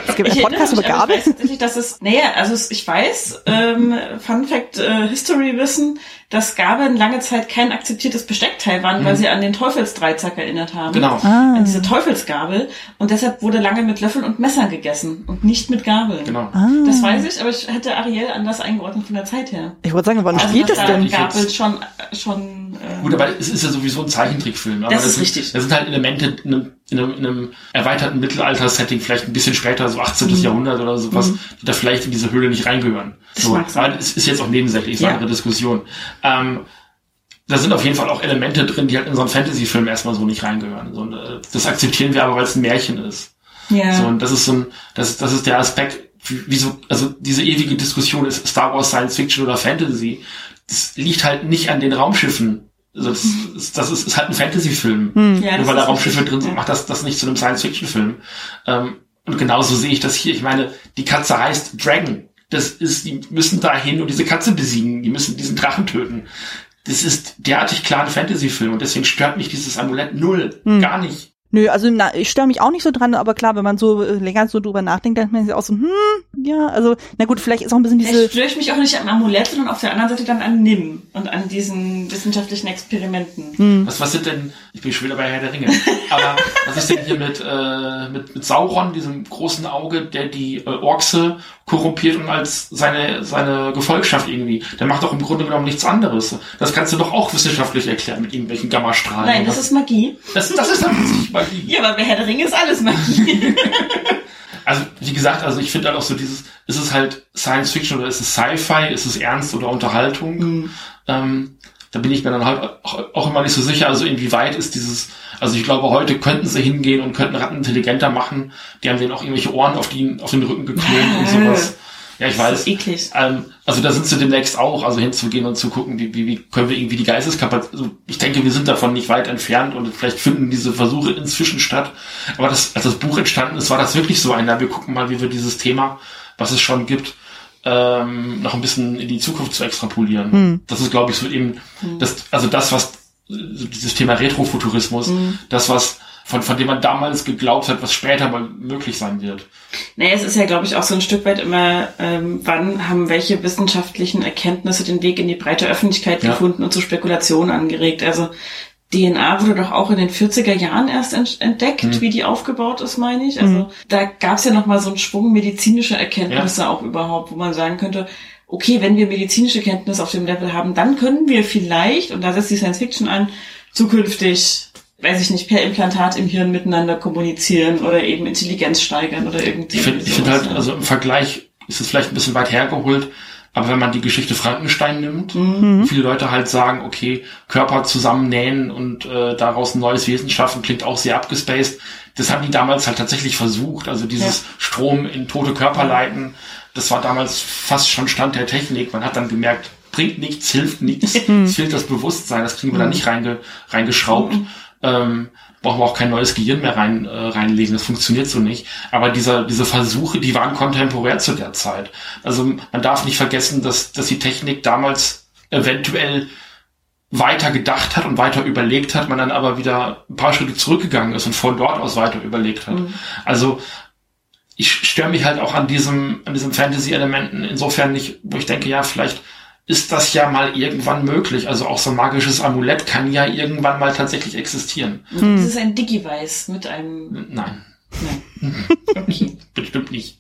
Es gibt einen Podcast über Gabel? Ich weiß tatsächlich, dass es, naja, also ich weiß, ähm, Fun Fact, äh, History wissen, dass Gabeln lange Zeit kein akzeptiertes Besteckteil waren, weil sie an den Teufelsdreizack erinnert haben. Mhm. Genau. Ah. An diese Teufelsgabel. Und deshalb wurde lange mit Löffeln und Messern gegessen und nicht mit Gabeln. Genau. Ah. Das weiß ich, aber ich hätte Ariel anders eingeordnet von der Zeit her. Ich wollte sagen, wann Also spielt das da denn? Gabel schon, schon, äh, Gut, aber es ist ja sowieso ein Zeichentrickfilm. Aber Das ist sind, richtig. Das sind halt Elemente in einem, in einem, in einem erweiterten Mittelalter-Setting, vielleicht ein bisschen später, so 18. Jahrhundert oder sowas, die da vielleicht in diese Höhle nicht reingehören. Mhm. Das so, aber es ist jetzt auch nebensächlich, ist eine Ja. andere Diskussion. Ähm, da sind auf jeden Fall auch Elemente drin, die halt in so einen Fantasy-Film erstmal so nicht reingehören. So, äh, das akzeptieren wir aber, weil es ein Märchen ist. ja. So, und das ist so ein, das, das ist der Aspekt, wie- wieso, also diese ewige Diskussion ist Star Wars Science Fiction oder Fantasy. Das liegt halt nicht an den Raumschiffen. Also das, ist, das ist, ist halt ein Fantasy-Film. Hm. ja, Nur weil da Raumschiffe richtig. drin sind, macht das, das nicht zu einem Science-Fiction-Film. Ähm, und genauso sehe ich das hier. Ich meine, die Katze heißt Dragon. Das ist, die müssen da hin und diese Katze besiegen. Die müssen diesen Drachen töten. Das ist derartig klar ein Fantasy-Film und deswegen stört mich dieses Amulett null. Hm. Gar nicht. Nö, also na, ich störe mich auch nicht so dran, aber klar, wenn man so äh, länger so drüber nachdenkt, dann denkt man sich auch so, hm, ja, also, na gut, vielleicht ist auch ein bisschen diese, Vielleicht störe ich mich auch nicht am Amulett, sondern auf der anderen Seite dann an NIM und an diesen wissenschaftlichen Experimenten. hm, Was, was sind denn, ich bin schon wieder bei Herr der Ringe, aber was ist denn hier mit, äh, mit, mit Sauron, diesem großen Auge, der die äh, Orkse korrumpiert und als seine, seine Gefolgschaft irgendwie, der macht doch im Grunde genommen nichts anderes. Das kannst du doch auch wissenschaftlich erklären mit irgendwelchen Gammastrahlen. Nein, das ist Magie. das, das ist plötzlich Magie. Ja, aber bei Herr der Ringe ist alles Magie. Also, wie gesagt, also ich finde halt auch so dieses, ist es halt Science Fiction oder ist es Sci-Fi, ist es Ernst oder Unterhaltung? Hm. Ähm, da bin ich mir dann halt auch, immer nicht so sicher, also inwieweit ist dieses, also ich glaube, heute könnten sie hingehen und könnten Ratten intelligenter machen. Die haben denen auch irgendwelche Ohren auf, die, auf den Rücken geklont und sowas. Ja, ich Das weiß. ist eklig. Ähm, also da sind sie demnächst auch, also hinzugehen und zu gucken, wie, wie, wie können wir irgendwie die Geisteskapazität, also ich denke, wir sind davon nicht weit entfernt und vielleicht finden diese Versuche inzwischen statt. Aber das, als das Buch entstanden ist, war das wirklich so ein, na, wir gucken mal, wie wir dieses Thema, was es schon gibt, ähm, noch ein bisschen in die Zukunft zu extrapolieren. Hm. Das ist, glaube ich, so eben, das, also das, was, dieses Thema Retrofuturismus, das, was, von, von dem man damals geglaubt hat, was später mal möglich sein wird. Naja, es ist ja, glaube ich, auch so ein Stück weit immer, ähm, wann haben welche wissenschaftlichen Erkenntnisse den Weg in die breite Öffentlichkeit Ja. gefunden und zu Spekulationen angeregt. Also DNA wurde doch auch in den 40er Jahren erst ent entdeckt, Hm. wie die aufgebaut ist, meine ich. Also Mhm. da gab es ja noch mal so einen Schwung medizinischer Erkenntnisse auch überhaupt, wo man sagen könnte, okay, wenn wir medizinische Kenntnisse auf dem Level haben, dann können wir vielleicht, und da setzt die Science Fiction an, zukünftig, weiß ich nicht, per Implantat im Hirn miteinander kommunizieren oder eben Intelligenz steigern oder irgendwie. Ich finde find halt, ja. also im Vergleich ist es vielleicht ein bisschen weit hergeholt, Aber wenn man die Geschichte Frankenstein nimmt, mhm. viele Leute halt sagen, okay, Körper zusammennähen und äh, daraus ein neues Wesen schaffen, klingt auch sehr abgespaced. Das haben die damals halt tatsächlich versucht. Also dieses ja. Strom in tote Körper leiten, das war damals fast schon Stand der Technik. Man hat dann gemerkt, bringt nichts, hilft nichts, mhm. es fehlt das Bewusstsein, das kriegen wir da mhm. nicht reinge, reingeschraubt. Mhm. Ähm, brauchen wir auch kein neues Gehirn mehr rein, äh, reinlegen. Das funktioniert so nicht. Aber dieser, diese Versuche, die waren kontemporär zu der Zeit. Also man darf nicht vergessen, dass, dass die Technik damals eventuell weiter gedacht hat und weiter überlegt hat, man dann aber wieder ein paar Schritte zurückgegangen ist und von dort aus weiter überlegt hat. Mhm. Also ich störe mich halt auch an diesem, an diesem Fantasy-Elementen insofern nicht, wo ich denke, ja, vielleicht ist das ja mal irgendwann möglich. Also auch so ein magisches Amulett kann ja irgendwann mal tatsächlich existieren. Hm. Das ist ein Digivice mit einem. Nein. Nein. Bestimmt nicht.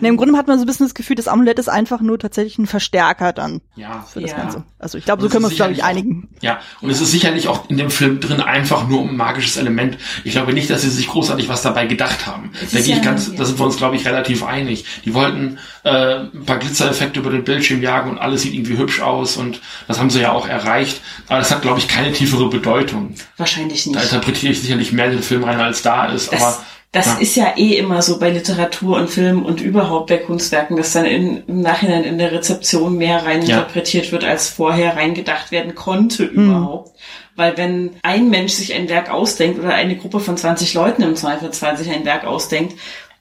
Nee, Im Grunde hat man so ein bisschen das Gefühl, das Amulett ist einfach nur tatsächlich ein Verstärker dann. Ja. Für das ja. Ganze. Also ich glaube, so können wir uns, glaube ich, einigen. Ja, und es ist sicherlich auch in dem Film drin einfach nur ein magisches Element. Ich glaube nicht, dass sie sich großartig was dabei gedacht haben. Da ich ganz, da sind wir uns, glaube ich, relativ einig. Die wollten äh, ein paar Glitzereffekte über den Bildschirm jagen und alles sieht irgendwie hübsch aus und das haben sie ja auch erreicht. Aber das hat, glaube ich, keine tiefere Bedeutung. Wahrscheinlich nicht. Da interpretiere ich sicherlich mehr den Film rein, als da ist. Das aber das ja. ist ja eh immer so bei Literatur und Film und überhaupt bei Kunstwerken, dass dann in, im Nachhinein in der Rezeption mehr reininterpretiert ja. wird, als vorher reingedacht werden konnte mhm. überhaupt. Weil wenn ein Mensch sich ein Werk ausdenkt oder eine Gruppe von 20 Leuten im Zweifelsfall sich ein Werk ausdenkt,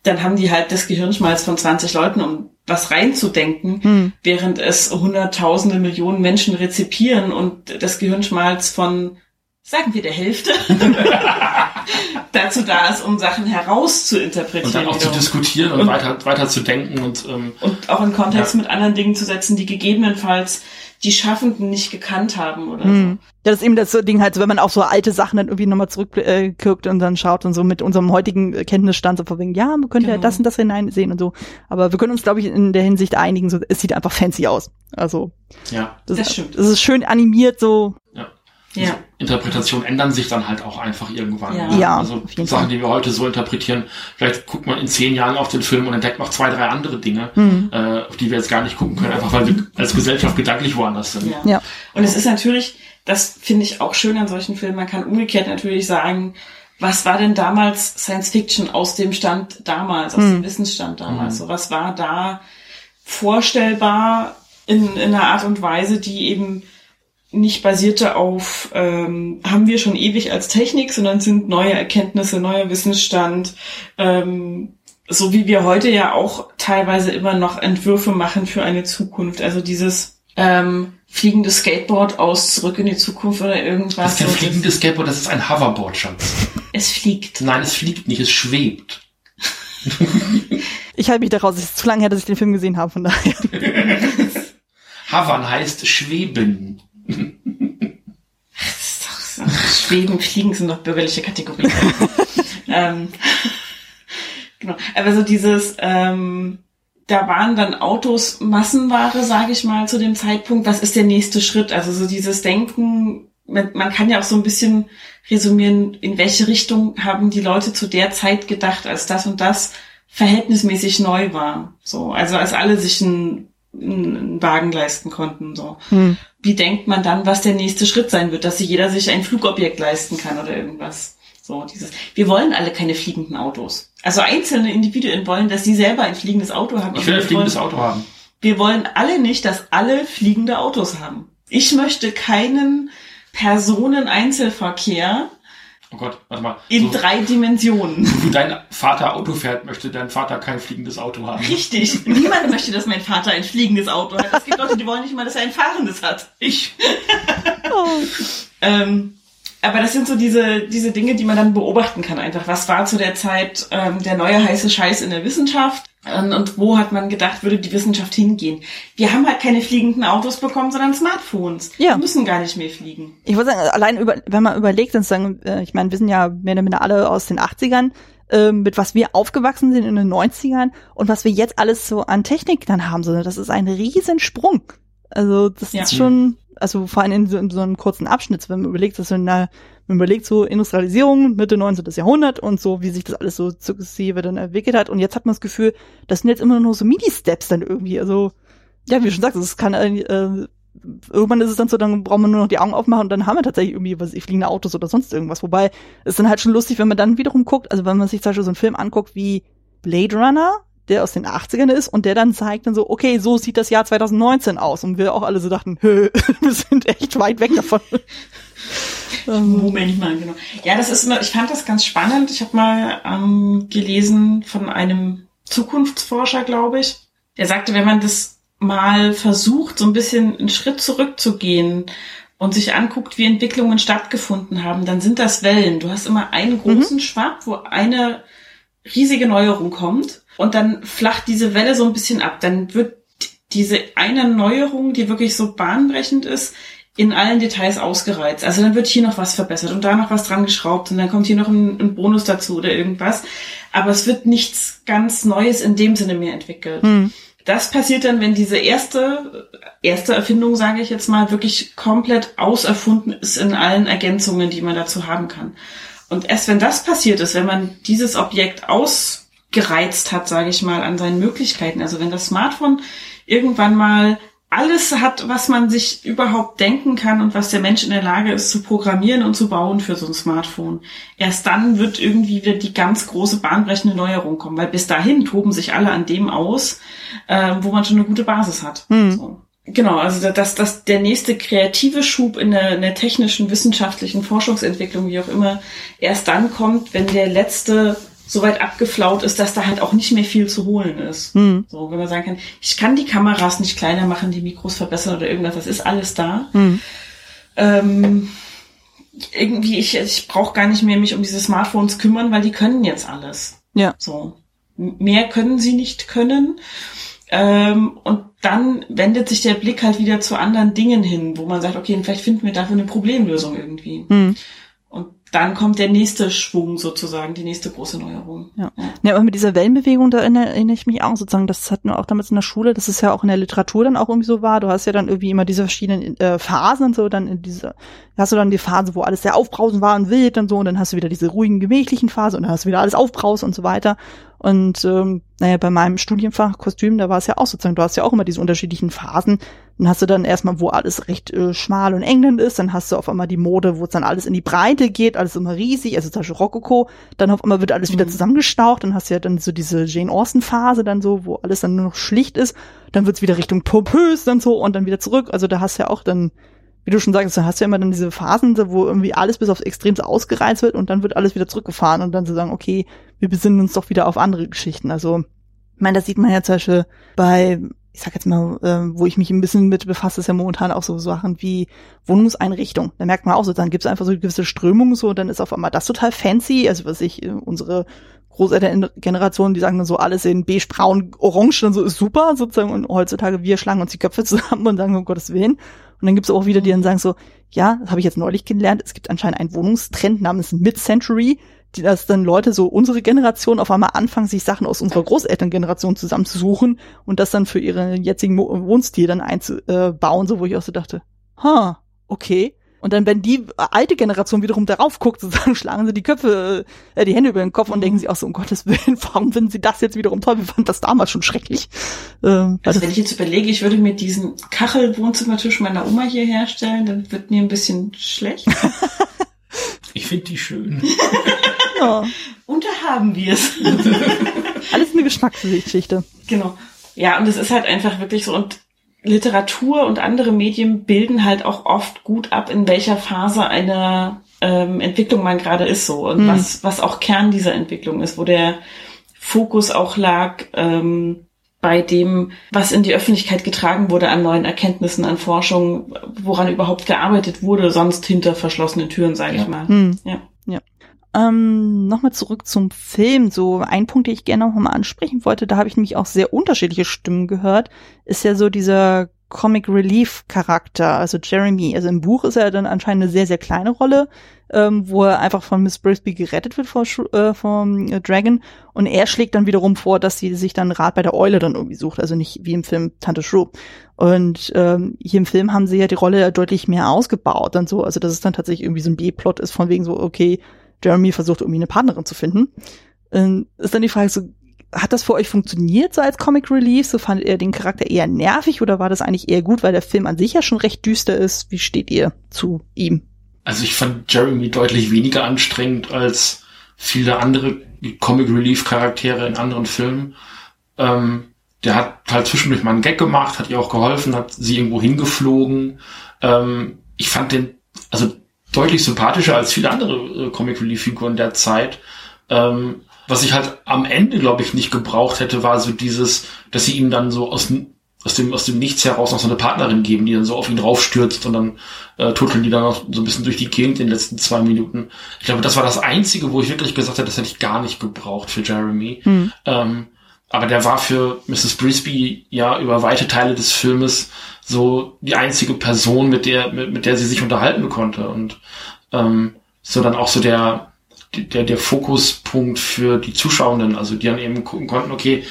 dann haben die halt das Gehirnschmalz von 20 Leuten, um was reinzudenken, hm. während es hunderttausende Millionen Menschen rezipieren und das Gehirnschmalz von sagen wir der Hälfte, dazu da ist, um Sachen herauszuinterpretieren. Und dann auch wiederum. zu diskutieren und, und, weiter, weiter zu denken und, ähm, und auch in Kontext ja. mit anderen Dingen zu setzen, die gegebenenfalls die Schaffenden nicht gekannt haben oder hm. so. Ja, das ist eben das Ding halt, so, wenn man auch so alte Sachen dann irgendwie nochmal zurückguckt äh, und dann schaut und so mit unserem heutigen Kenntnisstand so von wegen, ja, man könnte genau. ja das und das hineinsehen und so. Aber wir können uns, glaube ich, in der Hinsicht einigen, so, es sieht einfach fancy aus. Also, ja, das, das stimmt. Es ist schön animiert, so. Ja ja. Interpretationen ändern sich dann halt auch einfach irgendwann. Ja, ne? ja also Sachen, die wir heute so interpretieren, vielleicht guckt man in zehn Jahren auf den Film und entdeckt noch zwei, drei andere Dinge, mhm. äh, auf die wir jetzt gar nicht gucken können, einfach weil wir als Gesellschaft gedanklich woanders sind. Ja. ja. Und es ist natürlich, das finde ich auch schön an solchen Filmen, man kann umgekehrt natürlich sagen, was war denn damals Science Fiction aus dem Stand damals, aus mhm. dem Wissensstand damals? Mhm. So, was war da vorstellbar in, in einer Art und Weise, die eben nicht basierte auf, ähm, haben wir schon ewig als Technik, sondern sind neue Erkenntnisse, neuer Wissensstand, ähm, so wie wir heute ja auch teilweise immer noch Entwürfe machen für eine Zukunft. Also dieses ähm, fliegende Skateboard aus Zurück in die Zukunft oder irgendwas. Das ist kein fliegendes Skateboard, das ist ein Hoverboard, Schatz. Es fliegt. Nein, es fliegt nicht, es schwebt. ich halte mich daraus, es ist zu lange her, dass ich den Film gesehen habe, von daher. Hovern heißt schweben. Schweben, Fliegen sind doch bürgerliche Kategorien. ähm, genau. Aber so dieses, ähm, da waren dann Autos Massenware, sage ich mal, zu dem Zeitpunkt. Was ist der nächste Schritt? Also so dieses Denken, man, man kann ja auch so ein bisschen resümieren, in welche Richtung haben die Leute zu der Zeit gedacht, als das und das verhältnismäßig neu war. So, also als alle sich ein einen Wagen leisten konnten. So. Hm. Wie denkt man dann, was der nächste Schritt sein wird, dass sich jeder sich ein Flugobjekt leisten kann oder irgendwas? So, dieses. Wir wollen alle keine fliegenden Autos. Also einzelne Individuen wollen, dass sie selber ein fliegendes Auto haben. Ich will ein fliegendes wollen, Auto haben. Wir wollen alle nicht, dass alle fliegende Autos haben. Ich möchte keinen Personeneinzelverkehr Oh Gott, warte mal. In so, drei Dimensionen. Wie dein Vater Auto fährt, möchte dein Vater kein fliegendes Auto haben. Richtig. Niemand möchte, dass mein Vater ein fliegendes Auto hat. Es gibt Leute, die wollen nicht mal, dass er ein fahrendes hat. Ich. oh. ähm, aber das sind so diese, diese Dinge, die man dann beobachten kann einfach. Was war zu der Zeit ähm, der neue heiße Scheiß in der Wissenschaft? Und, und wo hat man gedacht, würde die Wissenschaft hingehen? Wir haben halt keine fliegenden Autos bekommen, sondern Smartphones. Ja. Wir müssen gar nicht mehr fliegen. Ich würde sagen, allein über, wenn man überlegt, sozusagen, äh, ich meine, wir sind ja mehr oder minder alle aus den 80ern, äh, mit was wir aufgewachsen sind in den 90ern und was wir jetzt alles so an Technik dann haben, so, das ist ein Riesensprung. Also das ja. ist schon, also vor allem in so, in so einem kurzen Abschnitt, wenn man überlegt, dass so eine man überlegt so Industrialisierung Mitte 19. Jahrhundert und so, wie sich das alles so sukzessive dann entwickelt hat. Und jetzt hat man das Gefühl, das sind jetzt immer nur so Mini-Steps dann irgendwie. Also ja, wie du schon sagst, es kann äh, irgendwann ist es dann so, dann braucht man nur noch die Augen aufmachen und dann haben wir tatsächlich irgendwie, was ich, fliegende Autos oder sonst irgendwas. Wobei, es ist dann halt schon lustig, wenn man dann wiederum guckt, also wenn man sich zum Beispiel so einen Film anguckt wie Blade Runner, der aus den 80ern ist und der dann zeigt dann so, okay, so sieht das Jahr 2019 aus. Und wir auch alle so dachten, hö, wir sind echt weit weg davon. Moment mal, genau. Ja, das ist immer, ich fand das ganz spannend. Ich habe mal ähm, gelesen von einem Zukunftsforscher, glaube ich. Der sagte, wenn man das mal versucht, so ein bisschen einen Schritt zurückzugehen und sich anguckt, wie Entwicklungen stattgefunden haben, dann sind das Wellen. Du hast immer einen großen mhm. Schwapp, wo eine riesige Neuerung kommt und dann flacht diese Welle so ein bisschen ab. Dann wird diese eine Neuerung, die wirklich so bahnbrechend ist, in allen Details ausgereizt. Also dann wird hier noch was verbessert und da noch was dran geschraubt und dann kommt hier noch ein, ein Bonus dazu oder irgendwas. Aber es wird nichts ganz Neues in dem Sinne mehr entwickelt. Mhm. Das passiert dann, wenn diese erste, erste Erfindung, sage ich jetzt mal, wirklich komplett auserfunden ist in allen Ergänzungen, die man dazu haben kann. Und erst wenn das passiert ist, wenn man dieses Objekt ausgereizt hat, sage ich mal, an seinen Möglichkeiten, also wenn das Smartphone irgendwann mal alles hat, was man sich überhaupt denken kann und was der Mensch in der Lage ist zu programmieren und zu bauen für so ein Smartphone. Erst dann wird irgendwie wieder die ganz große bahnbrechende Neuerung kommen, weil bis dahin toben sich alle an dem aus, äh, wo man schon eine gute Basis hat. Mhm. So. Genau, also dass das der nächste kreative Schub in der, in der technischen, wissenschaftlichen Forschungsentwicklung, wie auch immer, erst dann kommt, wenn der letzte so weit abgeflaut ist, dass da halt auch nicht mehr viel zu holen ist. Mhm. So, wenn man sagen kann, ich kann die Kameras nicht kleiner machen, die Mikros verbessern oder irgendwas, das ist alles da. Mhm. Ähm, irgendwie, ich, ich brauche gar nicht mehr mich um diese Smartphones kümmern, weil die können jetzt alles. Ja. So. Mehr können sie nicht können. Ähm, und dann wendet sich der Blick halt wieder zu anderen Dingen hin, wo man sagt, okay, vielleicht finden wir dafür eine Problemlösung irgendwie. Mhm dann kommt der nächste Schwung sozusagen, die nächste große Neuerung. Ja, ja aber mit dieser Wellenbewegung, da erinnere, ich mich auch sozusagen, das hatten wir auch damals in der Schule, dass es ja auch in der Literatur dann auch irgendwie so war. Du hast ja dann irgendwie immer diese verschiedenen äh, Phasen und so, dann in diese, hast du dann die Phase, wo alles sehr aufbrausend war und wild und so, und dann hast du wieder diese ruhigen, gemächlichen Phase und dann hast du wieder alles aufbrausend und so weiter. Und ähm, naja, bei meinem Studienfach Kostüm, da war es ja auch sozusagen, du hast ja auch immer diese unterschiedlichen Phasen. Dann hast du dann erstmal, wo alles recht äh, schmal und eng dann ist, dann hast du auf einmal die Mode, wo es dann alles in die Breite geht, alles immer riesig, also zum Beispiel Rokoko, dann auf einmal wird alles mhm. wieder zusammengestaucht, dann hast du ja dann so diese Jane Austen-Phase dann so, wo alles dann nur noch schlicht ist, dann wird's wieder Richtung pompös dann so und dann wieder zurück. Also da hast du ja auch dann wie du schon sagst, da hast du ja immer dann diese Phasen, wo irgendwie alles bis aufs Extremste ausgereizt wird und dann wird alles wieder zurückgefahren und dann zu sagen, okay, wir besinnen uns doch wieder auf andere Geschichten. Also, ich meine, das sieht man ja zum Beispiel bei, ich sag jetzt mal, äh, wo ich mich ein bisschen mit befasse, ist ja momentan auch so Sachen wie Wohnungseinrichtung. Da merkt man auch so, dann gibt es einfach so gewisse Strömung so, dann ist auf einmal das total fancy. Also was ich, äh, unsere Großelterngeneration, die sagen dann so alles in beige, braun, orange, dann so ist super sozusagen. Und heutzutage wir schlagen uns die Köpfe zusammen und sagen, um Gottes Willen. Und dann gibt's auch wieder, die dann sagen so, ja, das habe ich jetzt neulich gelernt, es gibt anscheinend einen Wohnungstrend namens Mid-Century, dass dann Leute so unsere Generation auf einmal anfangen, sich Sachen aus unserer Großelterngeneration zusammenzusuchen und das dann für ihren jetzigen Wohnstil dann einzubauen, so wo ich auch so dachte, ha, okay. Und dann, wenn die alte Generation wiederum darauf guckt, sozusagen schlagen sie die Köpfe, äh, die Hände über den Kopf und denken sich auch so, um Gottes Willen, warum finden sie das jetzt wiederum toll? Wir fanden das damals schon schrecklich. Ähm, also wenn ich jetzt überlege, ich würde mir diesen Kachelwohnzimmertisch meiner Oma hier herstellen, dann wird mir ein bisschen schlecht. ich finde die schön. ja. Und da haben wir es. Alles eine Geschmacksgeschichte. Genau. Ja, und es ist halt einfach wirklich so, und Literatur und andere Medien bilden halt auch oft gut ab, in welcher Phase einer ähm, Entwicklung man gerade ist so und mhm. was, was auch Kern dieser Entwicklung ist, wo der Fokus auch lag ähm, bei dem, was in die Öffentlichkeit getragen wurde an neuen Erkenntnissen, an Forschung, woran überhaupt gearbeitet wurde, sonst hinter verschlossenen Türen, sage ja. ich mal. Mhm. Ja. ja. Ähm, Nochmal zurück zum Film. So ein Punkt, den ich gerne noch mal ansprechen wollte, da habe ich nämlich auch sehr unterschiedliche Stimmen gehört, ist ja so dieser Comic Relief Charakter, also Jeremy. Also im Buch ist er dann anscheinend eine sehr, sehr kleine Rolle, ähm, wo er einfach von Miss Brisby gerettet wird vor, äh, vom äh, Dragon. Und er schlägt dann wiederum vor, dass sie sich dann Rat bei der Eule dann irgendwie sucht, also nicht wie im Film Tante Shrew. Und ähm, hier im Film haben sie ja die Rolle deutlich mehr ausgebaut dann so, also dass es dann tatsächlich irgendwie so ein B-Plot ist, von wegen so, okay, Jeremy versucht irgendwie eine Partnerin zu finden. Ähm, ist dann die Frage so, hat das für euch funktioniert so als Comic Relief? So fandet ihr den Charakter eher nervig oder war das eigentlich eher gut, weil der Film an sich ja schon recht düster ist? Wie steht ihr zu ihm? Also ich fand Jeremy deutlich weniger anstrengend als viele andere Comic Relief Charaktere in anderen Filmen. Ähm, der hat halt zwischendurch mal einen Gag gemacht, hat ihr auch geholfen, hat sie irgendwo hingeflogen. Ähm, ich fand den also deutlich sympathischer als viele andere äh, Comic Relief Figuren der Zeit. Ähm, was ich halt am Ende, glaube ich, nicht gebraucht hätte, war so dieses, dass sie ihm dann so aus, aus dem, aus dem Nichts heraus noch so eine Partnerin geben, die dann so auf ihn raufstürzt und dann äh, turteln die dann noch so ein bisschen durch die Gegend in den letzten zwei Minuten. Ich glaube, das war das Einzige, wo ich wirklich gesagt habe, das hätte ich gar nicht gebraucht für Jeremy. Mhm. Ähm, aber der war für Mrs. Brisby ja über weite Teile des Filmes so die einzige Person, mit der, mit, mit der sie sich unterhalten konnte und ähm, so dann auch so der, der, der Fokuspunkt für die Zuschauenden, also die dann eben gucken konnten, okay,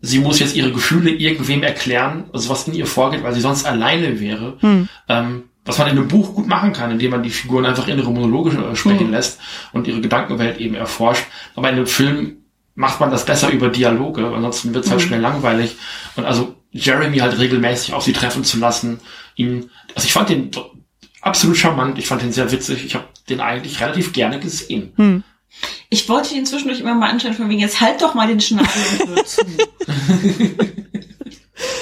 sie muss jetzt ihre Gefühle irgendwem erklären, also was in ihr vorgeht, weil sie sonst alleine wäre. Hm. Ähm, was man in einem Buch gut machen kann, indem man die Figuren einfach innere Monologe äh, sprechen hm. lässt und ihre Gedankenwelt eben erforscht. Aber in einem Film macht man das besser über Dialoge, ansonsten wird es halt hm. schnell langweilig. Und also Jeremy halt regelmäßig auf sie treffen zu lassen, ihn, also ich fand den absolut charmant, ich fand den sehr witzig, ich habe den eigentlich relativ gerne gesehen. Hm. Ich wollte ihn zwischendurch immer mal anschauen, von wegen, jetzt halt doch mal den Schnabel und hör zu.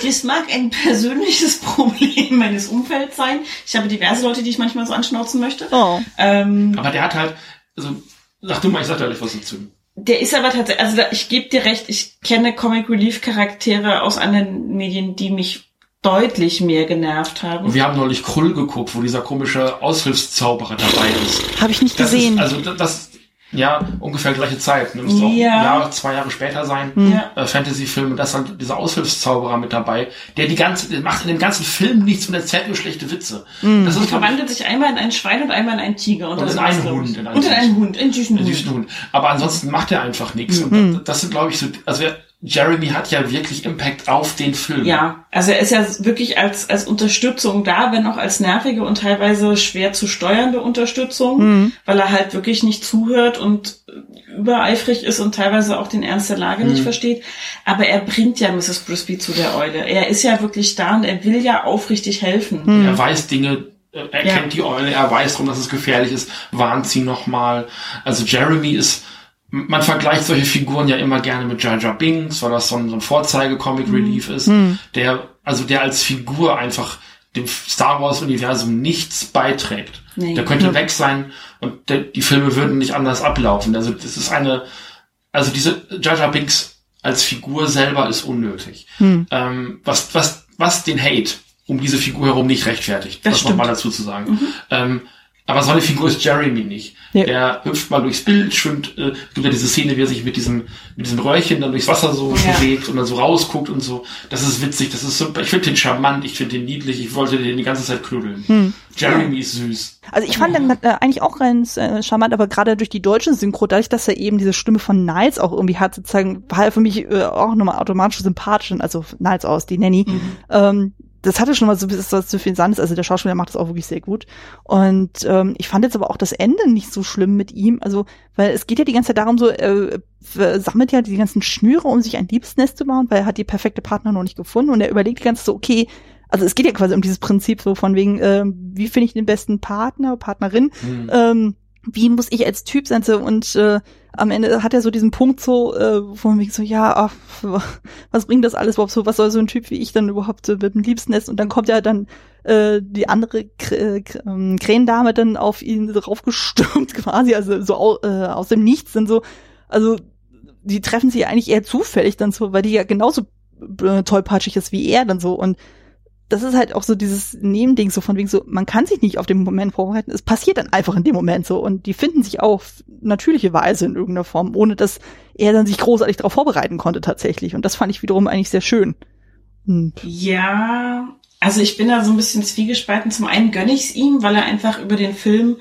Das mag ein persönliches Problem meines Umfelds sein. Ich habe diverse Leute, die ich manchmal so anschnauzen möchte. Oh. Ähm, aber der hat halt, also, sag du mal, ich sag da gleich was dazu. Der ist aber tatsächlich, also ich gebe dir recht, ich kenne Comic Relief Charaktere aus anderen Medien, die mich deutlich mehr genervt haben. Und wir haben neulich Krull geguckt, wo dieser komische Aushilfszauberer dabei ist. Habe ich nicht das gesehen. Ist, also das, ja, ungefähr gleiche Zeit. Ne? Müsste ja. auch Jahre, zwei Jahre später sein. Ja. Äh, Fantasy-Film. Und da ist dann dieser Aushilfszauberer mit dabei, der die ganze, der macht in dem ganzen Film nichts und erzählt nur schlechte Witze. Mhm. Das ist, verwandelt sich einmal in ein Schwein und einmal in einen Tiger. Und, und in einen Hund. In einen und in einen Hund, in süßen Hund. süßen Hund. Aber ansonsten macht er einfach nichts. Mhm. Und das, das sind, glaube ich, so, also wer, Jeremy hat ja wirklich Impact auf den Film. Ja, also er ist ja wirklich als, als Unterstützung da, wenn auch als nervige und teilweise schwer zu steuernde Unterstützung, mhm. weil er halt wirklich nicht zuhört und übereifrig ist und teilweise auch den Ernst der Lage mhm. nicht versteht. Aber er bringt ja Mrs. Brisby zu der Eule. Er ist ja wirklich da und er will ja aufrichtig helfen. Mhm. Er weiß Dinge, er ja. kennt die Eule, er weiß darum, dass es gefährlich ist, warnt sie nochmal. Also Jeremy ist man vergleicht solche Figuren ja immer gerne mit Jar Jar Binks, weil das so ein, so ein Vorzeige-Comic-Relief mhm. ist, mhm. der, also der als Figur einfach dem Star Wars-Universum nichts beiträgt. Nee. Der könnte ja. weg sein und der, die Filme würden nicht anders ablaufen. Also das ist eine, also diese Jar Jar Binks als Figur selber ist unnötig. Mhm. Ähm, was, was, was den Hate um diese Figur herum nicht rechtfertigt, das, das nochmal dazu zu sagen. Mhm. Ähm, aber so eine Figur ist Jeremy nicht. Ja. Der hüpft mal durchs Bild, schwimmt, äh, gibt ja diese Szene, wie er sich mit diesem, mit diesem Röhrchen dann durchs Wasser so ja. bewegt und dann so rausguckt und so. Das ist witzig, das ist super. Ich finde den charmant, ich finde den niedlich, ich wollte den die ganze Zeit knuddeln. Hm. Jeremy ist süß. Also ich fand den äh, eigentlich auch ganz äh, charmant, aber gerade durch die deutsche Synchro, dadurch, dass er eben diese Stimme von Niles auch irgendwie hat, sozusagen, war er für mich äh, auch nochmal automatisch sympathisch, also Niles aus, die Nanny. Mhm. Ähm, das hatte schon mal so was zu viel Sandes. Also der Schauspieler macht das auch wirklich sehr gut. Und ähm, ich fand jetzt aber auch das Ende nicht so schlimm mit ihm. Also, weil es geht ja die ganze Zeit darum, so, äh, sammelt ja die ganzen Schnüre, um sich ein Liebesnest zu bauen, weil er hat die perfekte Partner noch nicht gefunden und er überlegt die ganze Zeit so, okay, also es geht ja quasi um dieses Prinzip so von wegen, äh, wie finde ich den besten Partner, Partnerin, mhm. ähm, wie muss ich als Typ sein so und äh, am Ende hat er so diesen Punkt so, äh, wo man so, ja, ach, was bringt das alles überhaupt so, was soll so ein Typ wie ich dann überhaupt so mit dem Liebsten essen? Und dann kommt ja dann äh, die andere Kr ähm, Krähendame dann auf ihn raufgestürmt quasi, also so äh, aus dem Nichts dann so, also die treffen sich eigentlich eher zufällig dann so, weil die ja genauso äh, tollpatschig ist wie er dann so. Und das ist halt auch so dieses Nebending, so von wegen so, man kann sich nicht auf den Moment vorbereiten. Es passiert dann einfach in dem Moment so und die finden sich auch auf natürliche Weise in irgendeiner Form, ohne dass er dann sich großartig darauf vorbereiten konnte tatsächlich. Und das fand ich wiederum eigentlich sehr schön. Und ja, also ich bin da so ein bisschen zwiegespalten. Zum einen gönne ich es ihm, weil er einfach über den Film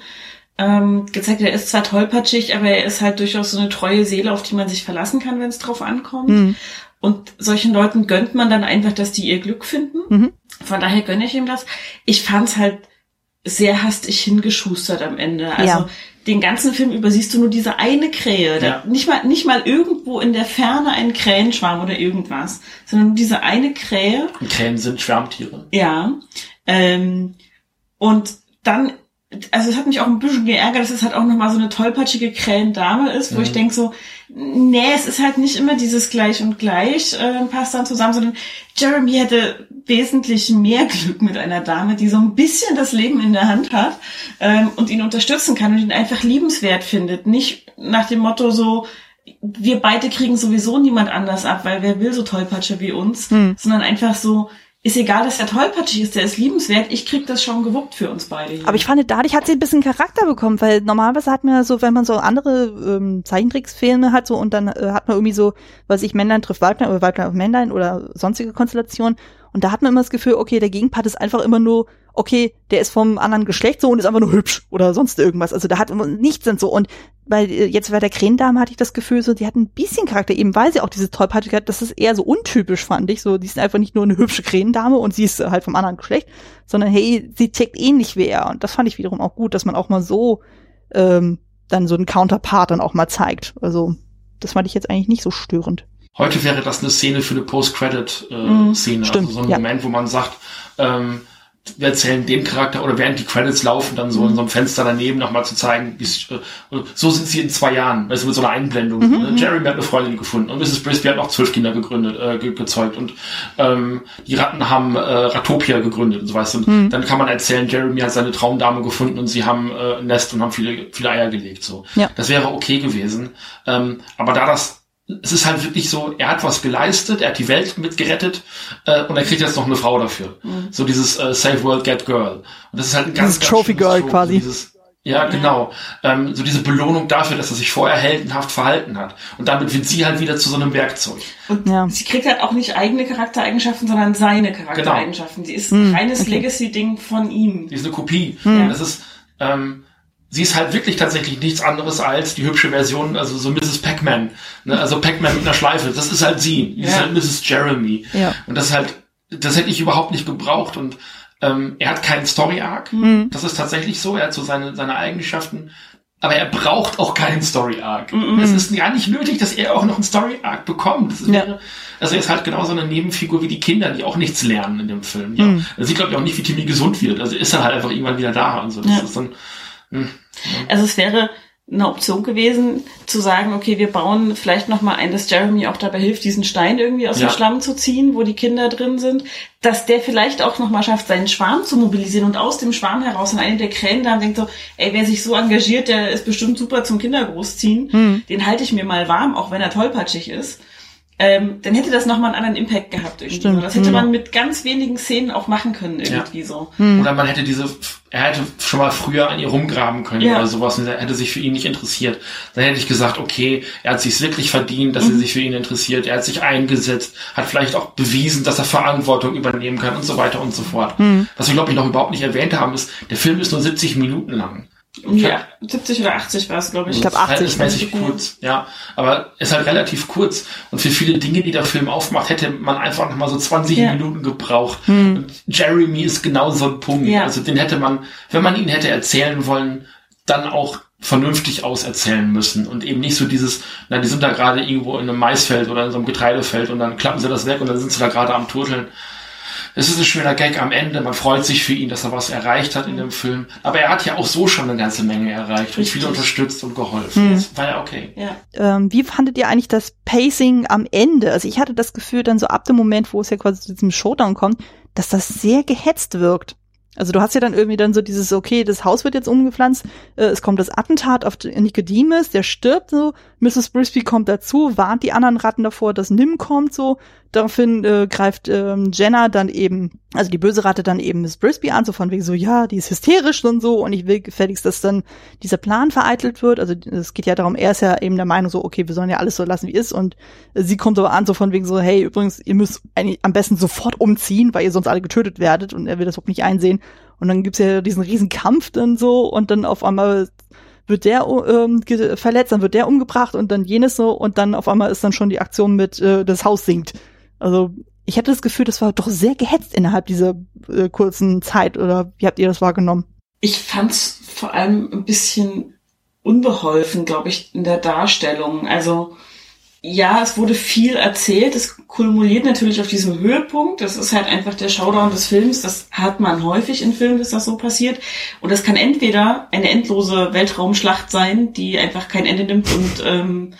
ähm, gezeigt hat, er ist zwar tollpatschig, aber er ist halt durchaus so eine treue Seele, auf die man sich verlassen kann, wenn es drauf ankommt. Mhm. Und solchen Leuten gönnt man dann einfach, dass die ihr Glück finden. Mhm. Von daher gönne ich ihm das. Ich fand's halt sehr hastig hingeschustert am Ende. Also ja. den ganzen Film über siehst du nur diese eine Krähe. Da, nicht mal, nicht mal irgendwo in der Ferne ein Krähenschwarm oder irgendwas, sondern nur diese eine Krähe. Und Krähen sind Schwärmtiere. Ja. Ähm, und dann, also es hat mich auch ein bisschen geärgert, dass es halt auch nochmal so eine tollpatschige Krähendame ist, wo Mhm. ich denk so, nee, es ist halt nicht immer dieses Gleich und Gleich äh, passt dann zusammen, sondern Jeremy hätte wesentlich mehr Glück mit einer Dame, die so ein bisschen das Leben in der Hand hat ähm, und ihn unterstützen kann und ihn einfach liebenswert findet. Nicht nach dem Motto so, wir beide kriegen sowieso niemand anders ab, weil wer will so Tollpatsche wie uns, sondern einfach so, ist egal, dass er tollpatschig ist, der ist liebenswert, ich krieg das schon gewuppt für uns beide hier. Aber ich fand, dadurch hat sie ein bisschen Charakter bekommen, weil normalerweise hat man ja so, wenn man so andere ähm, Zeichentricksfilme hat so und dann äh, hat man irgendwie so, was ich Männlein trifft Weiblein oder Weiblein auf Männlein oder sonstige Konstellationen und da hat man immer das Gefühl, okay, der Gegenpart ist einfach immer nur, okay, der ist vom anderen Geschlecht so und ist einfach nur hübsch oder sonst irgendwas. Also da hat immer nichts und so und weil äh, jetzt bei der Krähendame hatte ich das Gefühl, so die hat ein bisschen Charakter, eben weil sie auch diese Tollpatschigkeit, das ist eher so untypisch, fand ich. So, die ist einfach nicht nur eine hübsche Krähendame und sie ist halt vom anderen Geschlecht, sondern hey, sie tickt ähnlich wie er. Und das fand ich wiederum auch gut, dass man auch mal so ähm, dann so einen Counterpart dann auch mal zeigt. Also, das fand ich jetzt eigentlich nicht so störend. Heute wäre das eine Szene für eine Post-Credit-Szene. Mhm, stimmt, also so ein ja. Moment, wo man sagt, ähm, wir erzählen den Charakter oder während die Credits laufen, dann so in so einem Fenster daneben nochmal zu zeigen, äh, so sind sie in zwei Jahren, weißt du, mit so einer Einblendung. Ne? Jeremy hat eine Freundin gefunden und Mrs. Brisby hat noch zwölf Kinder gegründet, äh, ge gezeugt und ähm, die Ratten haben äh, Ratopia gegründet und so weißt du. Und dann kann man erzählen, Jeremy hat seine Traumdame gefunden und sie haben äh, ein Nest und haben viele, viele Eier gelegt. So. Ja. Das wäre okay gewesen. Ähm, aber da das es ist halt wirklich so, er hat was geleistet, er hat die Welt mitgerettet äh, und er kriegt jetzt noch eine Frau dafür. So dieses äh, Save World, Get Girl. Und das ist halt ein ganz, Dieses ganz Trophy Girl Trope, quasi. So dieses, ja, genau. Ähm, so diese Belohnung dafür, dass er sich vorher heldenhaft verhalten hat. Und damit wird sie halt wieder zu so einem Werkzeug. Und Ja. sie kriegt halt auch nicht eigene Charaktereigenschaften, sondern seine Charaktereigenschaften. Sie ist ein reines Legacy-Ding von ihm. Die ist eine Kopie. Hm. Das ist, ähm, sie ist halt wirklich tatsächlich nichts anderes als die hübsche Version, also so Mrs. Pac-Man. Ne? Also Pac-Man mit einer Schleife. Das ist halt sie. Die ist Ja. halt Mrs. Jeremy. Ja. Und das ist halt, das hätte ich überhaupt nicht gebraucht. Und ähm, er hat keinen Story-Arc. Hm. Das ist tatsächlich so. Er hat so seine, seine Eigenschaften. Aber er braucht auch keinen Story-Arc. Es ist gar nicht nötig, dass er auch noch einen Story-Arc bekommt. Das Ja. also er ist halt genauso eine Nebenfigur wie die Kinder, die auch nichts lernen in dem Film. Ja. Mhm. Also ich glaube auch nicht, wie Timmy gesund wird. Also ist er halt einfach irgendwann wieder da und so. Das Ja. ist dann, hm. Also es wäre eine Option gewesen, zu sagen, okay, wir bauen vielleicht noch mal ein, dass Jeremy auch dabei hilft, diesen Stein irgendwie aus Ja. dem Schlamm zu ziehen, wo die Kinder drin sind, dass der vielleicht auch noch mal schafft, seinen Schwarm zu mobilisieren und aus dem Schwarm heraus in eine der Krähen da denkt so, ey, wer sich so engagiert, der ist bestimmt super zum Kindergroßziehen, den halte ich mir mal warm, auch wenn er tollpatschig ist. Ähm, dann hätte das nochmal einen anderen Impact gehabt irgendwie. Stimmt. So. Das hätte Mhm. man mit ganz wenigen Szenen auch machen können irgendwie so. Oder man hätte diese, er hätte schon mal früher an ihr rumgraben können Ja. oder sowas und er hätte sich für ihn nicht interessiert. Dann hätte ich gesagt, okay, er hat sich wirklich verdient, dass sie sich für ihn interessiert. Er hat sich eingesetzt, hat vielleicht auch bewiesen, dass er Verantwortung übernehmen kann und so weiter und so fort. Was wir, glaube ich, noch überhaupt nicht erwähnt haben, ist, der Film ist nur 70 Minuten lang. Ja, 70 oder 80 war es, glaube ich. Ich glaub, 80. Verhältnismäßig kurz, ja. Aber ist halt relativ kurz. Und für viele Dinge, die der Film aufmacht, hätte man einfach noch mal so 20 Ja. Minuten gebraucht. Und Jeremy ist genau so ein Punkt. Ja. Also den hätte man, wenn man ihn hätte erzählen wollen, dann auch vernünftig auserzählen müssen und eben nicht so dieses, na, die sind da gerade irgendwo in einem Maisfeld oder in so einem Getreidefeld und dann klappen sie das weg und dann sind sie da gerade am Turteln. Es ist ein schöner Gag am Ende. Man freut sich für ihn, dass er was erreicht hat in dem Film. Aber er hat ja auch so schon eine ganze Menge erreicht und Richtig. viel unterstützt und geholfen. Das war ja okay. Ja. Ähm, wie fandet ihr eigentlich das Pacing am Ende? Also ich hatte das Gefühl, dann so ab dem Moment, wo es ja quasi zu diesem Showdown kommt, dass das sehr gehetzt wirkt. Also du hast ja dann irgendwie dann so dieses, okay, das Haus wird jetzt umgepflanzt, äh, es kommt das Attentat auf Nicodemus, der stirbt so, Mrs. Brisby kommt dazu, warnt die anderen Ratten davor, dass Nim kommt so, daraufhin äh, greift ähm, Jenna dann eben, also die böse Ratte dann eben Miss Brisby an, so von wegen so, ja, die ist hysterisch und so. Und ich will gefälligst, dass dann dieser Plan vereitelt wird, also es geht ja darum, er ist ja eben der Meinung so, okay, wir sollen ja alles so lassen, wie ist. Und äh, sie kommt aber an, so von wegen so, hey, übrigens, ihr müsst eigentlich am besten sofort umziehen, weil ihr sonst alle getötet werdet und er will das überhaupt nicht einsehen. Und dann gibt's ja diesen riesen Kampf dann so und dann auf einmal wird der ähm, verletzt, dann wird der umgebracht und dann jenes so und dann auf einmal ist dann schon die Aktion mit äh, das Haus sinkt. Also ich hatte das Gefühl, das war doch sehr gehetzt innerhalb dieser äh, kurzen Zeit oder wie habt ihr das wahrgenommen? Ich fand's vor allem ein bisschen unbeholfen, glaube ich, in der Darstellung. Also ja, es wurde viel erzählt. Es kulminiert natürlich auf diesem Höhepunkt. Das ist halt einfach der Showdown des Films. Das hat man häufig in Filmen, dass das so passiert. Und das kann entweder eine endlose Weltraumschlacht sein, die einfach kein Ende nimmt und ähm,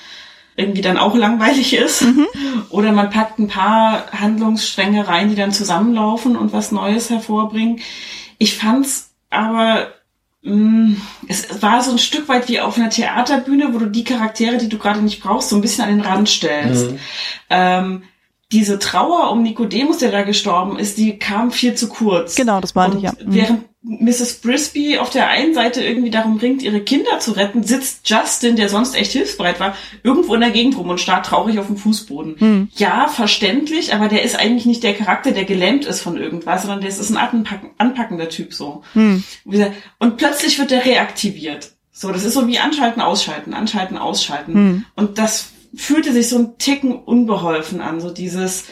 irgendwie dann auch langweilig ist. Mhm. Oder man packt ein paar Handlungsstränge rein, die dann zusammenlaufen und was Neues hervorbringen. Ich fand's aber es war so ein Stück weit wie auf einer Theaterbühne, wo du die Charaktere, die du gerade nicht brauchst, so ein bisschen an den Rand stellst. Mhm. Ähm, diese Trauer um Nikodemus, der da gestorben ist, die kam viel zu kurz. Genau, das meinte ich ja. Mhm. Während Mrs. Brisby auf der einen Seite irgendwie darum ringt, ihre Kinder zu retten, sitzt Justin, der sonst echt hilfsbereit war, irgendwo in der Gegend rum und starrt traurig auf dem Fußboden. Mhm. Ja, verständlich, aber der ist eigentlich nicht der Charakter, der gelähmt ist von irgendwas, sondern der ist ein anpacken, anpackender Typ so. Mhm. Und plötzlich wird der reaktiviert. So, das ist so wie anschalten, ausschalten, anschalten, ausschalten. Mhm. Und das fühlte sich so ein Ticken unbeholfen an, so dieses,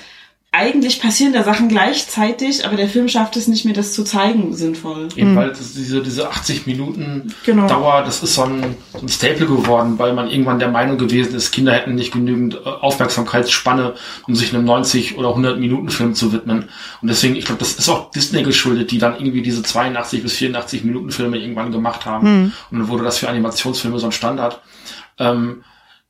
eigentlich passieren da Sachen gleichzeitig, aber der Film schafft es nicht mehr, das zu zeigen, sinnvoll. Eben, weil das, diese, diese 80 Minuten genau. Dauer, das ist so ein, so ein Staple geworden, weil man irgendwann der Meinung gewesen ist, Kinder hätten nicht genügend äh, Aufmerksamkeitsspanne, um sich einem 90 oder 100 Minuten Film zu widmen. Und deswegen, ich glaube, das ist auch Disney geschuldet, die dann irgendwie diese 82 bis 84 Minuten Filme irgendwann gemacht haben. Mhm. Und dann wurde das für Animationsfilme so ein Standard. Ähm,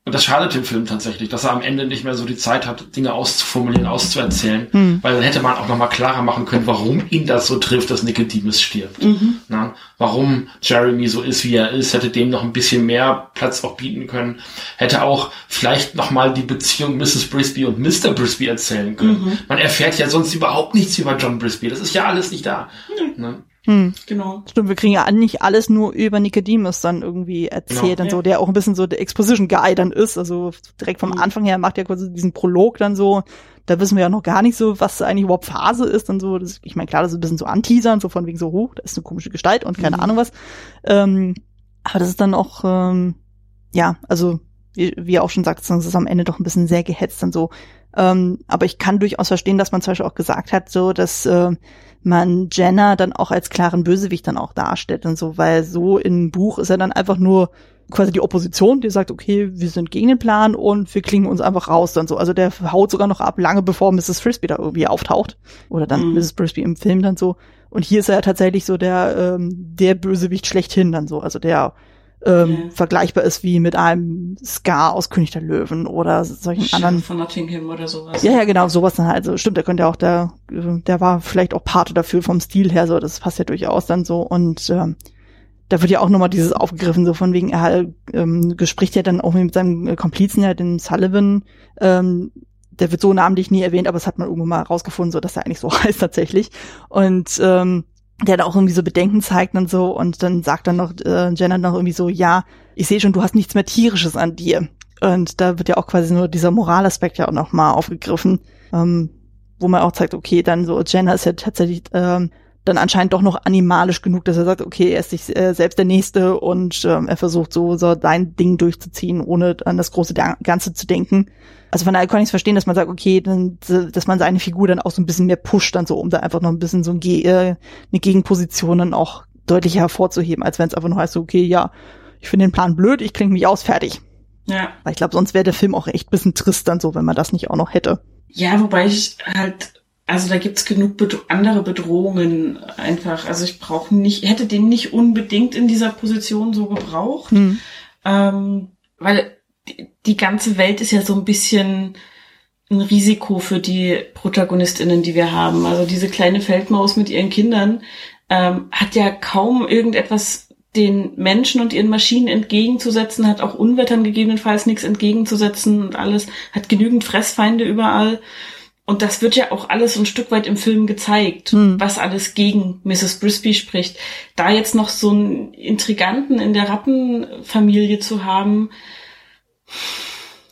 und das schadet dem Film tatsächlich, dass er am Ende nicht mehr so die Zeit hat, Dinge auszuformulieren, auszuerzählen. Mhm. Weil dann hätte man auch nochmal klarer machen können, warum ihn das so trifft, dass Nicodemus stirbt. Mhm. Na, warum Jeremy so ist, wie er ist, hätte dem noch ein bisschen mehr Platz auch bieten können. Hätte auch vielleicht nochmal die Beziehung Mrs. Brisby und Mr. Brisby erzählen können. Mhm. Man erfährt ja sonst überhaupt nichts über John Brisby. Das ist ja alles nicht da. Ne? Hm. Genau. Stimmt, wir kriegen ja nicht alles nur über Nicodemus dann irgendwie erzählt genau. und so, der auch ein bisschen so der Exposition Guy dann ist. Also direkt vom mhm. Anfang her macht er quasi diesen Prolog dann so. Da wissen wir ja noch gar nicht so, was eigentlich überhaupt Phase ist und so. Das, ich meine, klar, das ist ein bisschen so anteasern, so von wegen so, hoch, da ist eine komische Gestalt und keine mhm. Ahnung was. Ähm, aber das ist dann auch, ähm, ja, also wie, wie er auch schon sagt, es ist am Ende doch ein bisschen sehr gehetzt und so. Ähm, aber ich kann durchaus verstehen, dass man zum Beispiel auch gesagt hat, so, dass äh, man Jenna dann auch als klaren Bösewicht dann auch darstellt und so, weil so im Buch ist er dann einfach nur quasi die Opposition, die sagt, okay, wir sind gegen den Plan und wir klingen uns einfach raus dann so. Also der haut sogar noch ab, lange bevor Mrs. Frisbee da irgendwie auftaucht. Oder dann mhm. Mrs. Frisbee im Film dann so. Und hier ist er ja tatsächlich so der, ähm, der Bösewicht schlechthin dann so. Also der ähm, okay. vergleichbar ist wie mit einem Scar aus König der Löwen oder solchen Chef anderen. Von Nottingham oder sowas. Ja, ja, genau, sowas dann halt. Also stimmt, der könnte auch der, der war vielleicht auch Pate dafür vom Stil her, so, das passt ja durchaus dann so. Und ähm, da wird ja auch nochmal dieses aufgegriffen, so von wegen, er ähm, gespricht ja dann auch mit seinem Komplizen, ja, den Sullivan, ähm, der wird so namentlich nie erwähnt, aber das hat man irgendwo mal rausgefunden, so dass er eigentlich so heißt tatsächlich. Und ähm, der da auch irgendwie so Bedenken zeigt und so und dann sagt dann noch äh, Jenna noch irgendwie so, ja, ich sehe schon, du hast nichts mehr tierisches an dir. Und da wird ja auch quasi nur dieser Moralaspekt ja auch noch mal aufgegriffen, ähm, wo man auch zeigt, okay, dann so Jenna ist ja tatsächlich ähm, dann anscheinend doch noch animalisch genug, dass er sagt, okay, er ist sich äh, selbst der Nächste und ähm, er versucht so, so sein Ding durchzuziehen, ohne an das große Ganze zu denken. Also von daher kann ich es verstehen, dass man sagt, okay, dann, dass man seine Figur dann auch so ein bisschen mehr pusht, dann so, um da einfach noch ein bisschen so ein Ge äh, eine Gegenposition dann auch deutlicher hervorzuheben, als wenn es einfach nur heißt, okay, ja, ich finde den Plan blöd, ich klinge mich aus, fertig. Ja. Weil ich glaube, sonst wäre der Film auch echt bisschen trist dann so, wenn man das nicht auch noch hätte. Ja, wobei ich halt also da gibt's genug bedro andere Bedrohungen einfach. Also ich brauche nicht, hätte den nicht unbedingt in dieser Position so gebraucht, hm. ähm, weil die, die ganze Welt ist ja so ein bisschen ein Risiko für die Protagonistinnen, die wir haben. Also diese kleine Feldmaus mit ihren Kindern ähm, hat ja kaum irgendetwas den Menschen und ihren Maschinen entgegenzusetzen, hat auch Unwettern gegebenenfalls nichts entgegenzusetzen und alles, hat genügend Fressfeinde überall. Und das wird ja auch alles ein Stück weit im Film gezeigt, hm. was alles gegen Mrs. Brisby spricht. Da jetzt noch so einen Intriganten in der Rattenfamilie zu haben,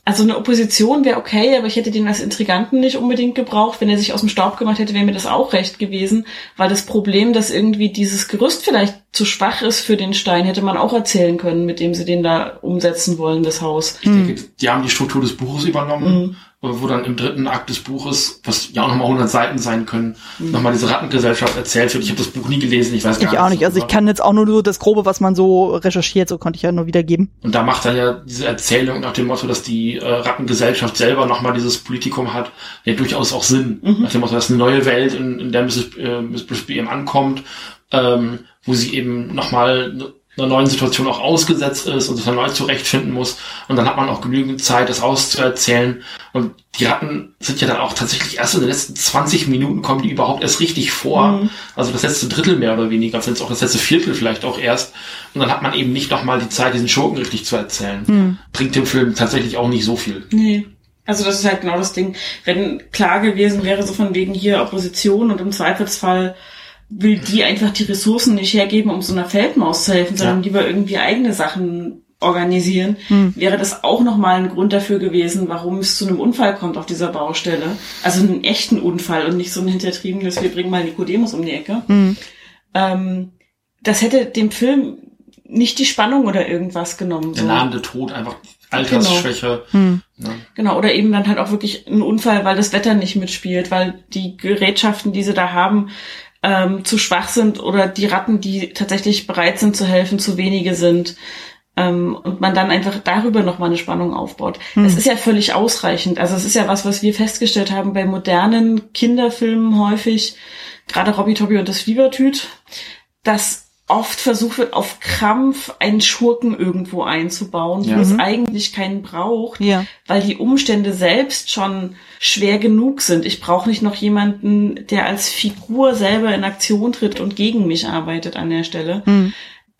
also eine Opposition wäre okay, aber ich hätte den als Intriganten nicht unbedingt gebraucht. Wenn er sich aus dem Staub gemacht hätte, wäre mir das auch recht gewesen, weil das Problem, dass irgendwie dieses Gerüst vielleicht zu schwach ist für den Stein, hätte man auch erzählen können, mit dem sie den da umsetzen wollen, das Haus. Ich denke, die haben die Struktur des Buches übernommen, Mhm. Wo dann im dritten Akt des Buches, was ja auch nochmal 100 Seiten sein können, nochmal diese Rattengesellschaft erzählt wird. Ich habe das Buch nie gelesen, ich weiß gar Ich auch nicht. Also ich kann jetzt auch nur so das Grobe, was man so recherchiert, so konnte ich ja nur wiedergeben. Und da macht er ja diese Erzählung nach dem Motto, dass die äh, Rattengesellschaft selber nochmal dieses Politikum hat, ja durchaus auch Sinn. Nach dem Motto, dass eine neue Welt, in, in der Mrs. Äh, Miss Brisby eben ankommt, ähm, wo sie eben nochmal einer neuen Situation auch ausgesetzt ist und sich dann neu zurechtfinden muss. Und dann hat man auch genügend Zeit, das auszuerzählen. Und die Ratten sind ja dann auch tatsächlich erst in den letzten 20 Minuten kommen die überhaupt erst richtig vor. Also das letzte Drittel mehr oder weniger, vielleicht auch das letzte Viertel vielleicht auch erst. Und dann hat man eben nicht nochmal die Zeit, diesen Schurken richtig zu erzählen. Bringt dem Film tatsächlich auch nicht so viel. Nee. Also das ist halt genau das Ding. Wenn klar gewesen wäre, so von wegen hier Opposition und im Zweifelsfall will die einfach die Ressourcen nicht hergeben, um so einer Feldmaus zu helfen, sondern Ja. lieber irgendwie eigene Sachen organisieren, wäre das auch nochmal ein Grund dafür gewesen, warum es zu einem Unfall kommt auf dieser Baustelle. Also einen echten Unfall und nicht so ein hintertriebenes, wir bringen mal Nikodemus um die Ecke. Ähm, das hätte dem Film nicht die Spannung oder irgendwas genommen. Der so. nahende Tod, einfach Altersschwäche. Hm. Ne? Genau, oder eben dann halt auch wirklich ein Unfall, weil das Wetter nicht mitspielt, weil die Gerätschaften, die sie da haben, ähm, zu schwach sind oder die Ratten, die tatsächlich bereit sind zu helfen, zu wenige sind. Ähm, und man dann einfach darüber nochmal eine Spannung aufbaut. Das ist ja völlig ausreichend. Also es ist ja was, was wir festgestellt haben bei modernen Kinderfilmen häufig, gerade Robby Tobby und das Fiebertüt, dass oft versucht wird, auf Krampf einen Schurken irgendwo einzubauen, Ja. wo es eigentlich keinen braucht Ja. weil die Umstände selbst schon schwer genug sind. Ich brauche nicht noch jemanden, der als Figur selber in Aktion tritt und gegen mich arbeitet an der Stelle,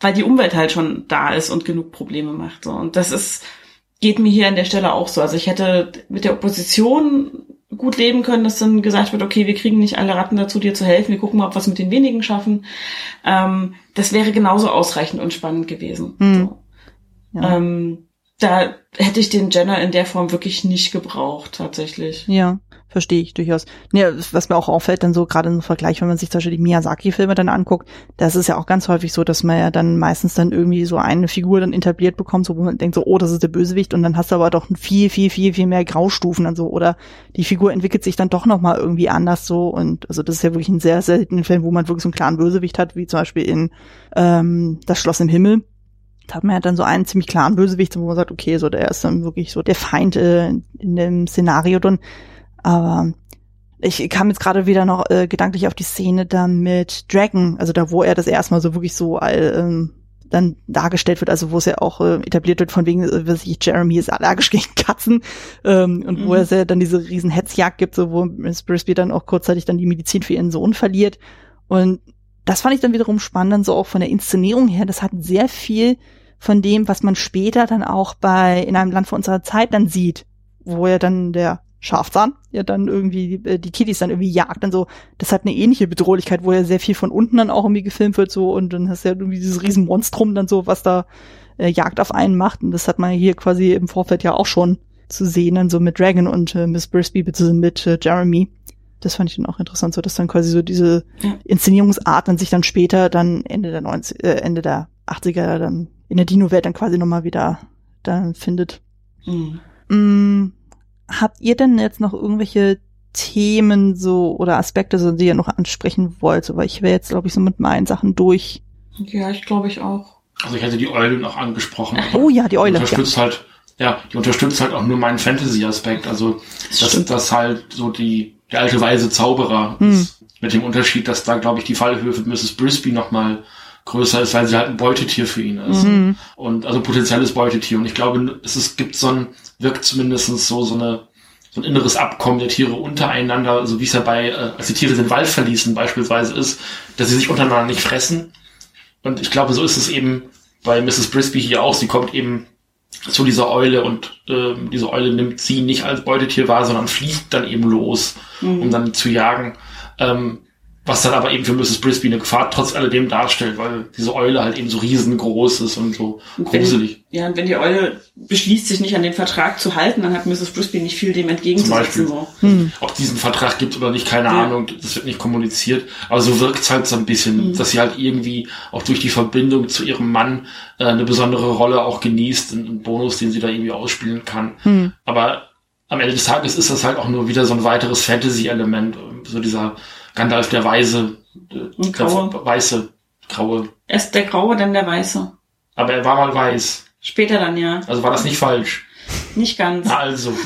weil die Umwelt halt schon da ist und genug Probleme macht. So. Und das ist, geht mir hier an der Stelle auch so. Also ich hätte mit der Opposition gut leben können, dass dann gesagt wird, okay, wir kriegen nicht alle Ratten dazu, dir zu helfen, wir gucken mal, ob wir es mit den wenigen schaffen. Ähm, das wäre genauso ausreichend und spannend gewesen. So. Ja. Ähm, da hätte ich den Jenner in der Form wirklich nicht gebraucht, tatsächlich. Ja, verstehe ich durchaus. Ja, was mir auch auffällt, dann so gerade im Vergleich, wenn man sich zum Beispiel die Miyazaki-Filme dann anguckt, das ist ja auch ganz häufig so, dass man ja dann meistens dann irgendwie so eine Figur dann etabliert bekommt, so wo man denkt so, oh, das ist der Bösewicht und dann hast du aber doch viel, viel, viel, viel mehr Graustufen dann so oder die Figur entwickelt sich dann doch nochmal irgendwie anders so und also das ist ja wirklich ein sehr seltener Film, wo man wirklich so einen klaren Bösewicht hat, wie zum Beispiel in ähm, Das Schloss im Himmel, da hat man ja dann so einen ziemlich klaren Bösewicht, wo man sagt, okay, so der ist dann wirklich so der Feind äh, in dem Szenario dann. Aber ich kam jetzt gerade wieder noch äh, gedanklich auf die Szene da mit Dragon, also da, wo er das erstmal so wirklich so all, ähm, dann dargestellt wird, also wo es ja auch äh, etabliert wird, von wegen, äh, weiß ich, Jeremy ist allergisch gegen Katzen ähm, und wo Mhm. es ja dann diese riesen Hetzjagd gibt, so wo Miss Brisby dann auch kurzzeitig dann die Medizin für ihren Sohn verliert und das fand ich dann wiederum spannend, dann so auch von der Inszenierung her. Das hat sehr viel von dem, was man später dann auch bei in einem Land vor unserer Zeit dann sieht, wo ja dann der Schafzahn ja dann irgendwie die, die Kiddies dann irgendwie jagt dann so. Das hat eine ähnliche Bedrohlichkeit, wo ja sehr viel von unten dann auch irgendwie gefilmt wird so und dann hast du ja irgendwie dieses riesen Monstrum dann so, was da äh, Jagd auf einen macht und das hat man hier quasi im Vorfeld ja auch schon zu sehen, dann so mit Dragon und äh, Miss Brisby beziehungsweise mit äh, Jeremy. Das fand ich dann auch interessant, so dass dann quasi so diese Ja. Inszenierungsart dann sich dann später dann Ende der 90, äh, Ende der 80er dann in der Dino-Welt dann quasi nochmal wieder dann findet. Mhm. Mm, habt ihr denn jetzt noch irgendwelche Themen so oder Aspekte, so, die ihr noch ansprechen wollt? So, weil ich wäre jetzt, glaube ich, so mit meinen Sachen durch. Ja, ich glaube ich auch. Also ich hätte die Eule noch angesprochen. Oh ja, die Eule. Die Ja. unterstützt halt, ja, die unterstützt halt auch nur meinen Fantasy-Aspekt. Also, dass stimmt. das halt so die, der alte weise Zauberer Hm. ist. Mit dem Unterschied, dass da, glaube ich, die Fallhöhe für Mrs. Brisby nochmal größer ist, weil sie halt ein Beutetier für ihn ist. Mhm. Und also potenzielles Beutetier. Und ich glaube, es ist, gibt so ein, wirkt zumindest so, so eine, so ein inneres Abkommen der Tiere untereinander, so wie es ja bei, äh, als die Tiere den Wald verließen beispielsweise ist, dass sie sich untereinander nicht fressen. Und ich glaube, so ist es eben bei Mrs. Brisby hier auch. Sie kommt eben zu dieser Eule und ähm, diese Eule nimmt sie nicht als Beutetier wahr, sondern fliegt dann eben los, um dann zu jagen. Ähm, was dann aber eben für Mrs. Brisby eine Gefahr trotz alledem darstellt, weil diese Eule halt eben so riesengroß ist und so Und wenn- gruselig. Ja, und wenn die Eule beschließt, sich nicht an den Vertrag zu halten, dann hat Mrs. Brisby nicht viel dem Zum entgegenzusetzen. Beispiel. So. Ob es diesen Vertrag gibt oder nicht, keine Ja. Ahnung, das wird nicht kommuniziert. Aber so wirkt es halt so ein bisschen, Mhm. dass sie halt irgendwie auch durch die Verbindung zu ihrem Mann äh, eine besondere Rolle auch genießt, einen Bonus, den sie da irgendwie ausspielen kann. Hm. Aber am Ende des Tages ist das halt auch nur wieder so ein weiteres Fantasy-Element. So dieser Gandalf der Weise, äh, der Graue. weiße, graue. Erst der Graue, dann der Weiße. Aber er war mal weiß. Später dann ja. Also war das nicht falsch. Nicht ganz. Also.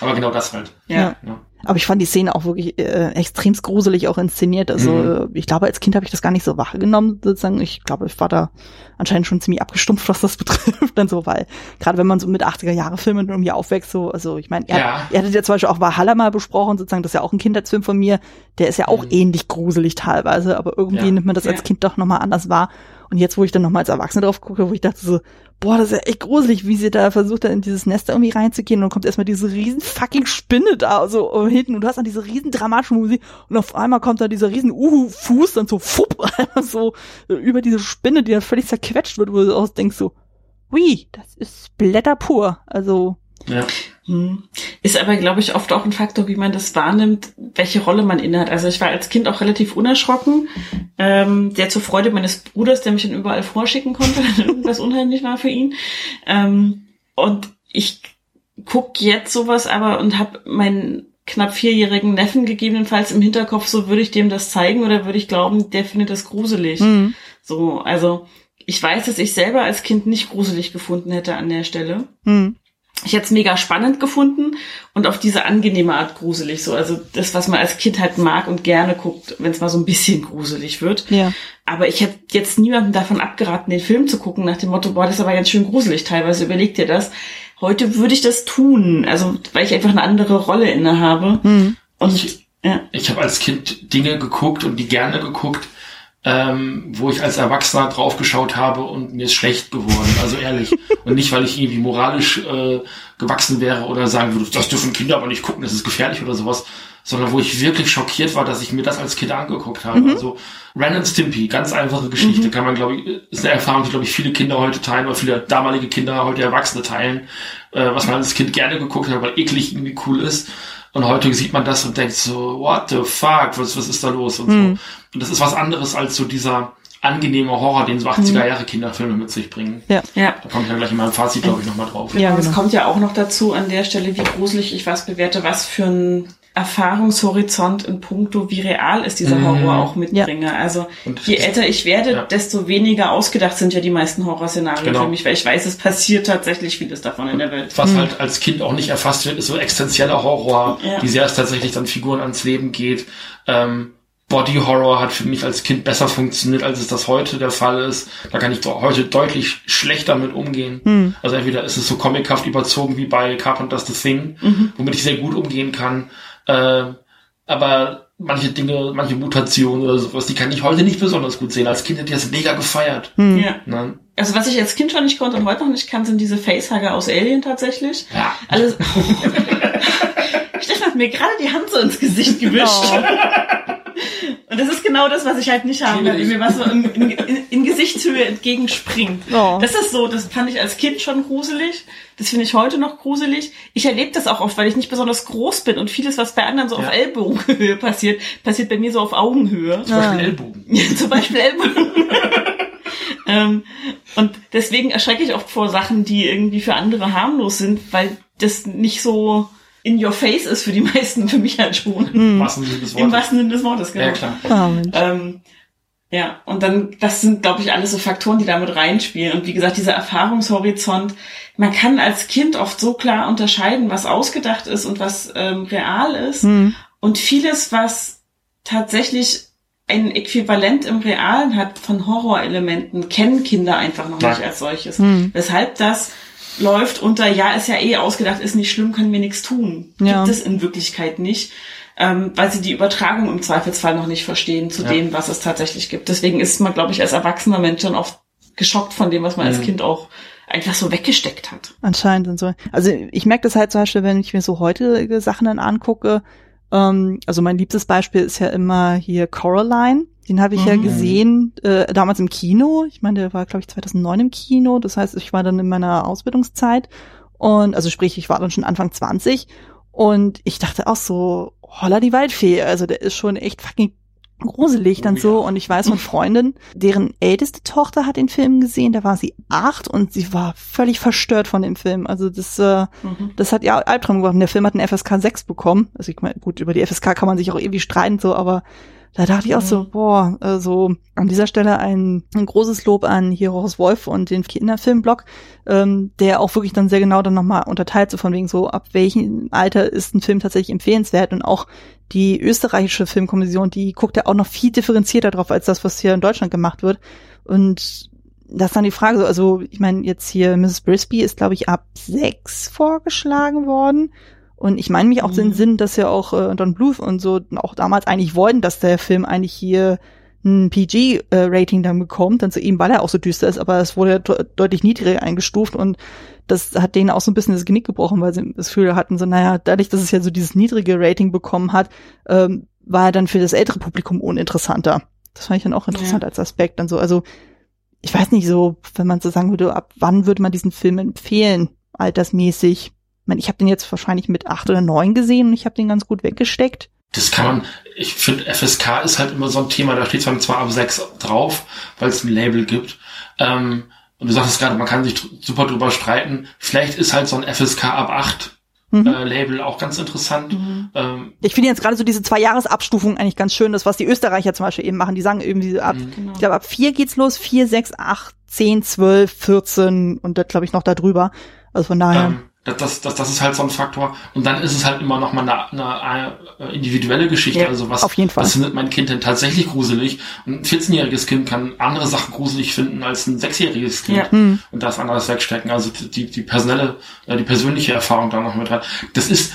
Aber genau das halt. Ja. Ja. Aber ich fand die Szene auch wirklich äh, extremst gruselig auch inszeniert. Also Mhm. äh, ich glaube, als Kind habe ich das gar nicht so wahrgenommen, sozusagen. Ich glaube, ich war da anscheinend schon ziemlich abgestumpft, was das betrifft. Dann so, weil gerade wenn man so mit 80er-Jahre-Filmen irgendwie aufwächst, so, also ich meine, er, Ja. er hatte ja zum Beispiel auch Valhalla mal besprochen, sozusagen, das ist ja auch ein Kindheitsfilm von mir, der ist ja auch Mhm. ähnlich gruselig teilweise, aber irgendwie Ja. nimmt man das als. Kind doch nochmal anders wahr. Und jetzt, wo ich dann nochmal als Erwachsene drauf gucke, wo ich dachte so, boah, das ist ja echt gruselig, wie sie da versucht, dann in dieses Nest irgendwie reinzugehen und dann kommt erstmal diese riesen fucking Spinne da so äh, hinten und du hast dann diese riesen dramatische Musik und auf einmal kommt da dieser riesen Uhu-Fuß dann so fupp, so äh, über diese Spinne, die dann völlig zerquetscht wird, wo du auch denkst so, ui, das ist Blätter pur. Also, Ja. Hm. Ist aber, glaube ich, oft auch ein Faktor, wie man das wahrnimmt, welche Rolle man innehat. Also ich war als Kind auch relativ unerschrocken, ähm, der zur Freude meines Bruders, der mich dann überall vorschicken konnte, wenn irgendwas unheimlich war für ihn. Ähm, und ich guck jetzt sowas aber und habe meinen knapp vierjährigen Neffen gegebenenfalls im Hinterkopf, so würde ich dem das zeigen oder würde ich glauben, der findet das gruselig. hm, So, also ich weiß, dass ich selber als Kind nicht gruselig gefunden hätte an der Stelle hm, ich hätte es mega spannend gefunden und auf diese angenehme Art gruselig. So, also das, was man als Kind halt mag und gerne guckt, wenn es mal so ein bisschen gruselig wird. ja, Aber ich hätte jetzt niemandem davon abgeraten, den Film zu gucken, nach dem Motto, boah, das ist aber ganz schön gruselig teilweise, überleg dir das. Heute würde ich das tun, also weil ich einfach eine andere Rolle inne habe. hm, Und Ich- ja, Ich habe als Kind Dinge geguckt und die gerne geguckt, ähm, wo ich als Erwachsener draufgeschaut habe und mir ist schlecht geworden. Also ehrlich. und nicht, weil ich irgendwie moralisch äh, gewachsen wäre oder sagen würde, das dürfen Kinder aber nicht gucken, das ist gefährlich oder sowas. Sondern wo ich wirklich schockiert war, dass ich mir das als Kind angeguckt habe. Also Ren and Stimpy, ganz einfache Geschichte, kann man, glaube ich, ist eine Erfahrung, die, glaube ich, viele Kinder heute teilen oder viele damalige Kinder, heute Erwachsene teilen, äh, was man als Kind gerne geguckt hat, weil eklig irgendwie cool ist. Und heute sieht man das und denkt so, what the fuck, was, was ist da los und so. Und das ist was anderes als so dieser angenehme Horror, den so 80er Jahre Kinderfilme mit sich bringen. ja, ja. Da komme ich dann gleich in meinem Fazit, glaube ich, nochmal drauf. Ja, Ja, es genau. kommt ja auch noch dazu an der Stelle, wie gruselig ich was bewerte, was für ein Erfahrungshorizont in puncto, wie real ist dieser Mhm. Horror auch mitbringe. Also Und je älter ich werde, Ja. desto weniger ausgedacht sind ja die meisten Horrorszenarien Genau. für mich, weil ich weiß, es passiert tatsächlich vieles davon in der Welt. Was halt als Kind auch nicht erfasst wird, ist so existenzieller Horror, Ja. wie sehr es tatsächlich dann Figuren ans Leben geht. Ähm, Body Horror hat für mich als Kind besser funktioniert, als es das heute der Fall ist. Da kann ich doch heute deutlich schlechter mit umgehen. hm, Also entweder ist es so comichaft überzogen wie bei Carpenter's The Thing, Mhm. womit ich sehr gut umgehen kann. Äh, aber manche Dinge, manche Mutationen oder sowas, die kann ich heute nicht besonders gut sehen. Als Kind hätte ich das mega gefeiert. hm, Ja. Ne? Also was ich als Kind schon nicht konnte und heute noch nicht kann, sind diese Facehugger aus Alien tatsächlich. Ja. Alles. Stefan hat mir gerade die Hand so ins Gesicht gewischt. Oh. Und das ist genau das, was ich halt nicht haben will, mir was so in, in, in, Gesichtshöhe entgegenspringt. Oh. Das ist so, das fand ich als Kind schon gruselig. Das finde ich heute noch gruselig. Ich erlebe das auch oft, weil ich nicht besonders groß bin und vieles, was bei anderen so Ja. auf Ellbogenhöhe passiert, passiert bei mir so auf Augenhöhe. Zum Beispiel Ah. Ellbogen. Ja, zum Beispiel Ellbogen. ähm, und deswegen erschrecke ich oft vor Sachen, die irgendwie für andere harmlos sind, weil das nicht so in your face ist für die meisten, für mich halt schon. hm. Was Sinne des Im Wortes. wahrsten Sinne des Wortes, genau. Ja, klar. Mensch. Ähm, ja, und dann, das sind, glaube ich, alles so Faktoren, die damit reinspielen. Und wie gesagt, dieser Erfahrungshorizont, man kann als Kind oft so klar unterscheiden, was ausgedacht ist und was ähm, real ist. Hm. Und vieles, was tatsächlich ein Äquivalent im Realen hat von Horrorelementen, kennen Kinder einfach noch Ja. nicht als solches. Hm. Weshalb das läuft unter, ja, ist ja eh ausgedacht, ist nicht schlimm, können wir nichts tun. Ja. Gibt es in Wirklichkeit nicht, ähm, weil sie die Übertragung im Zweifelsfall noch nicht verstehen zu Ja. dem, was es tatsächlich gibt. Deswegen ist man, glaube ich, als erwachsener Mensch dann oft geschockt von dem, was man als Mhm. Kind auch einfach so weggesteckt hat. Anscheinend und so. Also ich merke das halt zum Beispiel, wenn ich mir so heutige Sachen dann angucke, Ähm, also mein liebstes Beispiel ist ja immer hier Coraline. Den habe ich mhm. ja gesehen äh, damals im Kino. Ich meine, der war, glaube ich, 2009 im Kino. Das heißt, ich war dann in meiner Ausbildungszeit. Und also sprich, ich war dann schon Anfang 20. Und ich dachte auch so, holla die Waldfee. Also der ist schon echt fucking gruselig dann oh, so. Ja. Und ich weiß von Freundin, deren älteste Tochter hat den Film gesehen, da war sie acht und sie war völlig verstört von dem Film. Also das, äh, mhm. das hat ja Albtraum gemacht. Und der Film hat einen FSK 6 bekommen. Also ich meine, gut, über die FSK kann man sich auch irgendwie streiten, so, aber da dachte ich auch so, boah, also an dieser Stelle ein, ein großes Lob an hier Wolf und den Kinderfilmblog, ähm, der auch wirklich dann sehr genau dann nochmal unterteilt, so von wegen so, ab welchem Alter ist ein Film tatsächlich empfehlenswert und auch die österreichische Filmkommission, die guckt ja auch noch viel differenzierter drauf als das, was hier in Deutschland gemacht wird. Und das ist dann die Frage, so, also ich meine, jetzt hier Mrs. Brisby ist, glaube ich, ab sechs vorgeschlagen worden. Und ich meine mich auch mhm. den Sinn, dass ja auch äh, Don Bluth und so auch damals eigentlich wollten, dass der Film eigentlich hier ein PG-Rating dann bekommt, dann zu ihm, weil er auch so düster ist, aber es wurde ja deutlich niedriger eingestuft und das hat denen auch so ein bisschen das Genick gebrochen, weil sie das Gefühl hatten, so, naja, dadurch, dass es ja so dieses niedrige Rating bekommen hat, ähm, war er dann für das ältere Publikum uninteressanter. Das fand ich dann auch interessant ja. als Aspekt. Dann so, also ich weiß nicht so, wenn man so sagen würde, ab wann würde man diesen Film empfehlen, altersmäßig? Ich meine, ich habe den jetzt wahrscheinlich mit acht oder neun gesehen und ich habe den ganz gut weggesteckt. Das kann man, ich finde, FSK ist halt immer so ein Thema, da steht zwar ab sechs drauf, weil es ein Label gibt. Ähm, und du sagst gerade, man kann sich super drüber streiten. Vielleicht ist halt so ein FSK ab 8 mhm. äh, Label auch ganz interessant. Mhm. Ähm, ich finde jetzt gerade so diese zwei Jahresabstufung eigentlich ganz schön, das was die Österreicher zum Beispiel eben machen. Die sagen irgendwie ab, mhm. genau. ich glaube ab vier geht's los, vier, sechs, acht, zehn, zwölf, vierzehn und das glaube ich noch da drüber. Also von daher. Ähm, das, das, das ist halt so ein Faktor. Und dann ist es halt immer noch mal eine, eine, individuelle Geschichte. Ja, also was, was findet mein Kind denn tatsächlich gruselig? Und ein 14-jähriges Kind kann andere Sachen gruselig finden als ein 6-jähriges Kind. Ja. Hm. Und das anderes wegstecken. Also die, die personelle, äh, die persönliche Erfahrung da noch mit rein. Das ist,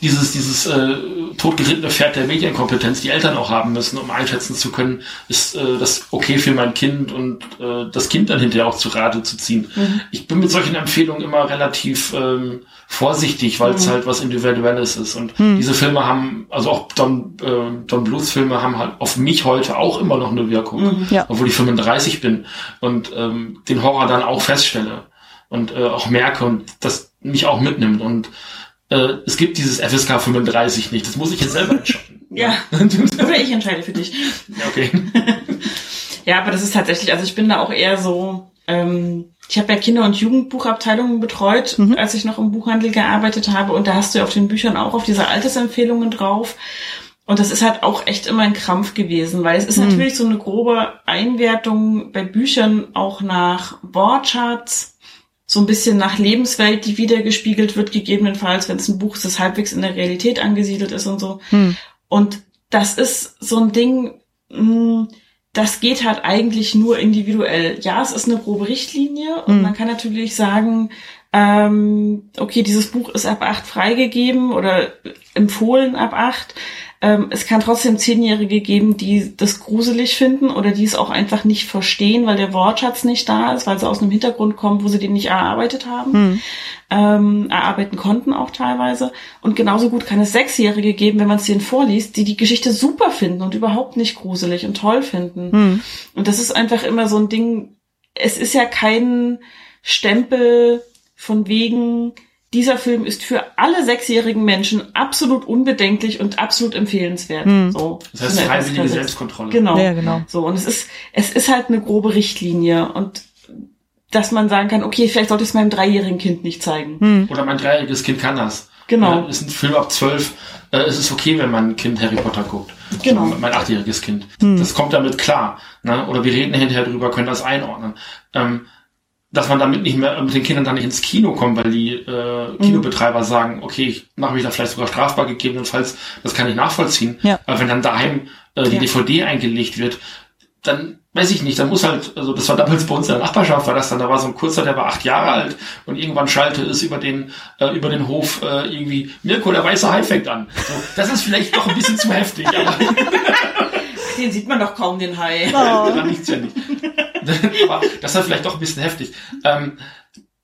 dieses, dieses äh, totgerittene Pferd der Medienkompetenz, die Eltern auch haben müssen, um einschätzen zu können, ist äh, das okay für mein Kind und äh, das Kind dann hinterher auch zu Rate zu ziehen. Mhm. Ich bin mit solchen Empfehlungen immer relativ ähm, vorsichtig, weil es mhm. halt was Individuelles ist. Und mhm. diese Filme haben, also auch Don, äh, Don Blues Filme haben halt auf mich heute auch immer noch eine Wirkung, mhm. ja. obwohl ich 35 bin und ähm, den Horror dann auch feststelle und äh, auch merke und das mich auch mitnimmt und äh, es gibt dieses FSK 35 nicht. Das muss ich jetzt selber entscheiden. ja, oder ich entscheide für dich. Okay. ja, aber das ist tatsächlich, also ich bin da auch eher so, ähm, ich habe ja Kinder- und Jugendbuchabteilungen betreut, mhm. als ich noch im Buchhandel gearbeitet habe. Und da hast du ja auf den Büchern auch auf diese Altersempfehlungen drauf. Und das ist halt auch echt immer ein Krampf gewesen, weil es ist mhm. natürlich so eine grobe Einwertung bei Büchern auch nach Wortschatz, so ein bisschen nach Lebenswelt, die wiedergespiegelt wird, gegebenenfalls, wenn es ein Buch ist, das halbwegs in der Realität angesiedelt ist und so. Hm. Und das ist so ein Ding, hm, das geht halt eigentlich nur individuell. Ja, es ist eine grobe Richtlinie und hm. man kann natürlich sagen, ähm, okay, dieses Buch ist ab acht freigegeben oder empfohlen ab acht. Ähm, es kann trotzdem Zehnjährige geben, die das gruselig finden oder die es auch einfach nicht verstehen, weil der Wortschatz nicht da ist, weil sie aus einem Hintergrund kommen, wo sie den nicht erarbeitet haben, hm. ähm, erarbeiten konnten auch teilweise. Und genauso gut kann es Sechsjährige geben, wenn man es denen vorliest, die die Geschichte super finden und überhaupt nicht gruselig und toll finden. Hm. Und das ist einfach immer so ein Ding, es ist ja kein Stempel von wegen, dieser Film ist für alle sechsjährigen Menschen absolut unbedenklich und absolut empfehlenswert. Hm. So. Das heißt freiwillige Selbstkontrolle. Genau. Ja, genau. So. Und es ist, es ist halt eine grobe Richtlinie und dass man sagen kann, okay, vielleicht sollte ich es meinem dreijährigen Kind nicht zeigen. Hm. Oder mein dreijähriges Kind kann das. Genau. Ja, ist ein Film ab zwölf. Äh, es ist okay, wenn mein Kind Harry Potter guckt. Genau. Mein achtjähriges Kind. Hm. Das kommt damit klar. Ne? Oder wir reden hinterher drüber, können das einordnen. Ähm, dass man damit nicht mehr mit den Kindern dann nicht ins Kino kommt, weil die äh, Kinobetreiber mhm. sagen, okay, ich mache mich da vielleicht sogar strafbar gegebenenfalls, das kann ich nachvollziehen. Ja. Aber wenn dann daheim äh, die ja. DVD eingelegt wird, dann weiß ich nicht, dann muss halt, also das war damals bei uns in der Nachbarschaft, war das dann, da war so ein Kurzer, der war acht Jahre alt und irgendwann schallte es über den, äh, über den Hof äh, irgendwie Mirko, der weiße Hai fängt an. So, das ist vielleicht doch ein bisschen zu heftig, aber den sieht man doch kaum, den Hai. Oh. Daran liegt's ja nicht. Aber das ist vielleicht doch ein bisschen heftig. Ähm,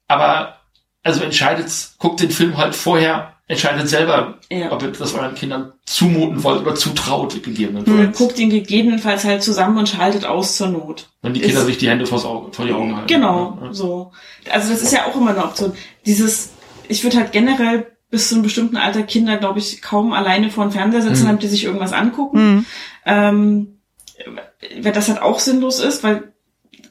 aber also entscheidet, guckt den Film halt vorher entscheidet selber, Ja. ob ihr das euren Kindern zumuten wollt oder zutraut, Oder gegebenenfalls. guckt ihn gegebenenfalls halt zusammen und schaltet aus zur Not. Wenn die Kinder Ist- sich die Hände vors Auge, vor die Augen halten. Genau, Ja. so. Also das ist ja auch immer eine Option. Dieses, ich würde halt generell bis zu einem bestimmten Alter Kinder, glaube ich, kaum alleine vor den Fernseher setzen, Mhm. damit die sich irgendwas angucken. Hm. Ähm, weil das halt auch sinnlos ist, weil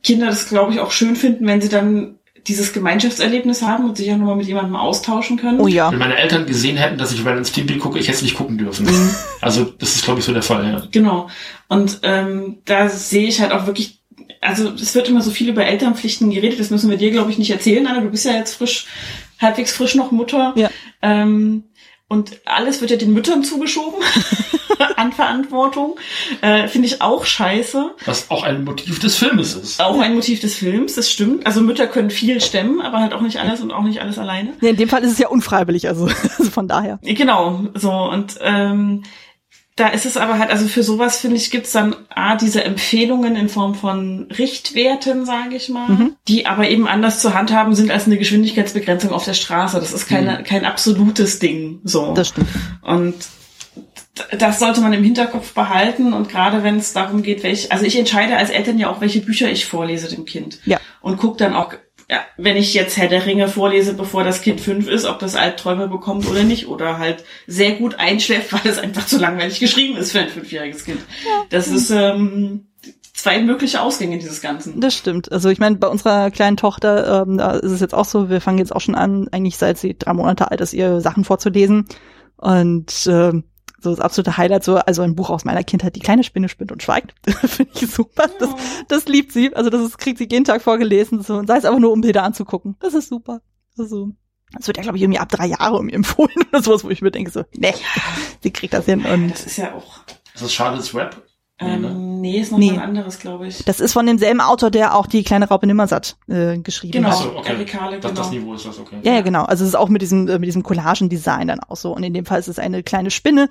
Kinder das, glaube ich, auch schön finden, wenn sie dann dieses Gemeinschaftserlebnis haben und sich auch nochmal mit jemandem austauschen können. Oh ja. Wenn meine Eltern gesehen hätten, dass ich Ren Stimpy gucke, ich hätte es nicht gucken dürfen. Mhm. Also das ist, glaube ich, so der Fall, ja. Genau. Und ähm, da sehe ich halt auch wirklich, also es wird immer so viel über Elternpflichten geredet, das müssen wir dir, glaube ich, nicht erzählen, Anna. Du bist ja jetzt frisch, halbwegs frisch noch Mutter. Ja. Ähm, und alles wird ja den Müttern zugeschoben an Verantwortung. Äh, Finde ich auch scheiße. Was auch ein Motiv des Filmes ist. Auch ein Motiv des Films, das stimmt. Also Mütter können viel stemmen, aber halt auch nicht alles und auch nicht alles alleine. Nee, in dem Fall ist es ja unfreiwillig, also, also von daher. Genau, so und ähm, da ist es aber halt, also für sowas finde ich, gibt's dann A, diese Empfehlungen in Form von Richtwerten, sage ich mal, Mhm. die aber eben anders zu handhaben sind als eine Geschwindigkeitsbegrenzung auf der Straße. Das ist keine, kein absolutes Ding. So. Das stimmt. Und das sollte man im Hinterkopf behalten und gerade wenn es darum geht, welche, also ich entscheide als Eltern ja auch, welche Bücher ich vorlese dem Kind. Ja. Und guck dann auch, ja, wenn ich jetzt Herr der Ringe vorlese, bevor das Kind fünf ist, ob das Albträume bekommt oder nicht oder halt sehr gut einschläft, weil es einfach zu langweilig geschrieben ist für ein fünfjähriges Kind. Das ist ähm, zwei mögliche Ausgänge dieses Ganzen. Das stimmt. Also ich meine, bei unserer kleinen Tochter, ähm, da ist es jetzt auch so, wir fangen jetzt auch schon an, eigentlich seit sie drei Monate alt ist, ihr Sachen vorzulesen. Und ähm, so das absolute Highlight, so, also ein Buch aus meiner Kindheit, die kleine Spinne spinnt und schweigt. Finde ich super. Das, das liebt sie. Also das ist, kriegt sie jeden Tag vorgelesen. So, und sei es aber nur, um Bilder anzugucken. Das ist super. Also, das wird ja, glaube ich, irgendwie ab drei Jahre irgendwie empfohlen oder sowas, wo ich mir denke, so, nee, sie kriegt das hin. Und Das ist ja auch. Das ist Charlotte's Web. Nee, ne? Ähm, nee, ist noch Nee. mal ein anderes, glaube ich. das ist von demselben Autor, der auch die kleine Raupe Nimmersatt äh, geschrieben Genau. hat. So, okay. Eric Carle, das, das genau. Niveau ist das, okay. Ja, ja, genau. Also es ist auch mit diesem, äh, mit diesem Collagen-Design dann auch so. Und in dem Fall ist es eine kleine Spinne,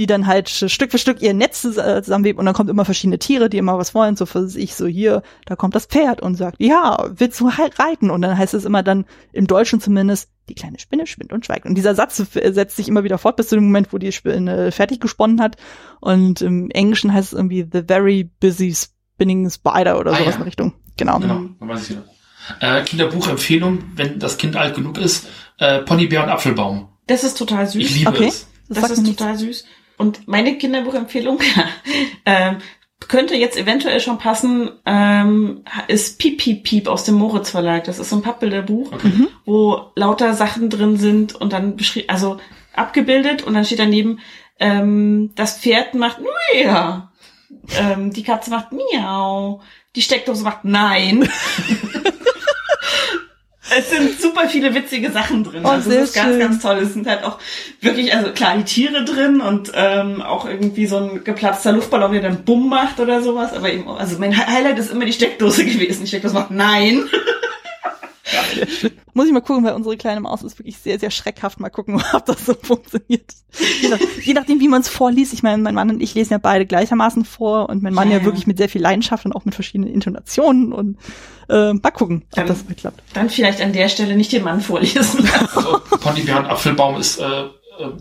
die dann halt Stück für Stück ihr Netz äh, zusammenwebt und dann kommt immer verschiedene Tiere, die immer was wollen. So für sich so hier, da kommt das Pferd und sagt, ja, willst du halt reiten? Und dann heißt es immer dann, im Deutschen zumindest, die kleine Spinne spinnt und schweigt. Und dieser Satz setzt sich immer wieder fort bis zu dem Moment, wo die Spinne fertig gesponnen hat. Und im Englischen heißt es irgendwie the very busy spinning spider oder Ah, sowas ja. in der Richtung. Genau. Genau, dann weiß ich wieder. Äh, Kinderbuchempfehlung, wenn das Kind alt genug ist, äh, Ponybär und Apfelbaum. Das ist total süß. Ich liebe Okay. es. Das, Das ist total süß. Und meine Kinderbuchempfehlung ähm, könnte jetzt eventuell schon passen, ähm, ist Piep Piep Piep aus dem Moritz Verlag. Das ist so ein Pappbilderbuch, Okay. Mhm. wo lauter Sachen drin sind und dann beschrieben, also abgebildet und dann steht daneben, ähm, das Pferd macht Mia, ähm, die Katze macht Miau, die Steckdose macht Nein. Es sind super viele witzige Sachen drin. Oh, also das ist ganz, schön. ganz toll. Es sind halt auch wirklich, also klar, die Tiere drin und ähm, auch irgendwie so ein geplatzter Luftballon, der dann Bumm macht oder sowas. Aber eben, also mein Hi- Highlight ist immer die Steckdose gewesen. Die Steckdose macht Nein. Muss ich mal gucken, weil unsere kleine Maus ist wirklich sehr, sehr schreckhaft. Mal gucken, ob das so funktioniert. Je, nach, je nachdem, wie man es vorliest. Ich meine, mein Mann und ich lesen ja beide gleichermaßen vor und mein Mann Ja, ja, ja. wirklich mit sehr viel Leidenschaft und auch mit verschiedenen Intonationen und äh, mal gucken, ob Dann- das mal klappt. Dann vielleicht an der Stelle nicht den Mann vorlesen. Also und Apfelbaum ist äh,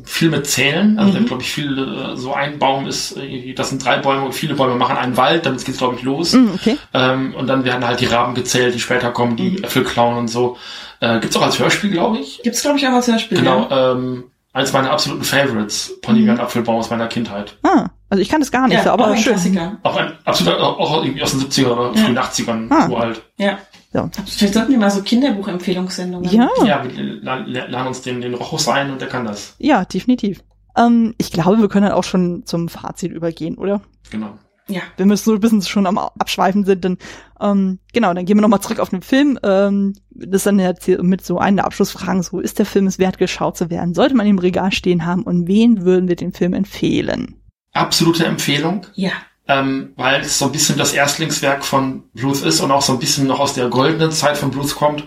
viel mit Zählen. Also Mhm. glaube ich viel, äh, so ein Baum ist, äh, das sind drei Bäume und viele Bäume machen einen Wald, damit geht's glaube ich los. Mm, okay. Ähm, und dann werden halt die Raben gezählt, die später kommen, die Mhm. Äpfel klauen und so. Äh, gibt's auch als Hörspiel, glaube ich. Gibt's, glaube ich, auch als Hörspiel. Genau, Ja. ähm, eins meiner absoluten Favorites, Ponybär und Apfelbaum aus meiner Kindheit. Ah, also ich kann das gar nicht, ja, so, aber auch ein schön. Klassiker. Auch ein absoluter, auch auch irgendwie aus den 70er oder Ja. frühen 80ern, Ah. uralt. Ja. Ja. Vielleicht sollten wir mal so Kinderbuchempfehlungssendungen. Ja, Ja, wir laden uns den, den Rochus ein und der kann das. ja, definitiv. Ähm, ich glaube, wir können dann auch schon zum Fazit übergehen, oder? Genau. Ja. wenn wir so ein bisschen schon am Abschweifen sind, dann ähm, genau, dann gehen wir nochmal zurück auf den Film. Ähm, das ist dann jetzt hier mit so einer der Abschlussfragen, so ist der Film es wert, geschaut zu werden? Sollte man ihn im Regal stehen haben und wen würden wir den Film empfehlen? Absolute Empfehlung. Ja. Ähm, weil es so ein bisschen das Erstlingswerk von Bluth ist und auch so ein bisschen noch aus der goldenen Zeit von Bluth kommt.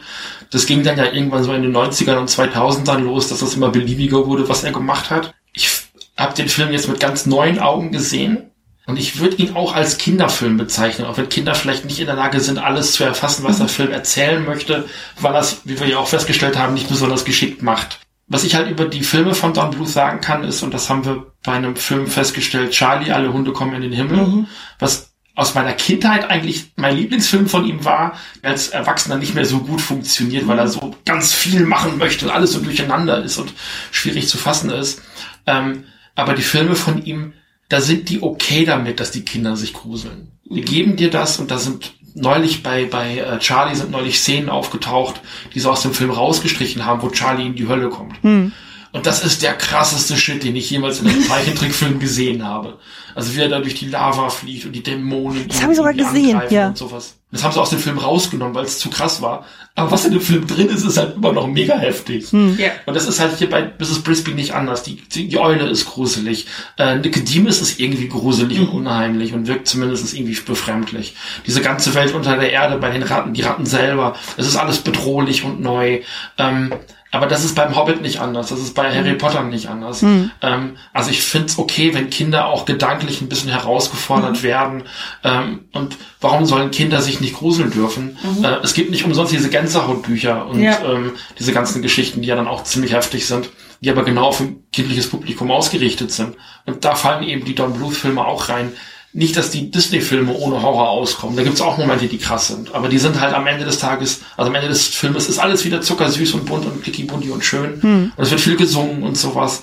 Das ging dann ja irgendwann so in den 90ern und 2000ern los, dass das immer beliebiger wurde, was er gemacht hat. Ich habe den Film jetzt mit ganz neuen Augen gesehen und ich würde ihn auch als Kinderfilm bezeichnen, auch wenn Kinder vielleicht nicht in der Lage sind, alles zu erfassen, was der Film erzählen möchte, weil es, wie wir ja auch festgestellt haben, nicht besonders geschickt macht. Was ich halt über die Filme von Don Bluth sagen kann, ist, und das haben wir bei einem Film festgestellt, Charlie, alle Hunde kommen in den Himmel, mhm. was aus meiner Kindheit eigentlich mein Lieblingsfilm von ihm war, als Erwachsener nicht mehr so gut funktioniert, weil er so ganz viel machen möchte und alles so durcheinander ist und schwierig zu fassen ist. Ähm, aber die Filme von ihm, da sind die okay damit, dass die Kinder sich gruseln. Die geben dir das und da sind neulich bei, bei äh, Charlie sind neulich Szenen aufgetaucht, die sie aus dem Film rausgestrichen haben, wo Charlie in die Hölle kommt. Hm. Und das ist der krasseste Shit, den ich jemals in einem Zeichentrickfilm gesehen habe. Also wie er da durch die Lava fliegt und die Dämonen. Das habe ich sogar gesehen, ja. Und sowas. Das haben sie aus dem Film rausgenommen, weil es zu krass war. Aber was in dem Film drin ist, ist halt immer noch mega heftig. Hm. Yeah. Und das ist halt hier bei Mrs. Brisby nicht anders. Die, die, die Eule ist gruselig. Äh, Nicodemus ist irgendwie gruselig mhm. und unheimlich und wirkt zumindest irgendwie befremdlich. Diese ganze Welt unter der Erde bei den Ratten, die Ratten selber, es ist alles bedrohlich und neu. Ähm, aber das ist beim Hobbit nicht anders, das ist bei mhm. Harry Potter nicht anders. Mhm. Ähm, also ich find's okay, wenn Kinder auch gedanklich ein bisschen herausgefordert mhm. werden. Ähm, und warum sollen Kinder sich nicht gruseln dürfen? Mhm. Äh, es gibt nicht umsonst diese Gänsehautbücher und ja. ähm, diese ganzen Geschichten, die ja dann auch ziemlich heftig sind, die aber genau auf ein kindliches Publikum ausgerichtet sind. Und da fallen eben die Don Bluth-Filme auch rein nicht, dass die Disney-Filme ohne Horror auskommen. Da gibt's auch Momente, die krass sind. Aber die sind halt am Ende des Tages, also am Ende des Filmes ist alles wieder zuckersüß und bunt und klicky bunti und schön. Hm. Und es wird viel gesungen und sowas.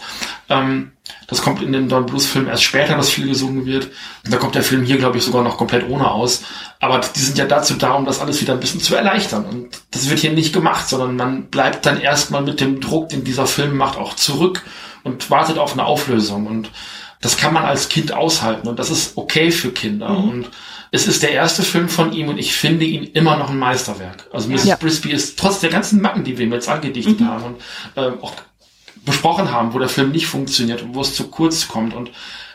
Ähm, das kommt in den Don Blues-Film erst später, dass viel gesungen wird. Und da kommt der Film hier, glaube ich, sogar noch komplett ohne aus. Aber die sind ja dazu da, um das alles wieder ein bisschen zu erleichtern. Und das wird hier nicht gemacht, sondern man bleibt dann erstmal mit dem Druck, den dieser Film macht, auch zurück und wartet auf eine Auflösung. Und das kann man als Kind aushalten und das ist okay für Kinder. Mhm. Und es ist der erste Film von ihm und ich finde ihn immer noch ein Meisterwerk. Also Mrs. Ja. Brisby ist trotz der ganzen Macken, die wir ihm jetzt angedichtet mhm. haben und äh, auch besprochen haben, wo der Film nicht funktioniert und wo es zu kurz kommt und